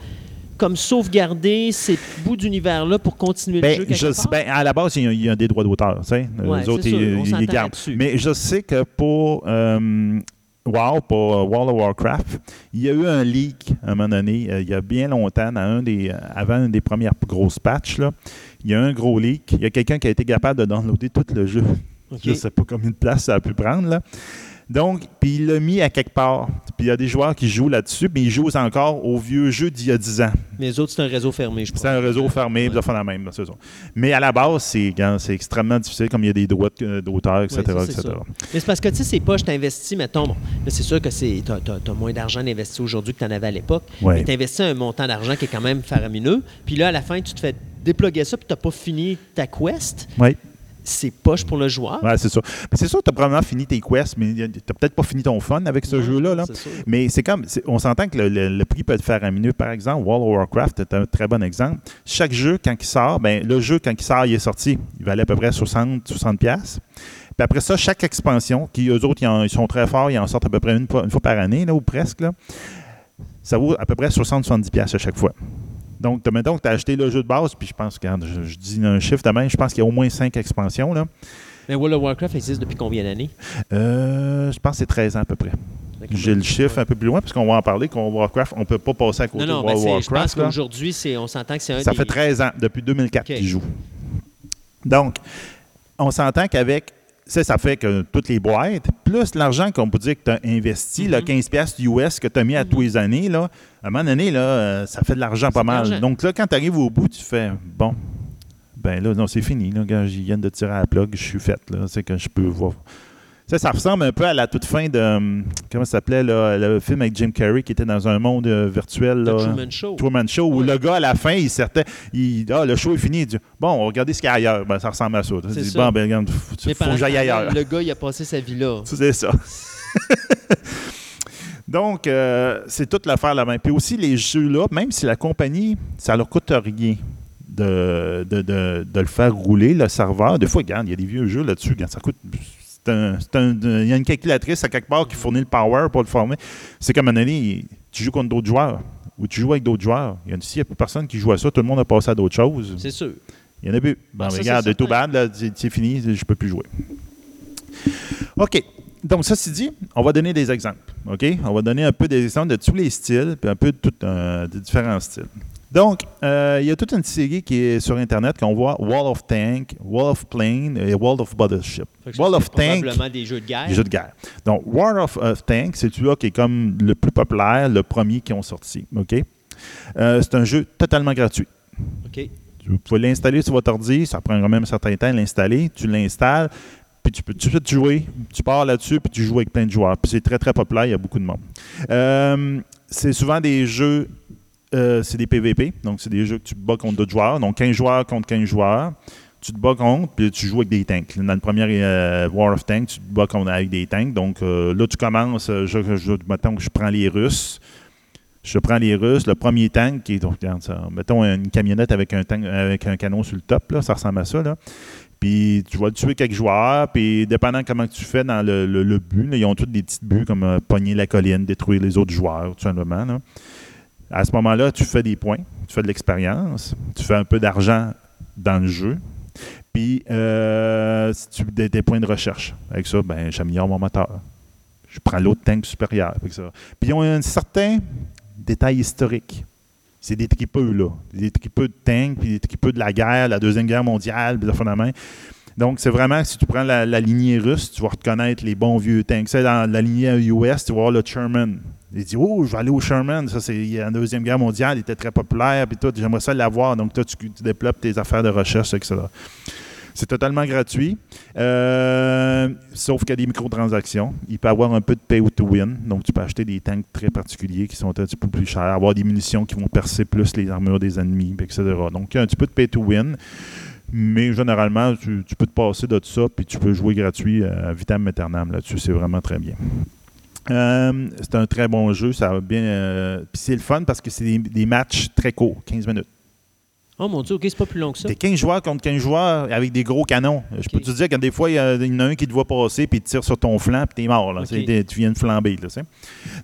comme sauvegarder ces bouts d'univers-là pour continuer le ben, jeu je, ben, à la base, il y, a, des droits d'auteur. les autres, ils, gardent. Mais je sais que pour euh, WoW, pour euh, World of Warcraft, il y a eu un leak à un moment donné, euh, il y a bien longtemps, dans un des, avant une des premières grosses patchs. Là, il y a un gros leak. Il y a quelqu'un qui a été capable de downloader tout le jeu. Je ne sais pas combien de place ça a pu prendre. Là. Donc, puis il l'a mis à quelque part. Puis il y a des joueurs qui jouent là-dessus, mais ils jouent encore au vieux jeu d'il y a 10 ans. Mais les autres, c'est un réseau fermé, je pense. C'est un réseau fermé, ouais. la même, ça. Mais à la base, c'est, extrêmement difficile, comme il y a des droits d'auteur, etc. etc. Mais c'est parce que, tu sais, c'est pas, je t'investis, mettons, bon, c'est sûr que tu as, moins d'argent d'investir aujourd'hui que tu en avais à l'époque, mais tu investis un montant d'argent qui est quand même faramineux. Puis là, à la fin, tu te fais déploguer ça, puis tu n'as pas fini ta quest. Oui c'est poche pour le joueur. Oui, c'est ça. Mais c'est sûr que tu as probablement fini tes quests, mais tu n'as peut-être pas fini ton fun avec ce jeu-là. Là. Mais c'est comme, on s'entend que le, prix peut être faramineux. Par exemple, World of Warcraft est un très bon exemple. Chaque jeu, quand il sort, ben, le jeu, quand il sort, il est sorti, il valait à peu près 60, 60 Puis après ça, chaque expansion, qui eux autres, ils, sont très forts, ils en sortent à peu près une, fois, par année, là, ou presque, là, ça vaut à peu près 60-70$ à chaque fois. Donc, tu as acheté le jeu de base, puis je pense, que je, dis un chiffre de je pense qu'il y a au moins cinq expansions. Là. Mais World of Warcraft existe depuis combien d'années? Euh, je pense que c'est 13 ans à peu près. J'ai le chiffre un peu plus loin, parce qu'on va en parler, qu'on Warcraft, on ne peut pas passer à côté non, non, de World Warcraft. Je pense qu'aujourd'hui, on s'entend que c'est un Ça fait 13 ans, depuis 2004 qu'il joue. Donc, on s'entend qu'avec ça, ça fait que toutes les boîtes, plus l'argent qu'on peut dire que tu as investi, le 15$ US que tu as mis à tous les années, là, à un moment donné, là, euh, ça fait de l'argent pas mal. Donc là, quand tu arrives au bout, tu fais bon, ben là, non, c'est fini. Là, quand je viens de tirer à la plug, je suis fait. C'est que je peux voir. Ça, ça ressemble un peu à la toute fin de. Hum, comment ça s'appelait, le film avec Jim Carrey qui était dans un monde euh, virtuel. Là, Truman Show. Truman Show, où le gars, à la fin, il sortait. Il, ah, le show est fini. Il dit Bon, regardez ce qu'il y a ailleurs. Ben, ça ressemble à ça. Il dit, Bon, ben, regarde, faut, faut que j'aille ailleurs. Le gars, il a passé sa vie là. C'est ça. Donc, euh, c'est toute l'affaire la même. Puis aussi, les jeux-là, même si la compagnie, ça leur coûte rien de, de, de, de le faire rouler, le serveur. Des fois, regarde, il y a des vieux jeux là-dessus. Ça coûte il y a une calculatrice à quelque part qui fournit le power pour le former. C'est comme un année, tu joues contre d'autres joueurs ou tu joues avec d'autres joueurs. Il y a, il n'y a plus personne qui joue à ça. Tout le monde a passé à d'autres choses. C'est sûr. Il y en a plus. Bon, ça, regarde, tout bad, c'est fini, je ne peux plus jouer. OK. Donc, ça, c'est dit, on va donner des exemples. OK? On va donner un peu des exemples de tous les styles, puis un peu de, tout, de différents styles. Donc, euh, il y a toute une série qui est sur Internet qu'on voit Wall of Tank, Wall of Plane et Wall of Battleship. Wall of Tank. Probablement des jeux de guerre. Des jeux de guerre. Donc, Wall of, Tank, c'est celui-là qui est comme le plus populaire, le premier qui ont sorti. OK? Euh, c'est un jeu totalement gratuit. OK. Vous pouvez l'installer sur votre ordi, ça prend quand même un certain temps de l'installer. Tu l'installes, puis tu peux tout de suite jouer. Tu pars là-dessus, puis tu joues avec plein de joueurs. Puis c'est très, très populaire, il y a beaucoup de monde. Euh, c'est souvent des jeux euh, c'est des PVP. Donc, c'est des jeux que tu te bats contre d'autres joueurs. Donc, 15 joueurs contre 15 joueurs. Tu te bats contre, puis tu joues avec des tanks. Dans le premier euh, War of Tanks, tu te bats contre, avec des tanks. Donc, euh, là, tu commences. Je, mettons que je prends les Russes. Je prends les Russes. Le premier tank, qui est, donc, ça, mettons une camionnette avec un, tank, avec un canon sur le top, là, ça ressemble à ça. Là. Puis tu vas tuer quelques joueurs, puis dépendant comment tu fais dans le, le, but, ils ont tous des petits buts comme pogner la colline, détruire les autres joueurs, tout simplement. À ce moment-là, tu fais des points, tu fais de l'expérience, tu fais un peu d'argent dans le jeu. Puis, euh, tu des, des, points de recherche. Avec ça, ben, j'améliore mon moteur. Je prends l'autre tank supérieur. Puis, ils ont un certain détail historique. C'est des tripeux, là. Des tripeux de tanks, puis des tripeux de la guerre, la Deuxième Guerre mondiale, puis main. Donc, c'est vraiment, si tu prends la, lignée russe, tu vas reconnaître les bons vieux tanks. C'est dans la lignée US, tu vas voir le Sherman. Il dit Oh, je vais aller au Sherman. Ça, c'est la Deuxième Guerre mondiale. Il était très populaire. Puis tout, j'aimerais ça l'avoir. Donc, toi, tu, développes tes affaires de recherche, etc. C'est totalement gratuit, euh, sauf qu'il y a des microtransactions. Il peut avoir un peu de pay to win. Donc, tu peux acheter des tanks très particuliers qui sont un petit peu plus chers, avoir des munitions qui vont percer plus les armures des ennemis, etc. Donc, il y a un petit peu de pay to win. Mais généralement, tu, peux te passer de ça, puis tu peux jouer gratuit à vitam aeternam là-dessus. C'est vraiment très bien. Euh, c'est un très bon jeu, ça va bien. Euh, puis c'est le fun parce que c'est des, matchs très courts, 15 minutes. Oh mon Dieu, ok, c'est pas plus long que ça. Des 15 joueurs contre 15 joueurs avec des gros canons. Je peux te dire que des fois, il y, en a un qui te voit passer puis il tire sur ton flanc puis t'es mort. Là. tu viens de flamber. Là,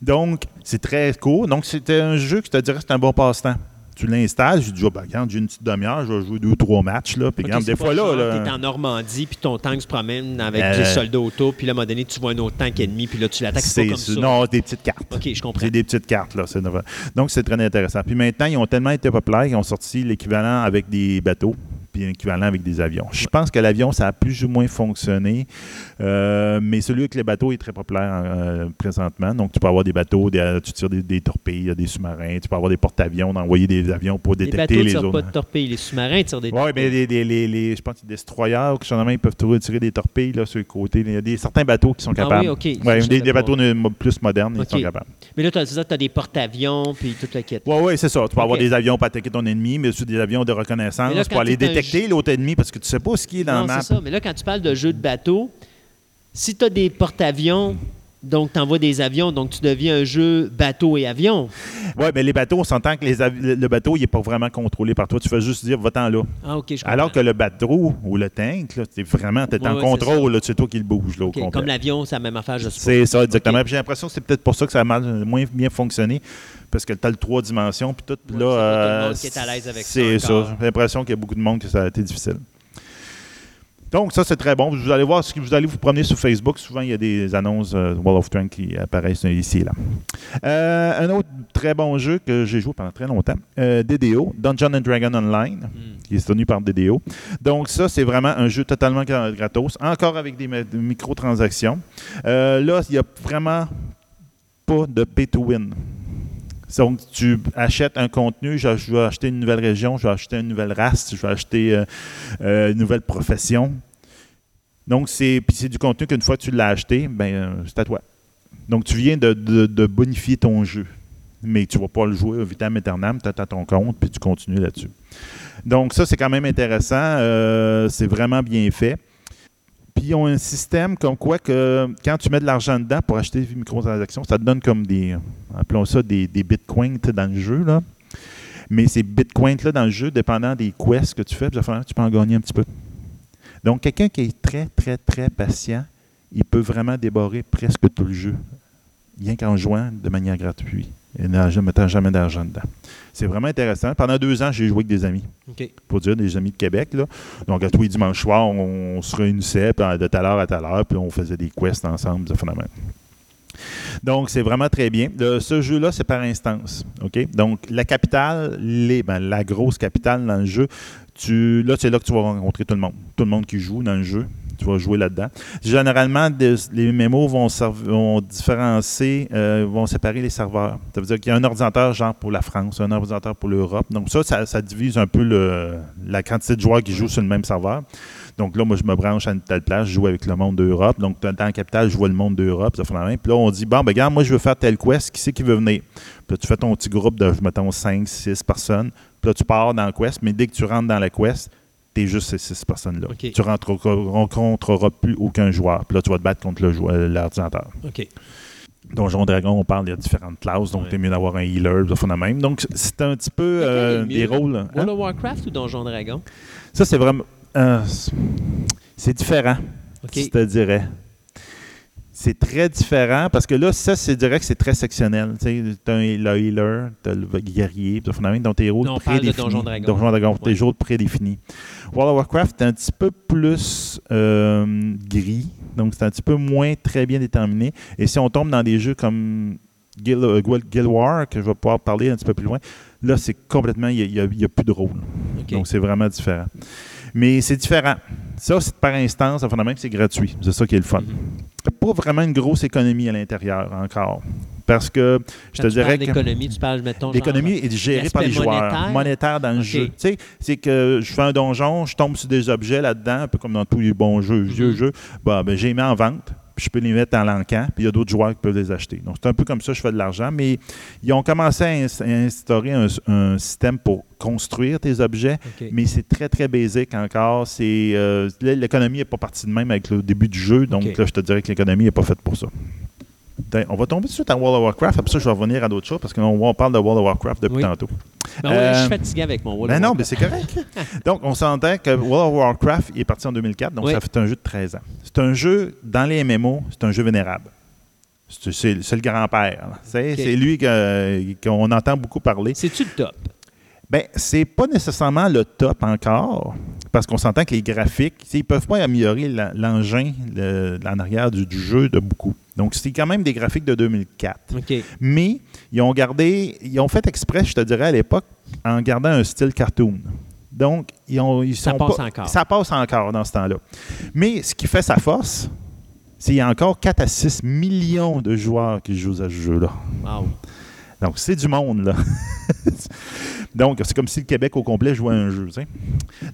Donc, c'est très court. Donc, c'était un jeu que je te dirais c'est un bon passe-temps tu l'installes, je dis, oh, ben, j'ai une petite demi-heure, je vais jouer deux ou trois matchs. Là, puis des fois, là. Tu es en Normandie, puis ton tank se promène avec des soldats auto, puis là, à un moment donné, tu vois un autre tank ennemi, puis là, tu l'attaques. C'est comme ça. Non, des petites cartes. OK, je comprends. C'est des petites cartes, là. Donc, c'est très intéressant. Puis maintenant, ils ont tellement été populaires qu'ils ont sorti l'équivalent avec des bateaux puis équivalent avec des avions. Je pense que l'avion, ça a plus ou moins fonctionné, euh, mais celui avec les bateaux est très populaire euh, présentement. Donc, tu peux avoir des bateaux, tu tires des, des torpilles, des sous-marins, tu peux avoir des porte-avions, d'envoyer des avions pour détecter les, les autres. pas de torpilles, les sous-marins tirent des torpilles. Oui, mais les, je pense que les destroyers, ils peuvent tirer des torpilles là, sur le côté. Il y a des, certains bateaux qui sont capables. Ah oui, OK. Ouais, des, des bateaux plus modernes, ils sont capables. Mais là, tu as, as, des porte-avions, puis toute la quête. Oui, oui, c'est ça. Tu peux avoir des avions pour attaquer ton ennemi, mais aussi des avions de reconnaissance pour aller détecter l'autre ennemi parce que tu sais pas ce qui est dans non, c'est ça. Mais là, quand tu parles de jeu de bateau, si tu as des porte-avions, donc, tu envoies des avions, donc tu deviens un jeu bateau et avion. Oui, mais les bateaux, on s'entend que les le bateau, il n'est pas vraiment contrôlé par toi. Tu fais juste dire, va-t'en là. Ah, OK, je Alors que le bateau ou le tank, tu es vraiment es en contrôle, c'est toi qui le bouge. Là, Comme l'avion, c'est la même affaire, je suppose. C'est ça, exactement. J'ai l'impression que c'est peut-être pour ça que ça a moins bien fonctionné, parce que tu as le trois dimensions, puis tout. là, euh, qui est à l'aise avec ça. C'est ça. J'ai l'impression qu'il y a beaucoup de monde que ça a été difficile. Donc, ça, c'est très bon. Vous allez voir, si vous allez vous promener sur Facebook, souvent, il y a des annonces euh, Wall of Strength qui apparaissent ici et là. Euh, un autre très bon jeu que j'ai joué pendant très longtemps, euh, DDO, Dungeon and Dragon Online, hmm. qui est tenu par DDO. Donc, ça, c'est vraiment un jeu totalement gratos, encore avec des, des microtransactions. là, il n'y a vraiment pas de pay to win. Donc, tu achètes un contenu, je, vais acheter une nouvelle région, je vais acheter une nouvelle race, je vais acheter euh, euh, une nouvelle profession. Donc, c'est du contenu qu'une fois que tu l'as acheté, ben, euh, c'est à toi. Donc, tu viens de, bonifier ton jeu. Mais tu ne vas pas le jouer au vitam aeternam, tu as ton compte, puis tu continues là-dessus. Donc, ça, c'est quand même intéressant. c'est vraiment bien fait. Puis ils ont un système comme quoi que quand tu mets de l'argent dedans pour acheter des microtransactions, ça te donne comme des, appelons ça des, bitcoins dans le jeu. Là. Mais ces bitcoins-là dans le jeu, dépendant des quests que tu fais, tu peux en gagner un petit peu. Donc, quelqu'un qui est très, très, très patient, il peut vraiment débarrer presque tout le jeu, rien qu'en jouant de manière gratuite et ne mettant jamais d'argent dedans. C'est vraiment intéressant. Pendant deux ans, j'ai joué avec des amis. Pour dire des amis de Québec. Là. Donc, à tous les dimanches soirs, on, se réunissait de telle heure à telle heure, puis on faisait des quests ensemble, Donc, c'est vraiment très bien. ce jeu-là, c'est par instance. Donc, la capitale, les, ben, la grosse capitale dans le jeu, tu, là, c'est là que tu vas rencontrer tout le monde. Tout le monde qui joue dans le jeu tu vas jouer là-dedans. Généralement, les mémos vont, différencier, euh, vont séparer les serveurs. Ça veut dire qu'il y a un ordinateur genre pour la France, un ordinateur pour l'Europe. Donc ça, ça, divise un peu la quantité de joueurs qui jouent sur le même serveur. Donc là, moi, je me branche à une telle place, je joue avec le monde d'Europe. Donc, dans la capitale, je vois le monde d'Europe, ça fait la même. Puis là, on dit, bon, ben, regarde, moi, je veux faire telle quest, qui c'est qui veut venir? Puis là, tu fais ton petit groupe de, mettons, 5, 6 personnes. Puis là, tu pars dans la quest, mais dès que tu rentres dans la quest, tu es juste ces six personnes-là. Tu ne rencontreras plus aucun joueur. Puis là, tu vas te battre contre l'ordinateur. OK. Donjon Dragon, on parle, il y a différentes classes, donc tu es mieux d'avoir un healer, de même. Donc, c'est un petit peu euh, des rôles. Hein? World of Warcraft ou Donjon Dragon? Ça, c'est vraiment. Euh, c'est différent, je te dirais c'est très différent parce que là, ça, c'est direct, c'est très sectionnel. Tu as un healer, tu as le guerrier, tu as tes héros prédéfinis. Donjon Dragon. Donjon Dragon, tes jours prédéfinis. World of Warcraft est un petit peu plus euh, gris, donc c'est un petit peu moins très bien déterminé. Et si on tombe dans des jeux comme Guild, euh, War, que je vais pouvoir parler un petit peu plus loin, là, c'est complètement, il n'y a, plus de rôle. Donc, c'est vraiment différent. Mais c'est différent. Ça, c'est par instance, enfin, même, c'est gratuit. C'est ça qui est le fun. Mm-hmm. Pas vraiment une grosse économie à l'intérieur encore. Parce que je te dirais que. L'économie, tu parles, mettons. L'économie est gérée par les joueurs, monétaire? dans le jeu. Tu sais, c'est que je fais un donjon, je tombe sur des objets là-dedans, un peu comme dans tous les bons jeux, vieux mm-hmm. jeux. Bah, ben, j'ai mis en vente je peux les mettre dans l'encan, puis il y a d'autres joueurs qui peuvent les acheter. Donc, c'est un peu comme ça que je fais de l'argent, mais ils ont commencé à, instaurer un, système pour construire tes objets, mais c'est très, très basique encore. C'est euh, L'économie n'est pas partie de même avec le début du jeu, donc là, je te dirais que l'économie n'est pas faite pour ça. On va tomber tout de suite à World of Warcraft. Après ça, je vais revenir à d'autres choses parce qu'on parle de World of Warcraft depuis tantôt. Ben je suis euh, fatigué avec mon World ben of non, mais c'est correct. donc, on s'entend que World of Warcraft est parti en 2004, donc ça fait un jeu de 13 ans. C'est un jeu, dans les MMO, c'est un jeu vénérable. C'est le grand-père. C'est lui qu'on entend beaucoup parler. C'est-tu le top? Ben, c'est pas nécessairement le top encore, parce qu'on s'entend que les graphiques, ils ne peuvent pas améliorer l'engin en arrière du, jeu de beaucoup. Donc, c'est quand même des graphiques de 2004. Mais ils ont gardé, ils ont fait exprès, je te dirais, à l'époque, en gardant un style cartoon. Donc, ils ont, ils ça passe encore. Ça passe encore dans ce temps-là. Mais ce qui fait sa force, c'est qu'il y a encore 4 à 6 millions de joueurs qui jouent à ce jeu-là. Wow. Donc, c'est du monde, là. Donc, c'est comme si le Québec au complet jouait un jeu.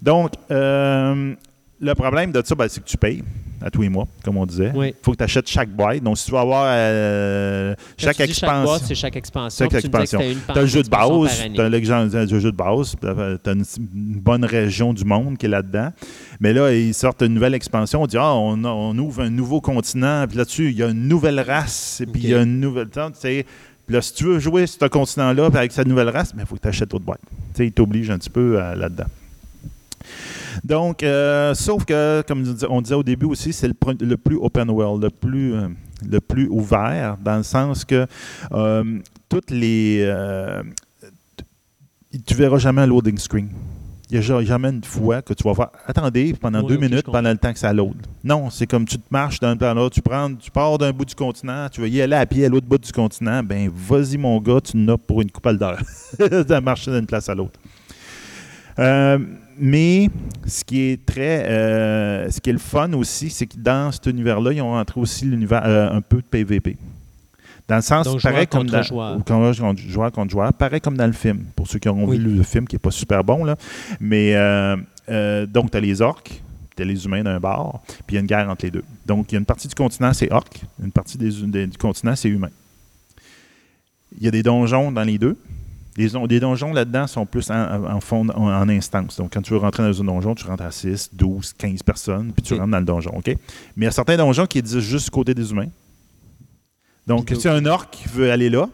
Donc, euh, le problème de ça, ben, c'est que tu payes à tous les mois, comme on disait. Il faut que tu achètes chaque boîte. Donc, si tu vas avoir euh, chaque expansion. Chaque chaque expansion. Chaque expansion. Tu as un jeu de base, tu as du jeu de base, tu as une, bonne région du monde qui est là-dedans. Mais là, ils sortent une nouvelle expansion. On dit, ah, on, ouvre un nouveau continent, puis là-dessus, il y a une nouvelle race, et puis il y a une nouvelle. Tu sais, puis là, si tu veux jouer sur ce continent-là avec cette nouvelle race, il faut que tu achètes autre boîte. Tu sais, il t'oblige un petit peu euh, là-dedans. Donc, euh, sauf que, comme on disait au début aussi, c'est le, plus open world, le plus, euh, le plus ouvert, dans le sens que toutes les. tu verras jamais un loading screen. Il n'y a jamais une fois que tu vas faire attendez pendant deux minutes pendant le temps que ça l'autre. Non, c'est comme tu te marches d'un plan à l'autre, tu prends, tu pars d'un bout du continent, tu veux y aller à pied à l'autre bout du continent, ben vas-y mon gars, tu n'as pour une couple d'heures de marcher d'une place à l'autre. Euh, mais ce qui est très, euh, ce qui est le fun aussi, c'est que dans cet univers-là, ils ont rentré aussi l'univers euh, un peu de PVP. Dans le sens, pareil comme dans, joueur. joueur contre joueur, pareil comme dans le film. Pour ceux qui ont vu le film, qui n'est pas super bon, là. Mais donc, tu as les orques, tu as les humains d'un bord, puis il y a une guerre entre les deux. Donc, il y a une partie du continent, c'est orques, une partie des, du continent, c'est humain. Il y a des donjons dans les deux. Les, donjons là-dedans sont plus en, fond, en, instance. Donc, quand tu veux rentrer dans un donjon, tu rentres à 6, 12, 15 personnes, puis tu rentres dans le donjon. OK? Mais il y a certains donjons qui disent juste côté des humains. Donc, si un orc veut aller là,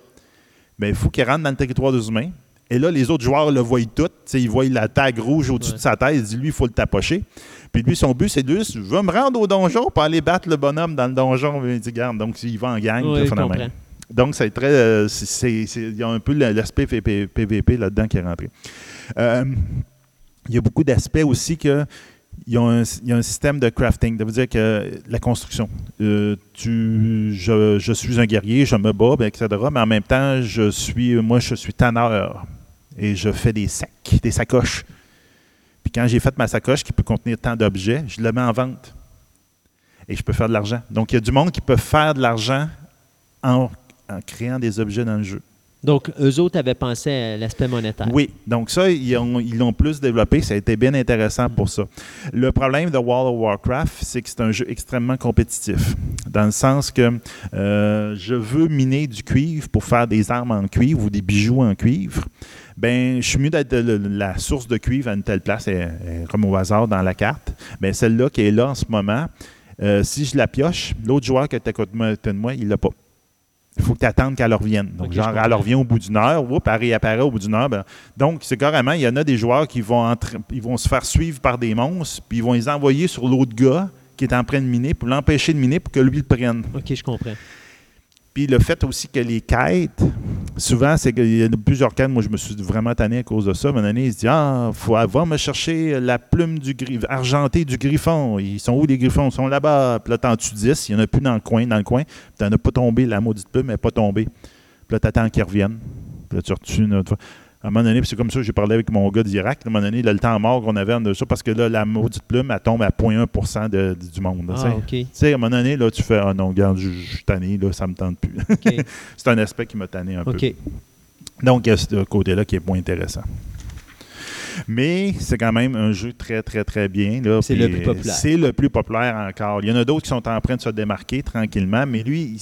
ben, il faut qu'il rentre dans le territoire des humains. Et là, les autres joueurs le voient tout. ils voient la tag rouge au-dessus de sa tête. Ils disent, lui, il faut le tapocher. Puis lui, son but, c'est de je veux me rendre au donjon pour aller battre le bonhomme dans le donjon. Il dit, garde. Donc, il va en gang. Oui, donc, c'est très. Euh, il y a un peu l'aspect PVP là-dedans qui est rentré. Euh, il y a beaucoup d'aspects aussi que. Il y, a un, système de crafting. Ça veut dire que la construction. Euh, tu, je, suis un guerrier, je me bats, etc. Mais en même temps, je suis, moi, je suis tanneur et je fais des sacs, des sacoches. Puis quand j'ai fait ma sacoche qui peut contenir tant d'objets, je le mets en vente. Et je peux faire de l'argent. Donc, il y a du monde qui peut faire de l'argent en en créant des objets dans le jeu. Donc, eux autres avaient pensé à l'aspect monétaire. Oui. Donc, ça, ils l'ont plus développé. Ça a été bien intéressant pour ça. Le problème de World of Warcraft, c'est que c'est un jeu extrêmement compétitif. Dans le sens que euh, je veux miner du cuivre pour faire des armes en cuivre ou des bijoux en cuivre. Ben, je suis mieux d'être la source de cuivre à une telle place, comme au hasard dans la carte. Mais celle-là qui est là en ce moment, euh, si je la pioche, l'autre joueur qui est à côté de moi, il l'a pas il faut que tu attendes qu'elle revienne. Donc, genre, elle revient au bout d'une heure, oups, elle réapparaît au bout d'une heure. Ben, donc, c'est carrément, il y en a des joueurs qui vont, ils vont se faire suivre par des monstres, puis ils vont les envoyer sur l'autre gars qui est en train de miner pour l'empêcher de miner pour que lui le prenne. OK, je comprends. Puis le fait aussi que les quêtes, souvent, c'est qu'il y a plusieurs quêtes. Moi, je me suis vraiment tanné à cause de ça. Moment donné, il se dit Ah, il faut avoir me chercher la plume du argentée du griffon. Ils sont où les griffons? Ils sont là-bas. Puis là, t'en tues 10. Il n'y en a plus dans le coin. Dans le coin. T'en as pas tombé. La maudite plume n'est pas tombée. Puis là, t'attends qu'ils reviennent. Puis là, tu retues une autre fois. À un moment donné, c'est comme ça, j'ai parlé avec mon gars d'Irak. À un moment donné, le temps mort qu'on avait en ça, parce que là, la maudite plume, elle tombe à 0.1% du monde. ah, OK. Tu sais, à un moment donné, là, tu fais Ah non, regarde, je, suis tanné, là, ça me tente plus. c'est un aspect qui m'a tanné un peu. Donc, il y a ce côté-là qui est moins intéressant. Mais c'est quand même un jeu très, très, très bien. C'est le plus populaire. C'est le plus populaire encore. Il y en a d'autres qui sont en train de se démarquer tranquillement, mais lui, il,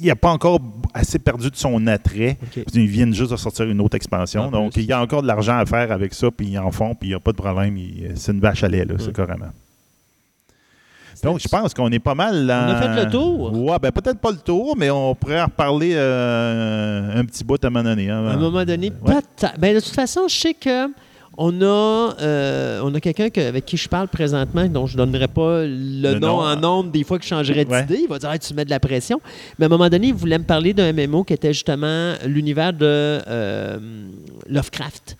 il n'a pas encore assez perdu de son attrait. Ils viennent juste de sortir une autre expansion. donc, il y a encore de l'argent à faire avec ça, puis ils en font, puis il n'y a pas de problème. C'est une vache à lait, là, c'est carrément. Donc, je pense qu'on est pas mal. On a fait le tour. Ouais, ben peut-être pas le tour, mais on pourrait en reparler euh, un petit bout à un moment donné. Hein. à un moment donné, ben, de toute façon, je sais que on a, euh, on a quelqu'un avec qui je parle présentement, dont je ne donnerai pas le, nom, en nombre des fois que je changerais d'idée. Il va dire Tu mets de la pression. Mais à un moment donné, il voulait me parler d'un MMO qui était justement l'univers de euh, Lovecraft.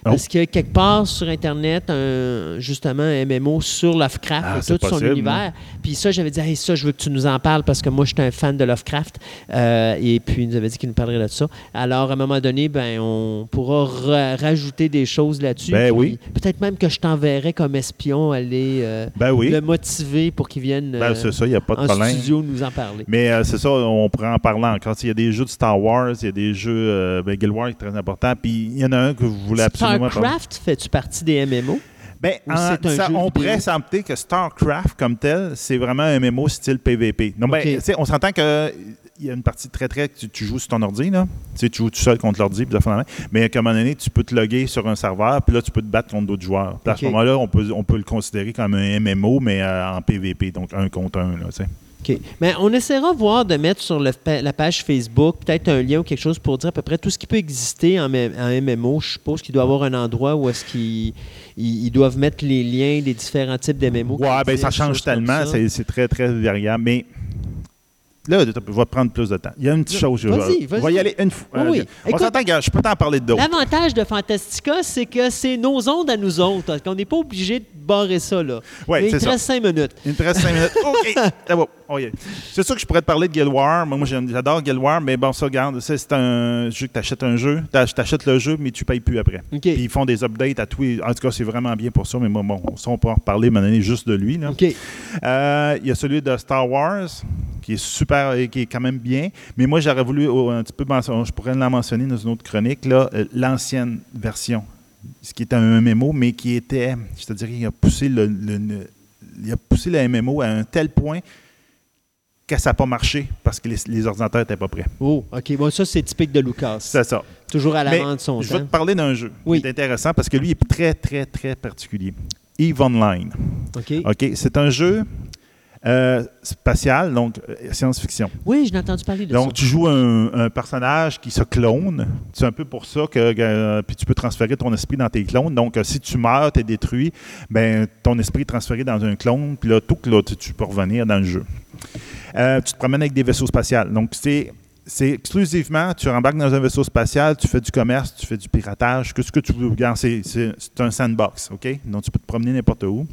Oh. Parce que quelque part sur Internet, un, justement, un MMO sur Lovecraft ah, tout son univers? Puis ça, j'avais dit, hey, ça, je veux que tu nous en parles parce que moi, je suis un fan de Lovecraft. Euh, et puis, il nous avait dit qu'il nous parlerait de ça. Alors, à un moment donné, ben, on pourra rajouter des choses là-dessus. Ben oui. Peut-être même que je t'enverrai comme espion aller euh, ben oui. le motiver pour qu'il vienne ben, ça, y a pas de en studio nous en parler. Mais euh, c'est ça, on pourrait en parler encore. Il y a des jeux de Star Wars, il y a des jeux. ben, Guild Wars est très important. Puis il y en a un que vous voulez absolument StarCraft, fais-tu partie des MMO? Ben, on pourrait s'empter que StarCraft, comme tel, c'est vraiment un MMO style PVP. Non, ben, on s'entend que il y a une partie très très que tu, joues sur ton ordi là, tu, joues tout seul contre l'ordi mais à un moment donné tu peux te loguer sur un serveur puis là tu peux te battre contre d'autres joueurs. à ce moment-là, on peut on peut le considérer comme un MMO mais euh, en PVP donc un contre un là, OK. Mais on essaiera voir de mettre sur la page Facebook peut-être un lien ou quelque chose pour dire à peu près tout ce qui peut exister en, MMO. Je suppose qu'il doit y avoir un endroit où est-ce qu'ils doivent mettre les liens des différents types de MMO. Ouais, ben ça change tellement. C'est très, très variable. Mais Là, je vais prendre plus de temps. Il y a une petite chose. Vas-y, vas-y. On va y aller une fois. Oui. On s'entend que je peux t'en parler d'autres. L'avantage de Fantastica, c'est que c'est nos ondes à nous autres. qu'on n'est pas obligé de barrer ça, là. Ouais, il te reste cinq minutes. Il te reste cinq minutes. OK. Oh, c'est sûr que je pourrais te parler de Guild War. Moi, j'adore Guild War, mais bon, ça, regarde, c'est un jeu que tu achètes un jeu. Tu achètes le jeu, mais tu payes plus après. Puis ils font des updates à tous. En tout cas, c'est vraiment bien pour ça, mais bon, ça, on peut en reparler, mais juste de lui. Euh, il y a celui de Star Wars qui est super, et qui est quand même bien. Mais moi, j'aurais voulu un petit peu, je pourrais la mentionner dans une autre chronique, euh, l'ancienne version, ce qui était un MMO, mais qui était, je te dirais, il a poussé le, il a poussé le MMO à un tel point ça n'a pas marché parce que les, ordinateurs n'étaient pas prêts. Oh, OK. Bon, ça, c'est typique de Lucas. C'est ça. Toujours à l'avant de son je temps. Je vais te parler d'un jeu oui. qui est intéressant parce que lui est très, très, très particulier. EVE Online. OK. OK? C'est un jeu euh, spatial, donc euh, science-fiction. Oui, j'ai entendu parler de ça. Donc, tu joues un, personnage qui se clone. C'est un peu pour ça que euh, puis tu peux transférer ton esprit dans tes clones. Donc, si tu meurs, tu es détruit, ben, ton esprit est transféré dans un clone, puis là, tout, là, tu, peux revenir dans le jeu. Tu te promènes avec des vaisseaux spatials. Donc, c'est c'est exclusivement, tu rembarques dans un vaisseau spatial, tu fais du commerce, tu fais du piratage, que ce que tu veux. C'est un sandbox, OK? Donc, tu peux te promener n'importe où.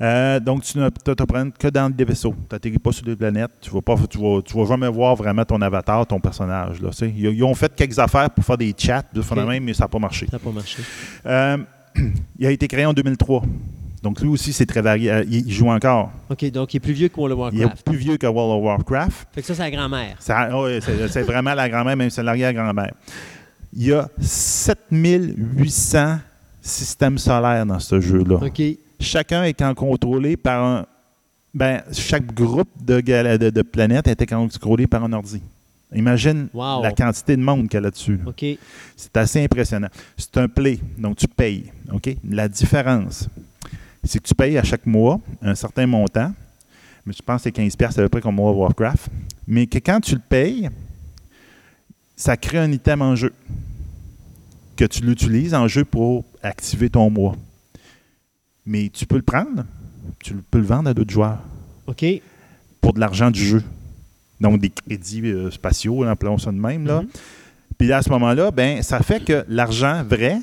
Euh, donc, tu ne te prends que dans des vaisseaux. Tu n'atterris pas sur des planètes. Tu ne vas, pas, tu vas, tu vas jamais voir vraiment ton avatar, ton personnage. Là, ils, ont fait quelques affaires pour faire des chats, mais ça n'a pas marché. Ça n'a pas marché. Euh, il a été créé en 2003. Donc, lui aussi, c'est très varié. Euh, il, joue encore. OK, donc il est plus vieux que World of Warcraft. Il est plus vieux que World of Warcraft. Fait que ça, c'est la grand-mère. oui, c'est vraiment la grand-mère, même c'est l'arrière-grand-mère. Il y a 7800 systèmes solaires dans ce jeu-là. OK chacun étant contrôlé par un. Ben, chaque groupe de, de, de planètes était contrôlé par un ordi. Imagine la quantité de monde qu'il y a là-dessus. C'est assez impressionnant. C'est un play, donc tu payes. OK? La différence, c'est que tu payes à chaque mois un certain montant. Mais je pense que c'est 15$ à peu près comme moi Warcraft. Mais que quand tu le payes, ça crée un item en jeu. Que tu l'utilises en jeu pour activer ton mois. Mais tu peux le prendre, tu peux le vendre à d'autres joueurs. OK. Pour de l'argent du jeu. Donc des crédits euh, spatiaux, appelons ça de même. Là. Mm-hmm. Puis à ce moment-là, ben, ça fait que l'argent vrai,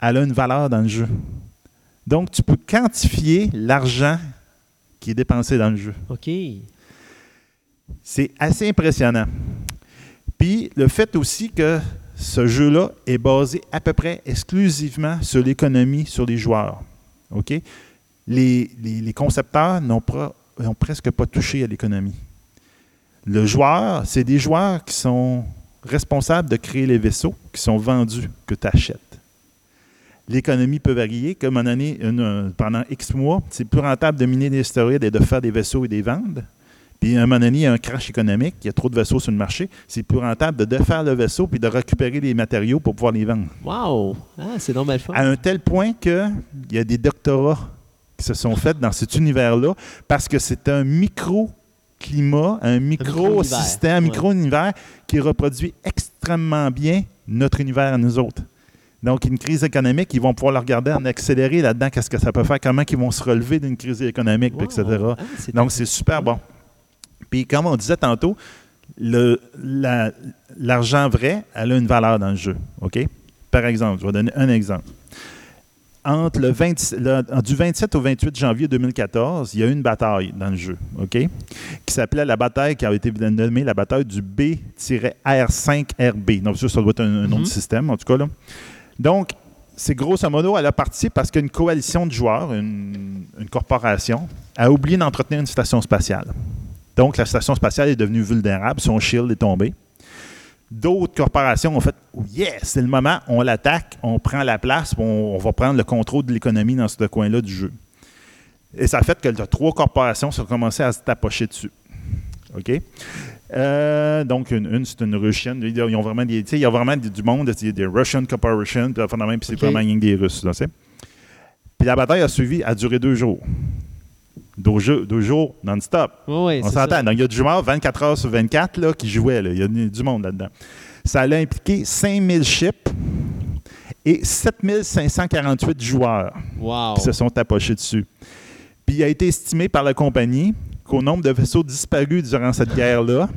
elle a une valeur dans le jeu. Donc, tu peux quantifier l'argent qui est dépensé dans le jeu. OK. C'est assez impressionnant. Puis le fait aussi que ce jeu-là est basé à peu près exclusivement sur l'économie, sur les joueurs. OK? Les, les, concepteurs n'ont presque pas touché à l'économie. Le joueur, c'est des joueurs qui sont responsables de créer les vaisseaux qui sont vendus, que tu achètes. L'économie peut varier. Comme un année, pendant X mois, c'est plus rentable de miner des stéroïdes et de faire des vaisseaux et des ventes. Puis à un moment donné, il y a un crash économique, il y a trop de vaisseaux sur le marché. C'est plus rentable de défaire le vaisseau puis de récupérer les matériaux pour pouvoir les vendre. Wow! Ah, c'est normal À un tel point qu'il y a des doctorats qui se sont faits dans cet univers-là parce que c'est un micro-climat, un micro-système, un micro-univers qui reproduit extrêmement bien notre univers à nous autres. Donc, une crise économique, ils vont pouvoir le regarder en accéléré là-dedans, qu'est-ce que ça peut faire, comment ils vont se relever d'une crise économique, etc. Ah, Donc, c'est super bon. Puis, comme on disait tantôt, l'argent vrai, elle a une valeur dans le jeu. OK? Par exemple, je vais donner un exemple. Entre le, du 27 au 28 janvier 2014, il y a eu une bataille dans le jeu, OK? Qui s'appelait la bataille qui a été nommée la bataille du B-R5RB. Donc, ça, ça doit être un, nom de mm-hmm. système, en tout cas. Là. Donc, c'est grosso modo, elle a parti parce qu'une coalition de joueurs, une corporation, a oublié d'entretenir une station spatiale. Donc, la station spatiale est devenue vulnérable, son shield est tombé. D'autres corporations ont fait oh yes, c'est le moment, on l'attaque, on prend la place, on, va prendre le contrôle de l'économie dans ce coin-là du jeu. Et ça a fait que trois corporations sont commencées à se tapocher dessus. OK? Euh, donc, une, c'est une Russienne. Ils ont vraiment des, il y a vraiment du monde, des Russian Corporation, puis c'est vraiment des Russes. puis la bataille a suivi, a duré deux jours deux, jours non-stop. On s'entend. Il y a du joueur 24 heures sur 24 là, qui jouait. Il y a du monde là-dedans. Ça allait impliquer 5000 chips et 7548 joueurs qui se sont approchés dessus. Puis il a été estimé par la compagnie qu'au nombre de vaisseaux disparus durant cette guerre-là,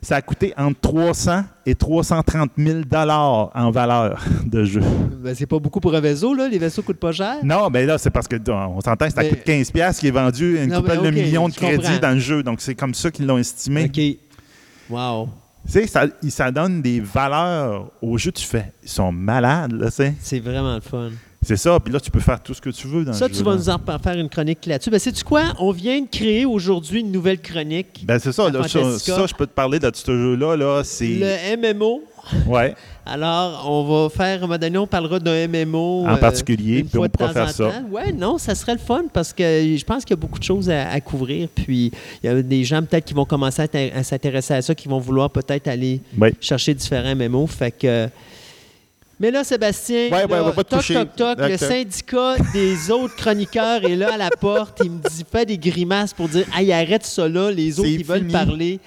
ça a coûté entre 300 et 330 000 dollars en valeur de jeu. Ben, c'est pas beaucoup pour un vaisseau, là. Les vaisseaux coûtent pas cher. Non, mais là, c'est parce que on s'entend que ça coûte 15 pièces qui est vendu une couple de millions de crédits dans le jeu. Donc, c'est comme ça qu'ils l'ont estimé. OK. Wow. Tu sais, ça, ça donne des valeurs au jeu que tu fais. Ils sont malades, là, tu sais. C'est vraiment le fun. C'est ça, puis là, tu peux faire tout ce que tu veux dans ça, le jeu. Ça, tu vas nous en faire une chronique là-dessus. Ben, sais-tu quoi? On vient de créer aujourd'hui une nouvelle chronique. Ben, c'est ça, là, ça, ça, je peux te parler de ce jeu-là. Là, c'est... Le MMO. Ouais. Alors, on va faire, à un moment donné, on parlera d'un MMO. En particulier, puis on pourra faire ça. Oui, non, ça serait le fun parce que je pense qu'il y a beaucoup de choses à, couvrir. Puis, il y a des gens peut-être qui vont commencer à, s'intéresser à ça, qui vont vouloir peut-être aller chercher différents MMO. Fait que. Mais là, Sébastien, ouais, ouais, toc, toc, toc, le syndicat des autres chroniqueurs est là à la porte. Il me dit, fait des grimaces pour dire, hey, arrête ça là, les autres, ils veulent parler.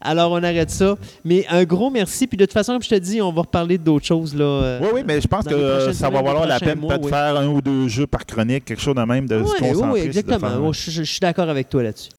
Alors, on arrête ça. Mais un gros merci. Puis de toute façon, comme je te dis, on va reparler d'autres choses. Là, euh, oui, oui, mais je pense que ça va valoir la peine de faire un ou deux jeux par chronique, quelque chose de même, de se concentrer. Oui, exactement. je suis d'accord avec toi là-dessus.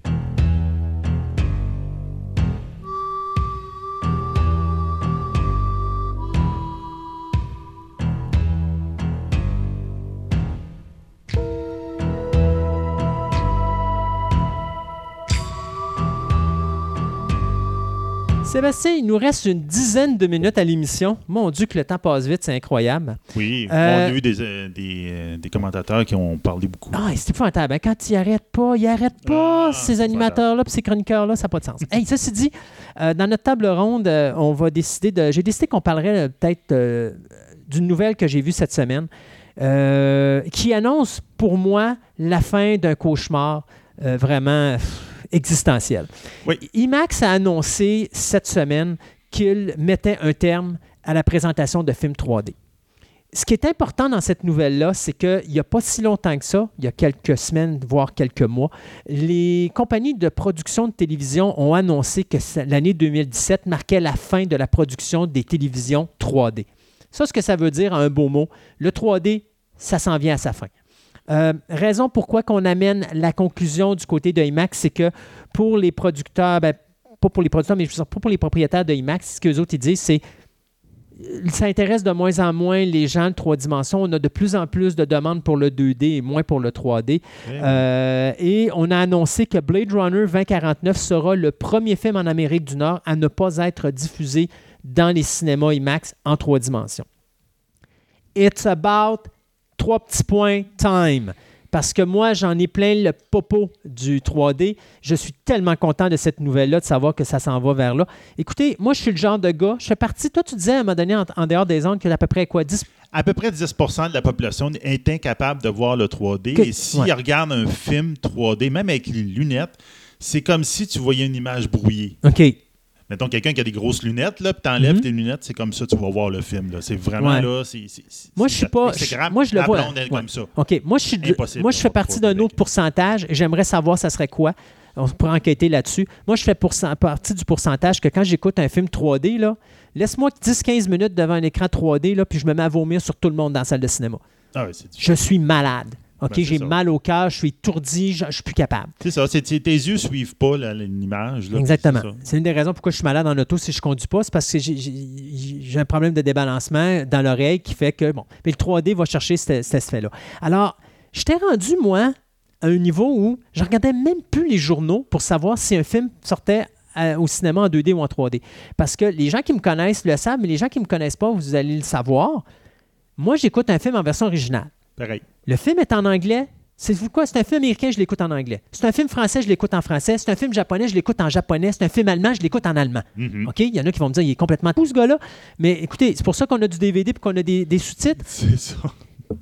Sébastien, il nous reste une dizaine de minutes à l'émission. Mon Dieu, que le temps passe vite, c'est incroyable. Oui, on a eu des, euh, euh, des, commentateurs qui ont parlé beaucoup. Ah, c'est épouvantable. Hein. Quand ils n'arrêtent pas, ils n'arrêtent pas, ah, ces animateurs-là ces chroniqueurs-là, ça n'a pas de sens. hey, ceci dit, euh, dans notre table ronde, on va décider de. J'ai décidé qu'on parlerait peut-être d'une nouvelle que j'ai vue cette semaine qui annonce pour moi la fin d'un cauchemar vraiment existentielle. IMAX a annoncé cette semaine qu'il mettait un terme à la présentation de films 3D. Ce qui est important dans cette nouvelle-là, c'est qu'il n'y a pas si longtemps que ça, il y a quelques semaines, voire quelques mois, les compagnies de production de télévision ont annoncé que l'année 2017 marquait la fin de la production des télévisions 3D. Ça, ce que ça veut dire, en un beau mot, le 3D, ça s'en vient à sa fin. Euh, raison pourquoi qu'on amène la conclusion du côté de IMAX, c'est que pour les producteurs, ben, pas pour les producteurs, mais pas pour les propriétaires de IMAX, ce que les autres ils disent, c'est euh, ça intéresse de moins en moins les gens de trois dimensions. On a de plus en plus de demandes pour le 2D et moins pour le 3D. Euh, et on a annoncé que Blade Runner 2049 sera le premier film en Amérique du Nord à ne pas être diffusé dans les cinémas IMAX en trois dimensions. It's about trois petits points time. Parce que moi, j'en ai plein le popo du 3D. Je suis tellement content de cette nouvelle-là, de savoir que ça s'en va vers là. Écoutez, moi, je suis le genre de gars. Je fais partie. Toi, tu disais à un moment donné, en, dehors des ondes, que à peu près quoi 10 À peu près 10% de la population est incapable de voir le 3D. Et s'ils regardent un film 3D, même avec les lunettes, c'est comme si tu voyais une image brouillée. OK mettons quelqu'un qui a des grosses lunettes, là, puis t'enlèves mhm. tes lunettes, c'est comme ça tu vas voir le film. C'est vraiment là, c'est. Moi, je suis pas. moi, je le vois. comme ça. OK. Moi, je, suis moi, je fais partie d'un autre pourcentage et j'aimerais savoir ça serait quoi. On pourrait enquêter là-dessus. Moi, je fais partie du pourcentage que quand j'écoute un film 3D, là, laisse-moi 10-15 minutes devant un écran 3D, là, puis je me mets à vomir sur tout le monde dans la salle de cinéma. Ah je suis malade. OK, ben, j'ai mal au cœur, je suis étourdi, je, ne suis plus capable. C'est ça, tes yeux suivent pas l'image. Exactement. C'est une des raisons pourquoi je suis malade en auto si je conduis pas, c'est parce que j'ai un problème de débalancement dans l'oreille qui fait que, bon, mais le 3D va chercher cet, effet-là. Alors, je t'ai rendu, moi, à un niveau où je regardais même plus les journaux pour savoir si un film sortait euh, au cinéma en 2D ou en 3D. Parce que les gens qui me connaissent le savent, mais les gens qui ne me connaissent pas, vous allez le savoir. Moi, j'écoute un film en version originale. Le film est en anglais. C'est quoi? C'est un film américain, je l'écoute en anglais. C'est un film français, je l'écoute en français. C'est un film japonais, je l'écoute en japonais. C'est un film allemand, je l'écoute en allemand. Mm-hmm. OK? Il y en a qui vont me dire, il est complètement tout ce gars-là. Mais écoutez, c'est pour ça qu'on a du DVD et qu'on a des, sous-titres. C'est ça.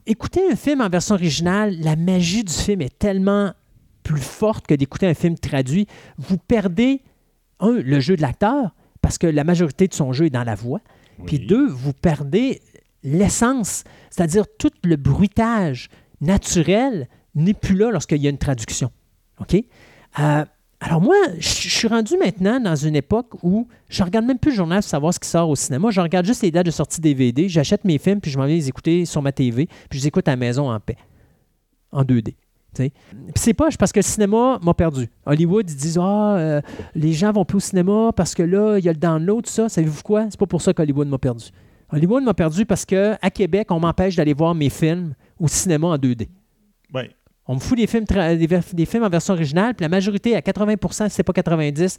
Écoutez un film en version originale, la magie du film est tellement plus forte que d'écouter un film traduit. Vous perdez, un, le jeu de l'acteur, parce que la majorité de son jeu est dans la voix. Puis deux, vous perdez l'essence, c'est-à-dire tout le bruitage naturel n'est plus là lorsqu'il y a une traduction. OK? Euh, alors moi, je suis rendu maintenant dans une époque où je regarde même plus le journal pour savoir ce qui sort au cinéma. Je regarde juste les dates de sortie DVD, j'achète mes films, puis je m'en vais les écouter sur ma TV, puis je les écoute à la maison en paix, en 2D. Puis c'est pas parce que le cinéma m'a perdu. Hollywood, ils disent Ah, euh, les gens vont plus au cinéma parce que là, il y a le download, ça. Savez-vous quoi? C'est pas pour ça qu'Hollywood m'a perdu. Hollywood m'a perdu parce qu'à Québec, on m'empêche d'aller voir mes films au cinéma en 2D. Ouais. On me fout des films, des, films en version originale, puis la majorité, à 80 si c'est pas 90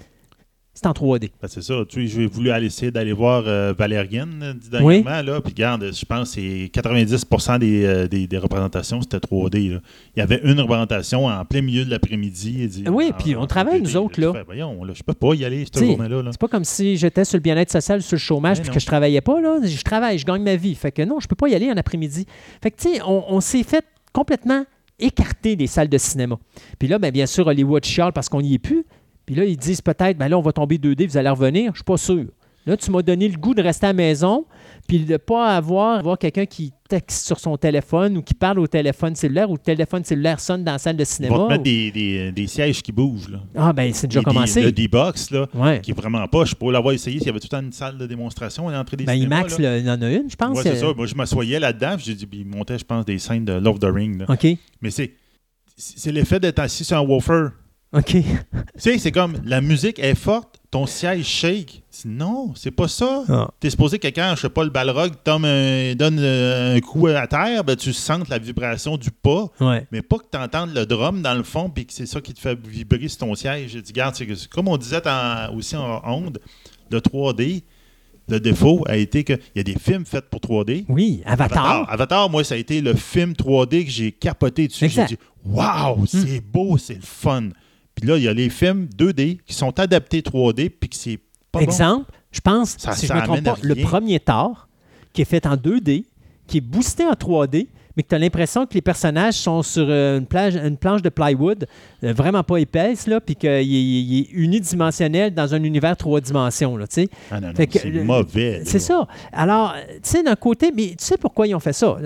c'est en 3D. Ben, c'est ça. Tu j'ai voulu aller essayer d'aller voir euh, Valérienne euh, dernièrement. Là, puis regarde, je pense que c'est 90 euh, des, des, représentations, c'était 3D. Il y avait une représentation en plein milieu de l'après-midi. Oui, puis on travaille, nous autres. Là. voyons, là, je peux pas y aller cette journée-là. c'est pas comme si j'étais sur le bien-être social, sur le chômage, puis que je travaillais pas. Là. Je travaille, je gagne ma vie. Fait que non, je peux pas y aller en après-midi. Fait que, tu sais, on, on s'est fait complètement écarter des salles de cinéma. Puis là, ben, bien sûr, Hollywood chiale parce qu'on n'y est plus. Puis là, ils disent peut-être, ben là, on va tomber 2D, vous allez revenir. Je ne suis pas sûr. Là, tu m'as donné le goût de rester à la maison, puis de ne pas avoir, avoir quelqu'un qui texte sur son téléphone ou qui parle au téléphone cellulaire ou le téléphone cellulaire sonne dans la salle de cinéma. On va te mettre des, des, sièges qui bougent. Là. Ah, ben c'est déjà commencé. Le D-Box, là, qui est vraiment pas. Je pourrais l'avoir essayé s'il y avait tout le temps une salle de démonstration à l'entrée des ben, cinémas. IMAX, il en a une, je pense. Oui, c'est ça. Moi, je m'assoyais là-dedans, j'ai dit, il montait, je pense, des scènes de Love the Ring. OK. Mais c'est, c'est l'effet d'être assis sur un woofer. OK. tu sais, c'est comme la musique est forte, ton siège shake. Non, c'est pas ça. Tu ah. T'es supposé que quelqu'un, je sais pas, le balrog donne euh, un coup à terre, ben, tu sens la vibration du pas, mais pas que tu entendes le drum dans le fond puis que c'est ça qui te fait vibrer sur ton siège. Je dis, regarde, comme on disait aussi en onde, le 3D, le défaut a été qu'il y a des films faits pour 3D. Oui, Avatar. Avatar. moi, ça a été le film 3D que j'ai capoté dessus. J'ai dit, waouh, c'est hmm. beau, c'est le fun. Puis là, il y a les films 2D qui sont adaptés 3D, puis que c'est pas Exemple, je pense, si je ne me trompe pas, le premier Thor, qui est fait en 2D, qui est boosté en 3D, mais que tu as l'impression que les personnages sont sur euh, une, plage, une planche de plywood, euh, vraiment pas épaisse, là, puis qu'il est, unidimensionnel dans un univers trois dimensions. Là, ah c'est mauvais. C'est ça. Alors, tu sais, d'un côté, mais tu sais pourquoi ils ont fait ça?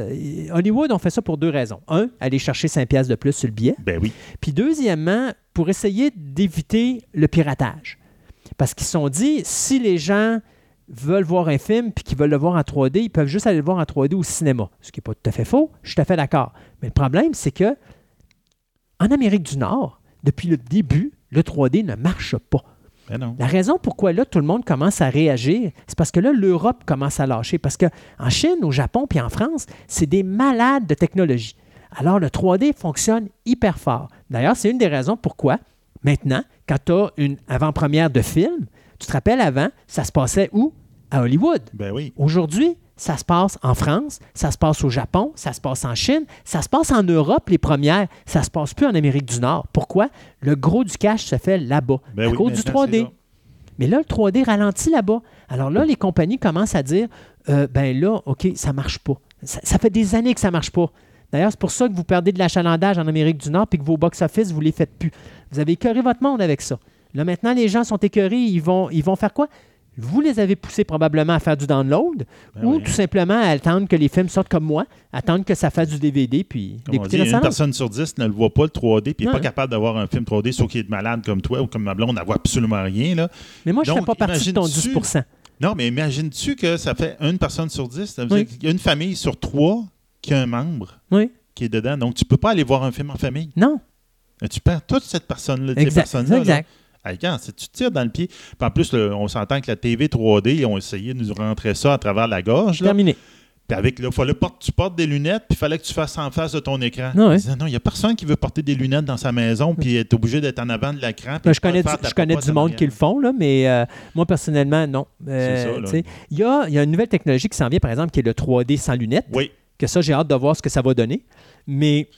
Hollywood ont fait ça pour deux raisons. Un, aller chercher 5 pièces de plus sur le billet. Ben oui. Puis deuxièmement, pour essayer d'éviter le piratage. Parce qu'ils se sont dit, si les gens veulent voir un film puis qu'ils veulent le voir en 3D, ils peuvent juste aller le voir en 3D au cinéma. Ce qui n'est pas tout à fait faux, je suis tout à fait d'accord. Mais le problème, c'est que en Amérique du Nord, depuis le début, le 3D ne marche pas. Ben La raison pourquoi là, tout le monde commence à réagir, c'est parce que là, l'Europe commence à lâcher. Parce qu'en Chine, au Japon puis en France, c'est des malades de technologie. Alors, le 3D fonctionne hyper fort. D'ailleurs, c'est une des raisons pourquoi, maintenant, quand tu as une avant-première de film, tu te rappelles avant, ça se passait où? À Hollywood. Ben oui. Aujourd'hui, ça se passe en France, ça se passe au Japon, ça se passe en Chine, ça se passe en Europe, les premières, ça se passe plus en Amérique du Nord. Pourquoi? Le gros du cash se fait là-bas, ben à cause du 3D. Mais là, le 3D ralentit là-bas. Alors là, les compagnies commencent à dire, euh, ben là, OK, ça marche pas. Ça, fait des années que ça marche pas. D'ailleurs, c'est pour ça que vous perdez de l'achalandage en Amérique du Nord et que vos box-office, vous ne les faites plus. Vous avez écœuré votre monde avec ça. Là, maintenant, les gens sont écœurés. Ils vont, ils vont faire quoi? Vous les avez poussés probablement à faire du download ben ou tout simplement à attendre que les films sortent comme moi, attendre que ça fasse du DVD puis d'écouter Une personne sur dix ne le voit pas le 3D puis n'est pas capable d'avoir un film 3D sauf qu'il est malade comme toi ou comme ma blonde, on n'a absolument rien. Là. Mais moi, je ne fais pas partie de ton 10% Non, mais imagines-tu que ça fait une personne sur dix? Une famille sur trois qui a un membre qui est dedans. Donc, tu ne peux pas aller voir un film en famille. Non. Tu perds toute cette personne-là, ces personnes-là. Exact. Là. tu tires dans le pied. en plus, on s'entend que la TV 3D, ils ont essayé de nous rentrer ça à travers la gorge. Terminé. Puis avec, là, fallait que tu portes des lunettes, puis il fallait que tu fasses en face de ton écran. Non, il n'y a personne qui veut porter des lunettes dans sa maison, puis être obligé d'être en avant de l'écran. Ben, je connais, du, je connais du monde qui le font, là, mais euh, moi, personnellement, non. Euh, il y a, y a une nouvelle technologie qui s'en vient, par exemple, qui est le 3D sans lunettes. Oui que ça, j'ai hâte de voir ce que ça va donner. Mais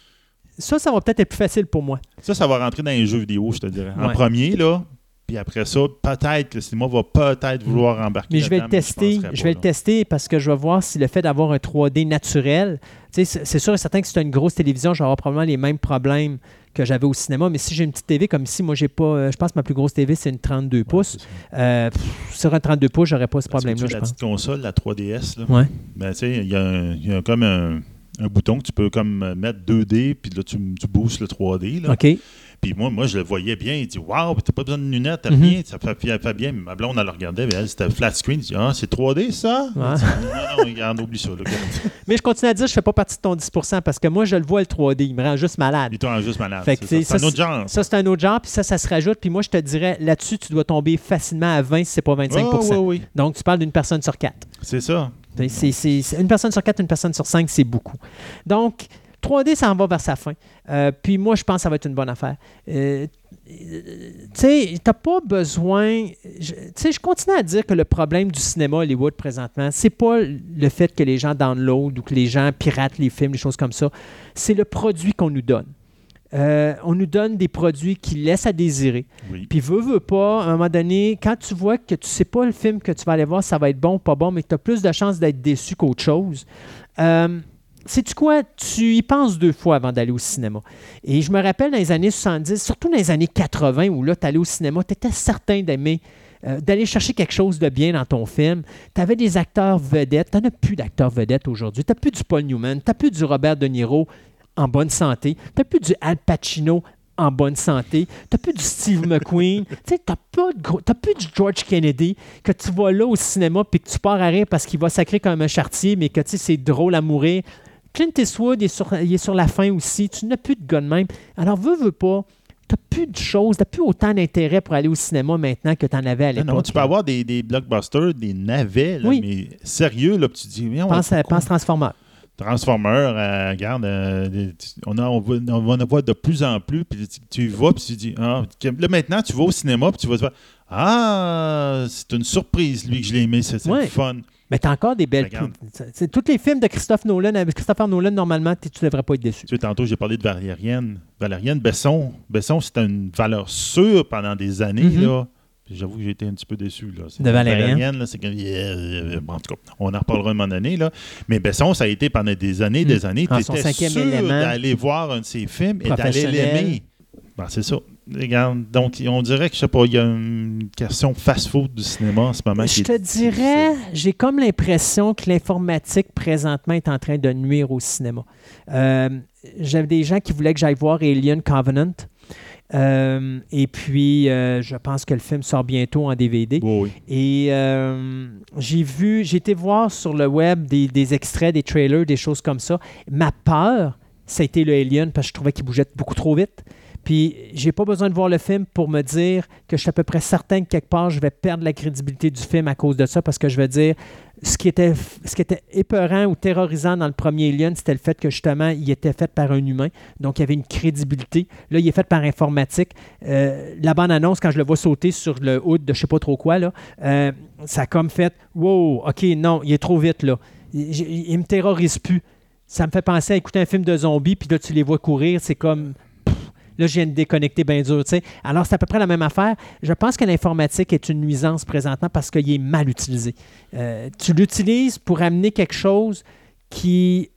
ça, ça va peut-être être plus facile pour moi. Ça, ça va rentrer dans les jeux vidéo, je te dirais. En premier, là. Puis après ça, peut-être que le cinéma va peut-être mm. vouloir embarquer. Mais je vais le tester. Je, vais le tester parce que je vais voir si le fait d'avoir un 3D naturel. C'est sûr et certain que si tu as une grosse télévision, j'aurai probablement les mêmes problèmes que j'avais au cinéma. Mais si j'ai une petite TV comme ici, moi, j'ai pas. Euh, je pense que ma plus grosse TV, c'est une 32 pouces. Euh, sur un 32 pouces, j'aurais pas ce problème-là. La petite console, la 3DS, là, ouais. ben, il y, y, a comme un, un, bouton que tu peux comme mettre 2D, puis là, tu, tu boostes le 3D. Là. OK. Puis moi, moi, je le voyais bien. Il dit Waouh, t'as pas besoin de lunettes, t'as Mhm. rien, ça fait, fait- bien. Ma blonde, elle le regardait, mais elle, c'était flat screen. Je dis Ah, c'est 3D, ça? Ouais. Dit, Non, non, regarde, oublie ça. Là, regarde. Mais je continue à dire, je fais pas partie de ton 10% parce que moi, je le vois le 3D. Il me rend juste malade. Il est juste malade. C'est un autre genre. Ça, c'est un autre genre, puis ça, ça se rajoute. Puis moi, je te dirais, là-dessus, tu dois tomber facilement à 20 si c'est pas 25 Ah, oui, oui. Donc, tu parles d'une personne sur quatre. C'est ça. C'est- une personne sur quatre, une personne sur cinq, c'est beaucoup. Donc, 3D, ça en va vers sa fin. Euh, puis moi, je pense que ça va être une bonne affaire. Euh, euh, tu sais, t'as pas besoin. Tu sais, je continue à dire que le problème du cinéma Hollywood présentement, c'est pas le fait que les gens download ou que les gens piratent les films, des choses comme ça. C'est le produit qu'on nous donne. Euh, on nous donne des produits qui laissent à désirer. Oui. Puis veux, veux pas, à un moment donné, quand tu vois que tu sais pas le film que tu vas aller voir, ça va être bon ou pas bon, mais que tu as plus de chances d'être déçu qu'autre chose, euh, sais-tu quoi? Tu y penses deux fois avant d'aller au cinéma. Et je me rappelle dans les années 70, surtout dans les années 80, où là, tu allais au cinéma, tu étais certain d'aimer euh, d'aller chercher quelque chose de bien dans ton film. Tu avais des acteurs vedettes. Tu n'as plus d'acteurs vedettes aujourd'hui. Tu n'as plus du Paul Newman, tu n'as plus du Robert De Niro en bonne santé. Tu n'as plus du Al Pacino en bonne santé. Tu n'as plus du Steve McQueen. tu n'as plus du George Kennedy que tu vas là au cinéma puis que tu pars à rire parce qu'il va sacrer comme un chartier, mais que c'est drôle à mourir. Clint Eastwood est sur, il est sur la fin aussi. Tu n'as plus de gars de même. Alors, veux, veux pas. Tu n'as plus de choses, tu n'as plus autant d'intérêt pour aller au cinéma maintenant que tu en avais à l'époque. non, tu peux avoir des, des blockbusters, des navets, là, Oui. mais sérieux, là, tu dis, Pense, à- pense Transformer. Transformers, euh, regarde, euh, on, a- on, va, on va en avoir de plus en plus, puis tu, tu vas, puis tu dis, ah, là maintenant, tu vas au cinéma, puis tu vas te faire, ah, c'est une surprise, lui, que je l'ai aimé, c'est le fun. Mais tu as encore des belles. C'est- Tous les films de Christophe Nolan, avec Christopher Nolan, normalement, tu ne devrais pas être déçu. Tu sais, tantôt, j'ai parlé de Valérienne. Valérienne Besson. Besson, c'était une valeur sûre pendant des années, Mhm. là. Puis J'avoue que j'ai été un petit peu déçu. Là. De Valériane. là, c'est que. euh, bon, en tout cas, on en reparlera un moment donné. Là. Mais Besson, ça a été pendant des années, des années. Ah, Tu étais cinquième sûr d'aller voir un de ses films et d'aller l'aimer. Ben, c'est ça. Regarde, donc, on dirait que, je sais pas, il y a une question fast-food du cinéma en ce moment. qui Je est te dirais, j'ai comme l'impression que l'informatique présentement est en train de nuire au cinéma. Euh, J'avais des gens qui voulaient que j'aille voir Alien Covenant. Euh, et puis, euh, je pense que le film sort bientôt en DVD. Oui, oui. Et euh, j'ai vu, j'ai été voir sur le web des, des extraits, des trailers, des choses comme ça. Ma peur, ça a été le Alien parce que je trouvais qu'il bougeait beaucoup trop vite. Puis j'ai pas besoin de voir le film pour me dire que je suis à peu près certain que quelque part je vais perdre la crédibilité du film à cause de ça parce que je vais dire ce qui était ce qui était épeurant ou terrorisant dans le premier Alien, c'était le fait que justement il était fait par un humain, donc il y avait une crédibilité. Là, il est fait par informatique. Euh, la bande annonce quand je le vois sauter sur le hood de je sais pas trop quoi là, euh, ça a comme fait wow, ok non, il est trop vite là, il, il- il me terrorise plus. Ça me fait penser à écouter un film de zombies puis là tu les vois courir, c'est comme Là, je viens de déconnecter bien dur. tu sais. Alors, c'est à peu près la même affaire. Je pense que l'informatique est une nuisance présentement parce qu'il est mal utilisé. Euh, tu l'utilises pour amener quelque chose qui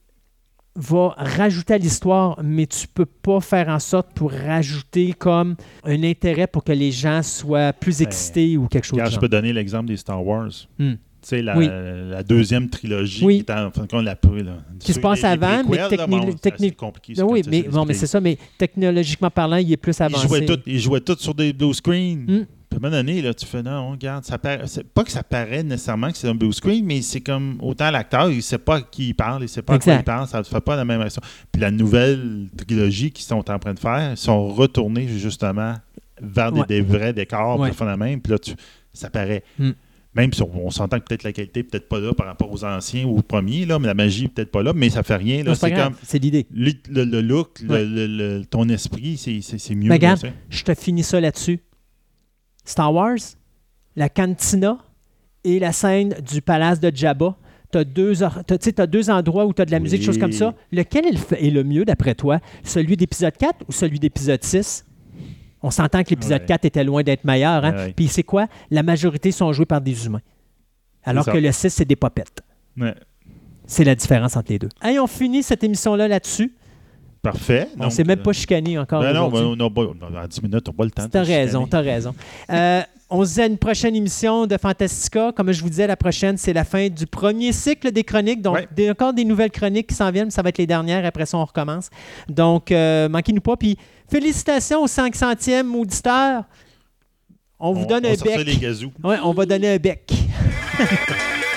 va rajouter à l'histoire, mais tu peux pas faire en sorte pour rajouter comme un intérêt pour que les gens soient plus Ben, excités ou quelque chose du je genre. peux donner l'exemple des Star Wars. Hmm. La, Oui. la deuxième trilogie Oui. qui est en fin de compte la là, Qui se passe avant, mais préquels, là, techni- bon, c'est techni- assez compliqué, Ah oui, mais, bon, mais c'est ça, mais technologiquement parlant, il est plus Ils avancé. jouaient, tout, ils jouaient tout sur des blue screen. Hmm. Puis à un moment donné, là, tu fais non, regarde, ça pas que ça paraît nécessairement que c'est un blue screen, mais c'est comme autant l'acteur, il sait pas à qui il parle, il sait pas à quoi il parle, ça ne fait pas la même action. Puis la nouvelle trilogie qu'ils sont en train de faire, ils sont retournés justement vers des, Ouais. des vrais décors, Ouais. même, puis là, tu, ça paraît. Hmm. Même si on, on s'entend que peut-être la qualité n'est peut-être pas là par rapport aux anciens ou aux premiers, là, mais la magie n'est peut-être pas là, mais ça fait rien. Là, c'est comme l'idée. le, le- le look, Ouais. le- ton esprit, c'est, c'est- c'est mieux. Mais regarde, je te finis ça là-dessus. Star Wars, la cantina et la scène du palace de Jabba. Tu as deux, t'as- deux endroits où tu as de la musique, Oui. choses comme ça. Lequel est le, est le mieux, d'après toi? Celui d'épisode 4 ou celui d'épisode 6? On s'entend que l'épisode Ouais. 4 était loin d'être meilleur. Hein? Ouais. Puis c'est quoi? La majorité sont joués par des humains. Alors que le 6, c'est des popettes. Ouais. C'est la différence entre les deux. Hey, on finit cette émission-là là-dessus. Parfait. On Donc, s'est même euh, pas chicané encore. Ben non, ben, on a pas- on a- en 10 minutes, on n'a pas le temps. T'as raison, t'as raison. Euh, On se dit à une prochaine émission de Fantastica. Comme je vous disais, la prochaine, c'est la fin du premier cycle des chroniques. Donc, encore des nouvelles chroniques qui s'en viennent. Ça va être les dernières. Après ça, on recommence. Donc, euh, manquez-nous pas. Puis, félicitations aux 500e auditeurs. On vous donne un bec. Les Ouais, on va donner un bec.